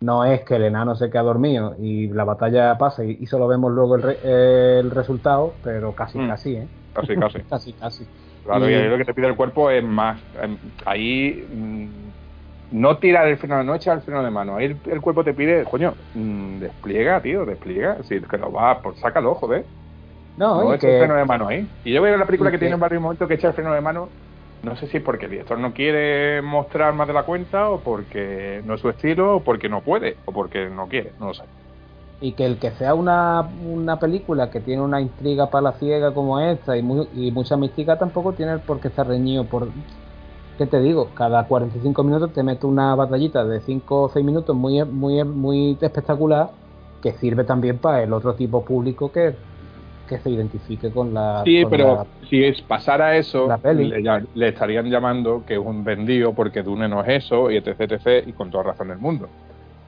No es que el enano se queda dormido y la batalla pasa y, y solo vemos luego el, re- el resultado, pero casi, Mm. casi, ¿eh? Casi, casi. Casi, casi. Claro, Y- y ahí lo que te pide el cuerpo es más. em, Ahí mm, no tirar el freno, no echar el freno de mano. Ahí el, el cuerpo te pide, coño, mm, despliega, tío, despliega. Si que lo va, pues sácalo, joder. No, No el freno de mano ahí. Y yo veo la película que que- tiene en varios momentos que echa el freno de mano. No sé si es porque el director no quiere mostrar más de la cuenta, o porque no es su estilo, o porque no puede, o porque no quiere, no lo sé. y que el que sea una, una película que tiene una intriga para la ciega como esta y, y mucha mística tampoco tiene por qué estar reñido por... ¿Qué te digo? Cada 45 minutos te meto una batallita de 5 o 6 minutos muy, muy, muy espectacular que sirve también para el otro tipo público que, que se identifique con la... Sí, con pero la- si es pasara eso, le, estarían llamando que es un vendido porque Dune no es eso, y etc, etc, y con toda razón del mundo.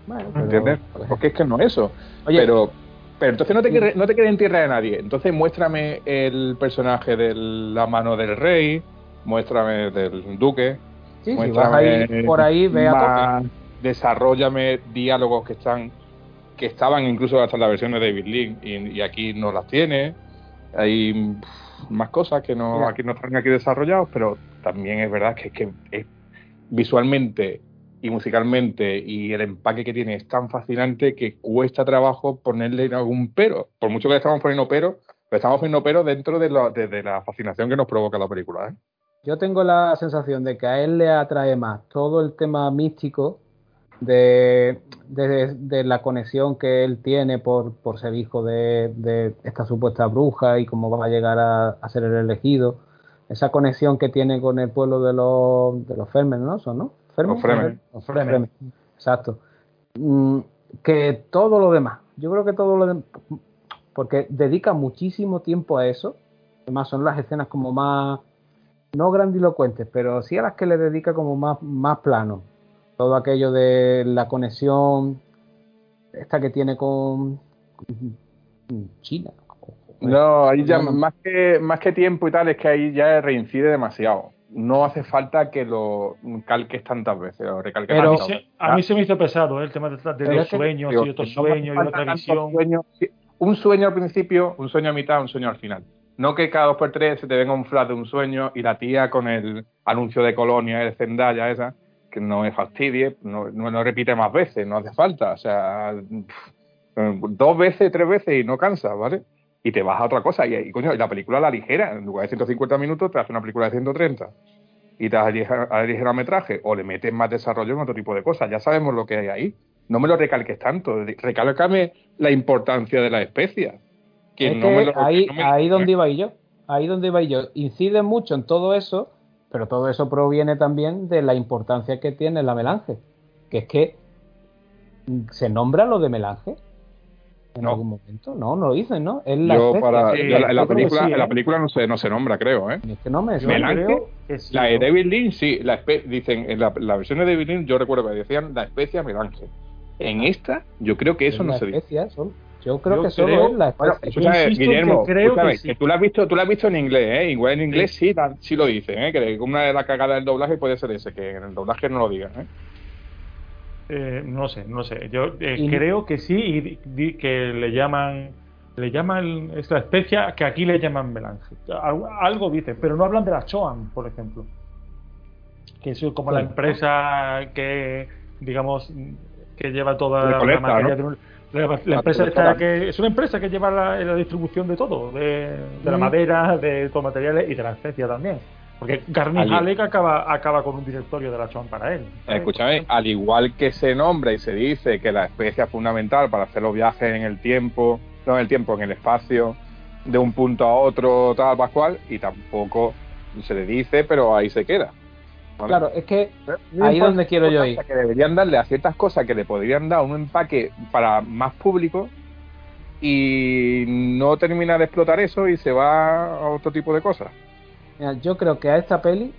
bueno, pero- ¿Entiendes? pues, Porque es que no es eso. Oye, pero, pero entonces no te, quede- no te quede en tierra de nadie. Entonces muéstrame el personaje de la mano del rey, muéstrame del duque, sí, si vas ahí por ahí, ve a tope. más- desarrollame diálogos que están que estaban incluso hasta en la versión de David Lynch y, y aquí no las tiene. Hay pff, más cosas que no aquí no están aquí desarrollados, pero también es verdad que, es que es visualmente y musicalmente y el empaque que tiene es tan fascinante que cuesta trabajo ponerle algún pero. Por mucho que le estamos poniendo pero, pero estamos poniendo pero dentro de, lo, de, la fascinación que nos provoca la película. ¿eh? Yo tengo la sensación de que a él le atrae más todo el tema místico de, de, la conexión que él tiene por, por ser hijo de, de, esta supuesta bruja y cómo va a llegar a, a, ser el elegido. Esa conexión que tiene con el pueblo de los, de los Fermen, ¿no? Son, ¿no? Fremen. Exacto. Mm, que todo lo demás. Yo creo que todo lo demás. Porque dedica muchísimo tiempo a eso. Además, son las escenas como más. No grandilocuentes, pero sí a las que le dedica como más, más plano. Todo aquello de la conexión. Esta que tiene con. China. No, ahí ya más que, más que tiempo y tal, es que ahí ya reincide demasiado no hace falta que lo calques tantas veces o recalques Pero tantas veces. A mí se me hizo pesado ¿eh? el tema de, de los sueños y otros sueños y otra visión. un sueño al principio, un sueño a mitad, un sueño al final. No que cada dos por tres se te venga un flash de un sueño y la tía con el anuncio de colonia, de Zendaya esa, que no me fastidie, no, no, repite más veces, no hace falta. O sea, dos veces, tres veces y no cansa, ¿vale? y te vas a otra cosa. Y, coño, y la película la ligera, en lugar de 150 minutos, te hace una película de 130 y te das a ligera metraje o le metes más desarrollo en otro tipo de cosas. Ya sabemos lo que hay ahí. No me lo recalques tanto. Recálcame la importancia de la especia. Que no me lo, ahí, ahí donde iba yo. Ahí donde iba yo. Incide mucho en todo eso, pero todo eso proviene también de la importancia que tiene la melange. Que es que se nombra lo de melange en algún momento. No, no lo dicen, ¿no? Es la Yo para, en, la película, en la película no se, no se nombra, creo, ¿eh? Es que no me creo La de David Lynch, sí, la dicen, en la, la, versión de David Lynch yo recuerdo que decían la especie melange. En esta, yo creo que eso no se dice. Yo creo que solo es la especie. Guillermo, creo que, sí. tú lo has visto, tú lo has visto en inglés, ¿eh? Igual en inglés sí, sí, lo dicen, ¿eh? Que una de las cagadas del doblaje puede ser ese, que en el doblaje no lo digan, ¿eh? Eh, no sé, no sé. Yo eh, creo que sí y que le llaman le llaman esta especie que aquí le llaman melange. Algo, dice, pero no hablan de la Choan, por ejemplo. Que es como la empresa que, digamos, que lleva toda la, materia la, empresa esta que es una empresa que lleva la, distribución de todo, de, la madera, de todos los materiales y de la especia también. Porque Garni Halleck acaba, acaba con un directorio de la Chon para él. Escúchame, al igual que se nombra y se dice que la especie es fundamental para hacer los viajes en el tiempo, no en el tiempo, en el espacio, de un punto a otro, tal, pascual, y tampoco se le dice, pero ahí se queda. Claro, es que ahí es donde quiero yo ir. Que deberían darle a ciertas cosas que le podrían dar un empaque para más público y no termina de explotar eso y se va a otro tipo de cosas yo creo que a esta peli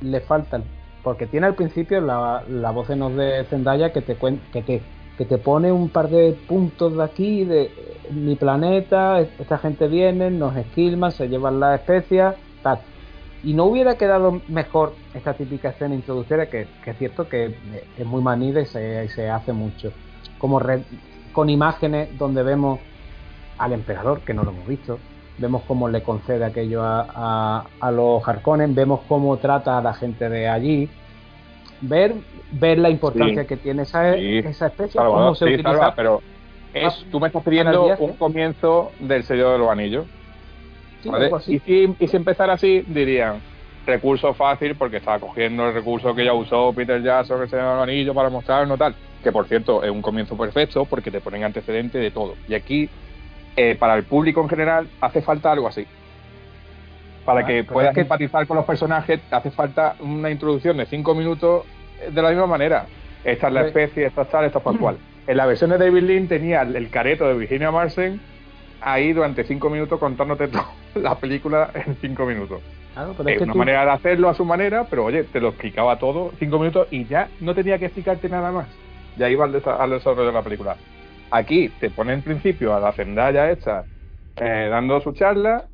le faltan, porque tiene al principio la, la voz en off de Zendaya que te, que, te, que te pone un par de puntos de aquí, de mi planeta, esta gente viene, nos esquilman, se llevan las especias, tal. Y no hubiera quedado mejor esta típica escena introductoria, que, es cierto que es muy manida y se, se hace mucho, como con imágenes donde vemos al emperador, que no lo hemos visto, vemos cómo le concede aquello a, a, los Harkonnen, vemos cómo trata a la gente de allí, ver ver la importancia que tiene esa, esa especie, cómo se utiliza. pero es, tú me estás pidiendo un comienzo del sello de los anillos. Y, si, y si empezara así, dirían recurso fácil porque estaba cogiendo el recurso que ya usó Peter Jackson, que se llama el anillo, para mostrarlo tal. Que por cierto es un comienzo perfecto porque te ponen antecedente de todo. Y aquí eh, para el público en general hace falta algo así. Para ah, que puedas empatizar con los personajes, hace falta una introducción de cinco minutos de la misma manera. Esta es la especie, esta es tal, esta es cual. En la versión de David Lynn tenía el careto de Virginia Marsen ahí durante cinco minutos contándote toda la película en cinco minutos. es, una manera de hacerlo a su manera, pero oye, te lo explicaba todo cinco minutos y ya no tenía que explicarte nada más. Ya iba al, desarrollo de la película. Aquí te pone en principio a la Zendaya esta eh, dando su charla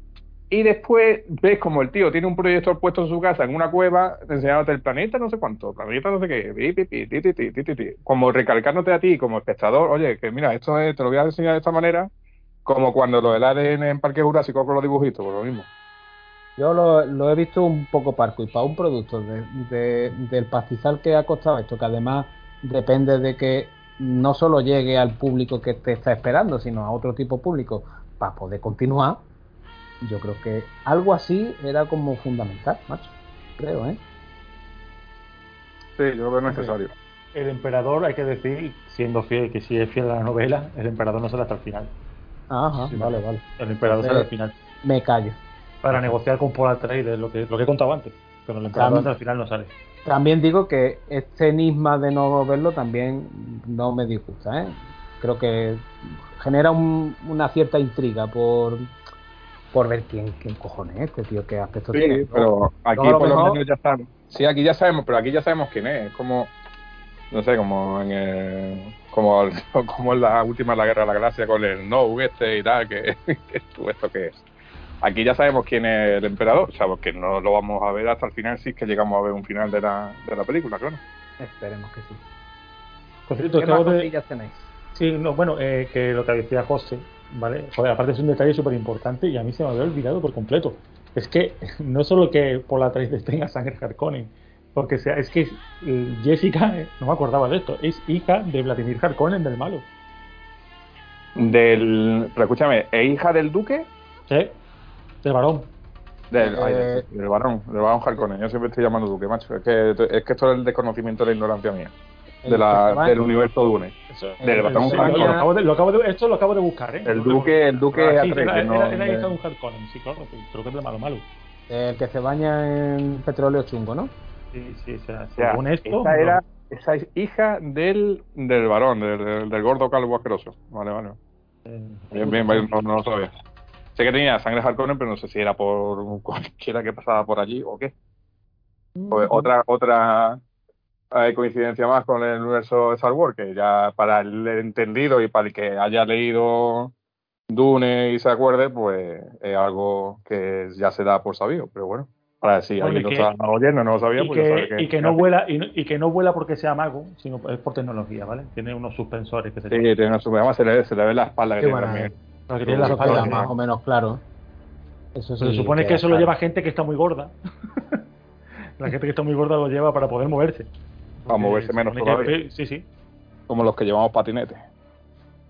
y después ves como el tío tiene un proyector puesto en su casa en una cueva enseñándote el planeta no sé cuánto, planeta no sé qué, como recalcándote a ti como espectador, oye, que mira, esto es, te lo voy a enseñar de esta manera, como cuando lo del ADN en Parque Jurásico con los dibujitos, por lo mismo. Yo lo, lo he visto un poco parco y para un producto de- de- del pastizal que ha costado esto, que además depende de que no solo llegue al público que te está esperando, sino a otro tipo de público para poder continuar, yo creo que algo así era como fundamental, macho. Creo, ¿eh? Sí, yo lo veo necesario. El emperador, hay que decir, siendo fiel, que si es fiel a la novela, el emperador no sale hasta el final. Ajá, Sí, vale, vale. El emperador sale al final. Me callo. Para negociar con Paul Atreides, lo que, lo que he contado antes. Pero el emperador Tam- hasta el final no sale. También digo que este enigma de no verlo también no me disgusta, ¿eh? Creo que genera un- una cierta intriga por, por ver quién, quién cojones es este tío, qué aspecto tiene. Sí, pero aquí lo por lo mejor- menos ya sabemos. Sí, aquí ya sabemos, pero aquí ya sabemos quién es. Es como, no sé, como en el, como, el- como en la última la guerra de la galaxia con el no este y tal, que, que tú, esto que es. Aquí ya sabemos quién es el emperador, o sea, porque no lo vamos a ver hasta el final si es que llegamos a ver un final de la, de la película, claro. Esperemos que sí. Por cierto, ¿Qué más de, tenéis? Sí, no, bueno, eh, que lo que decía José, ¿vale? Joder, aparte es un detalle súper importante y a mí se me había olvidado por completo. Es que no solo que por la Atreides tenga sangre Harkonnen, porque sea, es que eh, Jessica, no me acordaba de esto, es hija de Vladimir Harkonnen del malo. Del, pero escúchame, ¿es hija del duque? ¿Sí? Del varón. Del, ay, Eh, del, del varón, del varón Harkonnen. Yo siempre estoy llamando duque, macho. Es que, es que esto es el desconocimiento de la ignorancia mía. De la, del universo Dune. Del el varón Lo, Harkonnen. acabo de, lo acabo de- esto lo acabo de buscar, ¿eh? El duque- el duque Ah, sí, Atreides, era, no- era- era hija de- un Harkonnen, sí, claro, creo que es de malo malo. El que se baña en petróleo chungo, ¿no? Sí, sí, o sea, O sea, según esto. esa era esa es hija del, del varón, del, del- del gordo calvo asqueroso. Vale, vale. eh, Bien, bien, bien, no, no lo sabía. Sé que tenía sangre Harkonnen, pero no sé si era por cualquiera que pasaba por allí o qué. Pues otra otra eh, coincidencia más con el universo de Star Wars, que ya para el entendido y para el que haya leído Dune y se acuerde, pues es algo que ya se da por sabido. Pero bueno, para si Bueno, alguien lo está oyendo no lo sabía, y, pues sabe que, que, y que no vuela y, no- y que no vuela porque sea mago, sino es por tecnología, ¿vale? Tiene unos suspensores que se Sí, tiene una super- además se le, se le ve la espalda que tiene también. Que tiene la espalda más o menos claro. Eso Se sí supone que eso lo lleva gente que está muy gorda. la gente que está muy gorda lo lleva para poder moverse. Para moverse se menos todavía. Sí, sí. Como los que llevamos patinetes.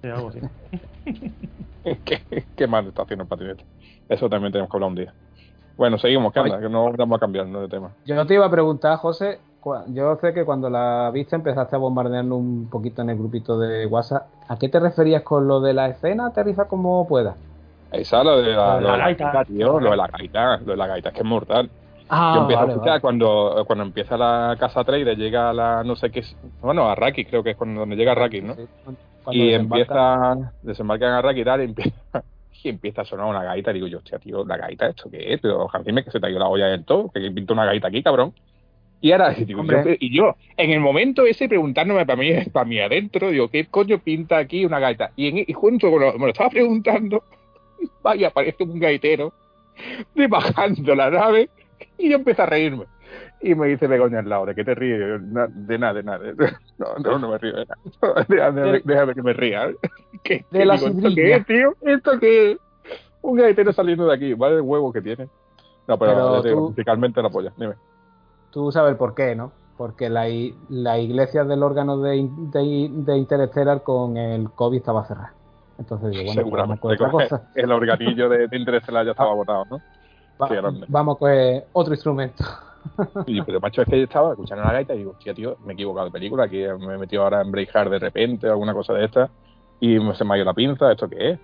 sí, algo así. ¿Qué, qué mal está haciendo el patinete? Eso también tenemos que hablar un día. Bueno, seguimos, ¿qué anda? Que no vamos a cambiar ¿no? de tema. Yo te iba a preguntar, José, yo sé que cuando la viste empezaste a bombardearlo un poquito en el grupito de WhatsApp. ¿A qué te referías con lo de la escena? Aterriza como puedas. Esa, lo de la, Lo de la lo de la gaita. gaita, tío, lo de la gaita, lo de la gaita, es que es mortal. Ah, Yo empiezo vale, a escuchar vale. cuando, cuando empieza la casa trader, llega a la no sé qué, es- bueno, a Raki creo que es cuando donde llega Raki, ¿no? Sí, y desembarca. empieza, desembarcan a Raki y tal, y empieza, y empieza a sonar una gaita, y digo yo, hostia, tío, la gaita, ¿esto qué es? Pero dime que se te ha ido la olla del todo, que pinta una gaita aquí, cabrón. Y ahora, digo, Hombre. yo, y yo, en el momento ese, preguntándome para mí, para mí adentro, digo, ¿qué coño pinta aquí una gaita? Y, en, y junto con lo, me lo estaba preguntando, vaya, aparece un gaitero de bajando la nave, y yo empiezo a reírme. Y me dice Begoña al lado, ¿de qué te ríes? Yo, "Na- de nada, de nada. No, no, no me río de nada. Déjame, déjame que me ría. ¿Qué, De qué la digo, ¿Esto qué es, tío? ¿Esto qué es? Un gaitero saliendo de aquí, vale el huevo que tiene. No, pero, Pero digo, tú- musicalmente la polla. Dime. Tú sabes por qué, ¿no? Porque la, la iglesia del órgano de, de, de Interstellar con el COVID estaba cerrada. Entonces digo, bueno, pues vamos Seguramente. con otra cosa. El organillo de, de Interestelar ya estaba agotado, ¿no? Va- vamos con otro instrumento. Y, pero macho, es que yo estaba escuchando la gaita y digo, hostia, tío, me he equivocado de película, aquí me he metido ahora en Braveheart de repente, alguna cosa de esta, y me- se me ha ido la pinza, ¿esto qué es?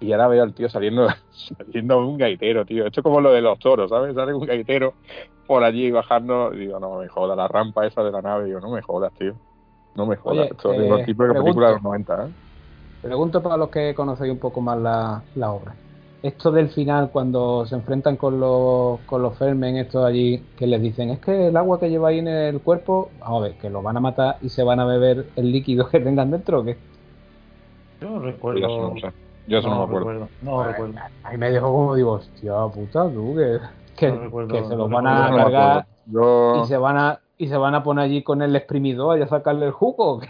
Y ahora veo al tío saliendo, saliendo un gaitero, tío. Esto es como lo de los toros, ¿sabes? Sale un gaitero por allí bajando, y digo, no me jodas, la rampa esa de la nave, digo, no me jodas, tío. No me jodas. Oye, Esto es eh, un tipo de película de los 90, ¿eh? Pregunto para los que conocéis un poco más la, la obra. Esto del final, cuando se enfrentan con los, con los Fermen, estos allí, que les dicen, es que el agua que lleváis en el cuerpo, vamos a ver, que lo van a matar y se van a beber el líquido que tengan dentro, ¿o qué? Yo no Yo eso recuerdo. no lo sé. Yo eso no, me acuerdo. recuerdo. No recuerdo. Ahí me dejó como digo, hostia puta, tú, que, que, No recuerdo, que se no los van recuerdo, a cargar. Yo... y se van a y se van a poner allí con el exprimidor y a sacarle el jugo. ¿o qué?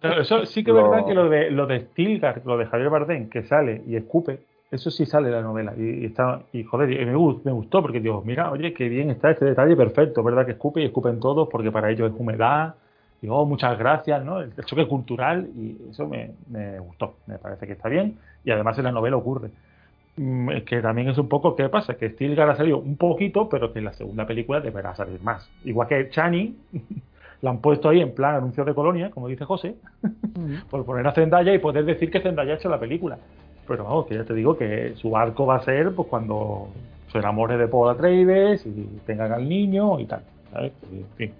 Pero eso sí que es verdad que lo de lo de Stilgar, lo de Javier Bardem, que sale y escupe, Eso sí sale de la novela. Y, y está, y joder, y me, me gustó porque digo, mira, oye, qué bien está este detalle perfecto, ¿verdad? Que escupe y escupen todos porque para ellos es humedad. Y oh, muchas gracias, ¿no? El, el choque cultural y eso me, me gustó. Me parece que está bien. Y además en la novela ocurre. Mm, Es que también es un poco, ¿qué pasa? Que Stilgar ha salido un poquito, pero que en la segunda película deberá salir más. Igual que Chani, la han puesto ahí en plan anuncio de colonia, como dice José, por poner a Zendaya y poder decir que Zendaya ha hecho la película. Pero vamos, que ya te digo que su arco va a ser pues cuando se enamore de Paul Atreides y tengan al niño y tal. ¿sabes? Y, en fin.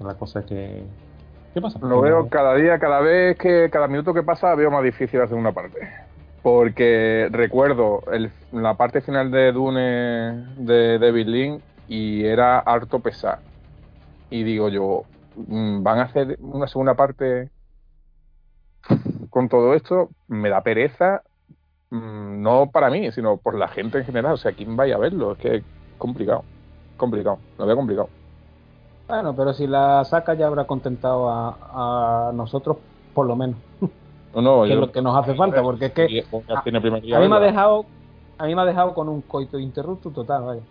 La cosa es que... ¿Qué pasa? Lo veo cada día, cada vez que, cada minuto que pasa, veo más difícil la segunda parte. Porque recuerdo el- la parte final de Dune de David Lynch y era harto pesar. Y digo yo, mm, ¿van a hacer una segunda parte con todo esto? Me da pereza, mm, no para mí, sino por la gente en general. O sea, ¿quién vaya a verlo? Es que es complicado, complicado, lo veo complicado. Bueno, pero si la saca ya habrá contentado a, a nosotros, por lo menos, No, no, que es lo que nos hace falta, porque es que a- a mí me ha dejado, a mí me ha dejado con un coito interrupto total, vaya.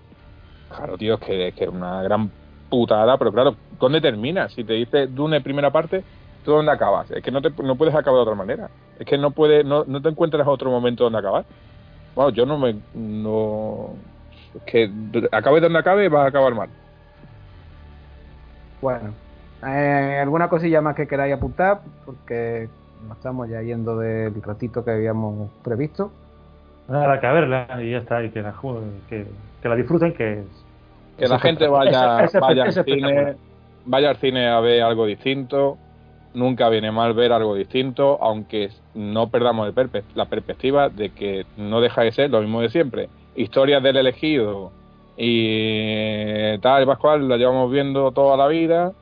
Claro, tío, es que es que una gran putada, pero claro, ¿dónde termina? Si te dice Dune primera parte, ¿tú dónde acabas? Es que no, te, no puedes acabar de otra manera. Es que no puedes, no, no te encuentras otro momento donde acabar. Bueno, yo no me, no, es que acabe donde acabe, va a acabar mal. Bueno, eh, ¿alguna cosilla más que queráis apuntar? Porque nos estamos ya yendo del ratito que habíamos previsto. Nada, que a verla y ya está, y que la, que, que la disfruten, que es... Que la gente vaya, Es- es- vaya es al cine, vaya al cine a ver algo distinto. Nunca viene mal ver algo distinto, aunque no perdamos el perpe- la perspectiva de que no deja de ser lo mismo de siempre. Historias del elegido y tal y Pascual la llevamos viendo toda la vida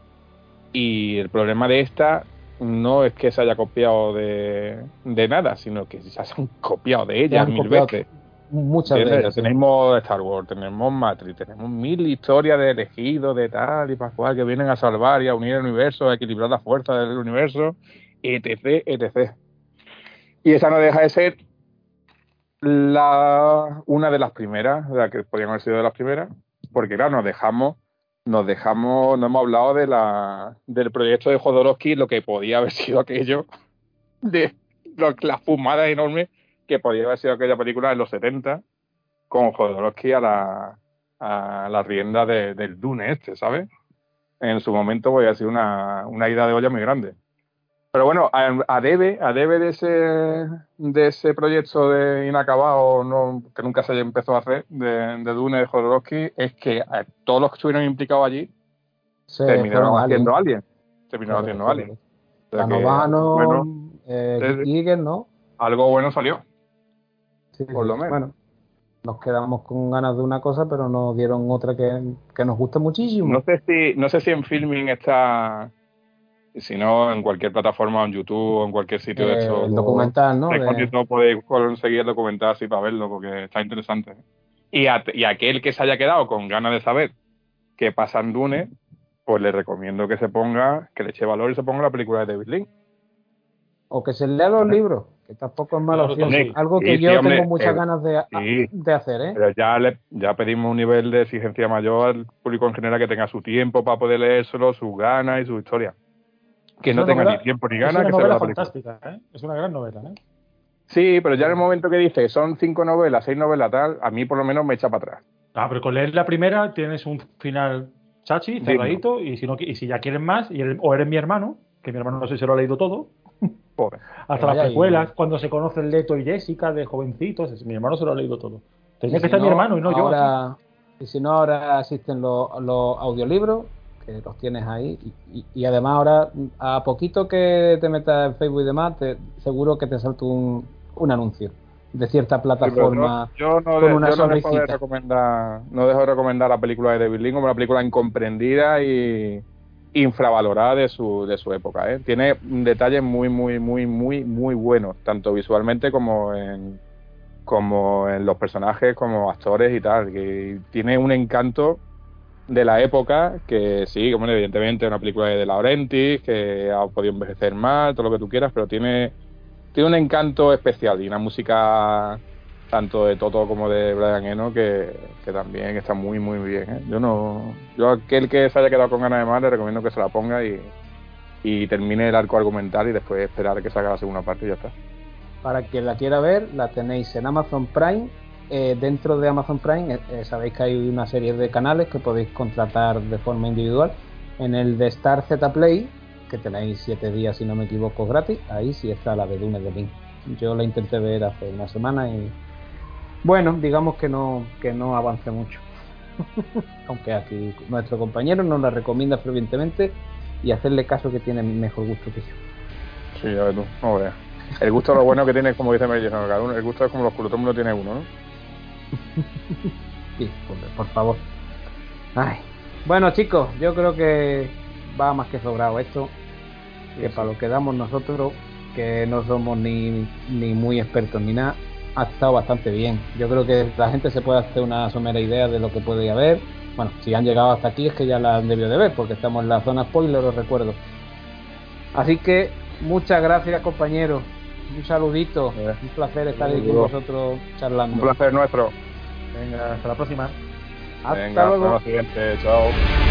y el problema de esta no es que se haya copiado de, de nada, sino que se han copiado de ella mil copiado veces. Muchas sí. Tenemos Star Wars, tenemos Matrix, tenemos mil historias de elegidos, de tal y pascual que vienen a salvar y a unir el universo, a equilibrar la fuerza del universo, etc, etc. Y esa no deja de ser la una de las primeras, la que podrían haber sido de las primeras, porque claro, nos dejamos, nos dejamos, no hemos hablado de la del proyecto de Jodorowsky, lo que podía haber sido aquello, de lo- la fumada enorme que podría haber sido aquella película en los 70 con Jodorowsky a la, a la rienda de- del Dune este, ¿sabes? En su momento podría ser una, una ida de olla muy grande. Pero bueno, a, a debe, a debe de ese, de ese proyecto de inacabado no, que nunca se empezó a hacer de, de Dune de Jodorowsky es que a todos los que estuvieron implicados allí Se terminaron haciendo. Alien. Terminaron haciendo Alien. Canovano, bueno, eh, Giger, ¿no? algo bueno salió. Sí, por lo menos. Bueno, nos quedamos con ganas de una cosa, pero nos dieron otra que, que nos gusta muchísimo. No sé si, no sé si en filming está, si no en cualquier plataforma, en YouTube o en cualquier sitio de Eh, estos. el documental, ¿no? De- recóndito podéis conseguir el documental así para verlo porque está interesante. Y, a- y aquel que se haya quedado con ganas de saber qué pasa en Dune, pues le recomiendo que se ponga, que le eche valor y se ponga la película de David Lynch. O que se lea los libros, que tampoco es mala Claro, opción. sí. Algo que Sí, yo sí, hombre, tengo muchas eh, ganas de, sí. de hacer, ¿eh? Pero ya le, ya pedimos un nivel de exigencia mayor al público en general que tenga su tiempo para poder leérselo, sus ganas y su historia. Que Es no tenga novela- ni tiempo ni Es ganas una que novela fantástica, ¿eh? Es una gran novela, ¿eh? Sí, pero ya en el momento que dice son cinco novelas, seis novelas, tal, a mí por lo menos me echa para atrás. Ah, pero con leer la primera tienes un final chachi, Digno. cerradito, y si no y si ya quieres más, y eres- o eres mi hermano, que mi hermano no sé si se lo ha leído todo, Hasta las y- precuelas, cuando se conocen Leto y Jessica de jovencitos, mi hermano se lo ha leído todo. Tenía Y que si estar mi no, hermano y no yo. ahora, Y si no, ahora existen los, los audiolibros, que los tienes ahí. Y, y- y además ahora, a poquito que te metas en Facebook y demás, te, seguro que te salta un, un anuncio de cierta Sí, plataforma. yo, yo no, con de- una yo no dejo de sonrisita. recomendar, no dejo de recomendar la película de David Lynch como una película incomprendida y infravalorada de su, de su época. ¿eh? Tiene detalles muy, muy, muy, muy, muy buenos, tanto visualmente como en como en los personajes, como actores y tal. Que tiene un encanto de la época que sí, como evidentemente una película de De Laurentiis, que ha podido envejecer mal, todo lo que tú quieras, pero tiene, tiene un encanto especial y una música tanto de Toto como de Brian Eno, que, que también está muy, muy bien. ¿eh? Yo no, yo aquel que se haya quedado con ganas de más, le recomiendo que se la ponga y, y termine el arco argumental y después esperar que salga la segunda parte y ya está. Para quien la quiera ver, la tenéis en Amazon Prime. Eh, dentro de Amazon Prime eh, sabéis que hay una serie de canales que podéis contratar de forma individual. En el de Star Z Play, que tenéis 7 días si no me equivoco gratis, ahí sí está la de Dune de Link. Yo la intenté ver hace una semana y bueno, digamos que no, que no avance mucho. Aunque aquí nuestro compañero nos la recomienda fervientemente y hacerle caso que tiene mejor gusto que yo. Sí, a ver tú, no veas. El gusto lo bueno que tiene, como dice Mary Jane, cada uno, el gusto es como los culos, todo el mundo tiene uno, ¿no? sí, por, por favor. Ay. Bueno, chicos, yo creo que va más que sobrado esto. Que para lo que damos nosotros, que no somos ni, ni muy expertos ni nada, ha estado bastante bien. Yo creo que la gente se puede hacer una somera idea de lo que puede haber. Bueno, si han llegado hasta aquí es que ya la han debido de ver, porque estamos en la zona spoiler, os recuerdo. Así que muchas gracias, compañeros. Un saludito. Un placer estar aquí con vosotros charlando. Un placer nuestro. Venga, hasta la próxima. Hasta Venga, luego. hasta la siguiente. Chao.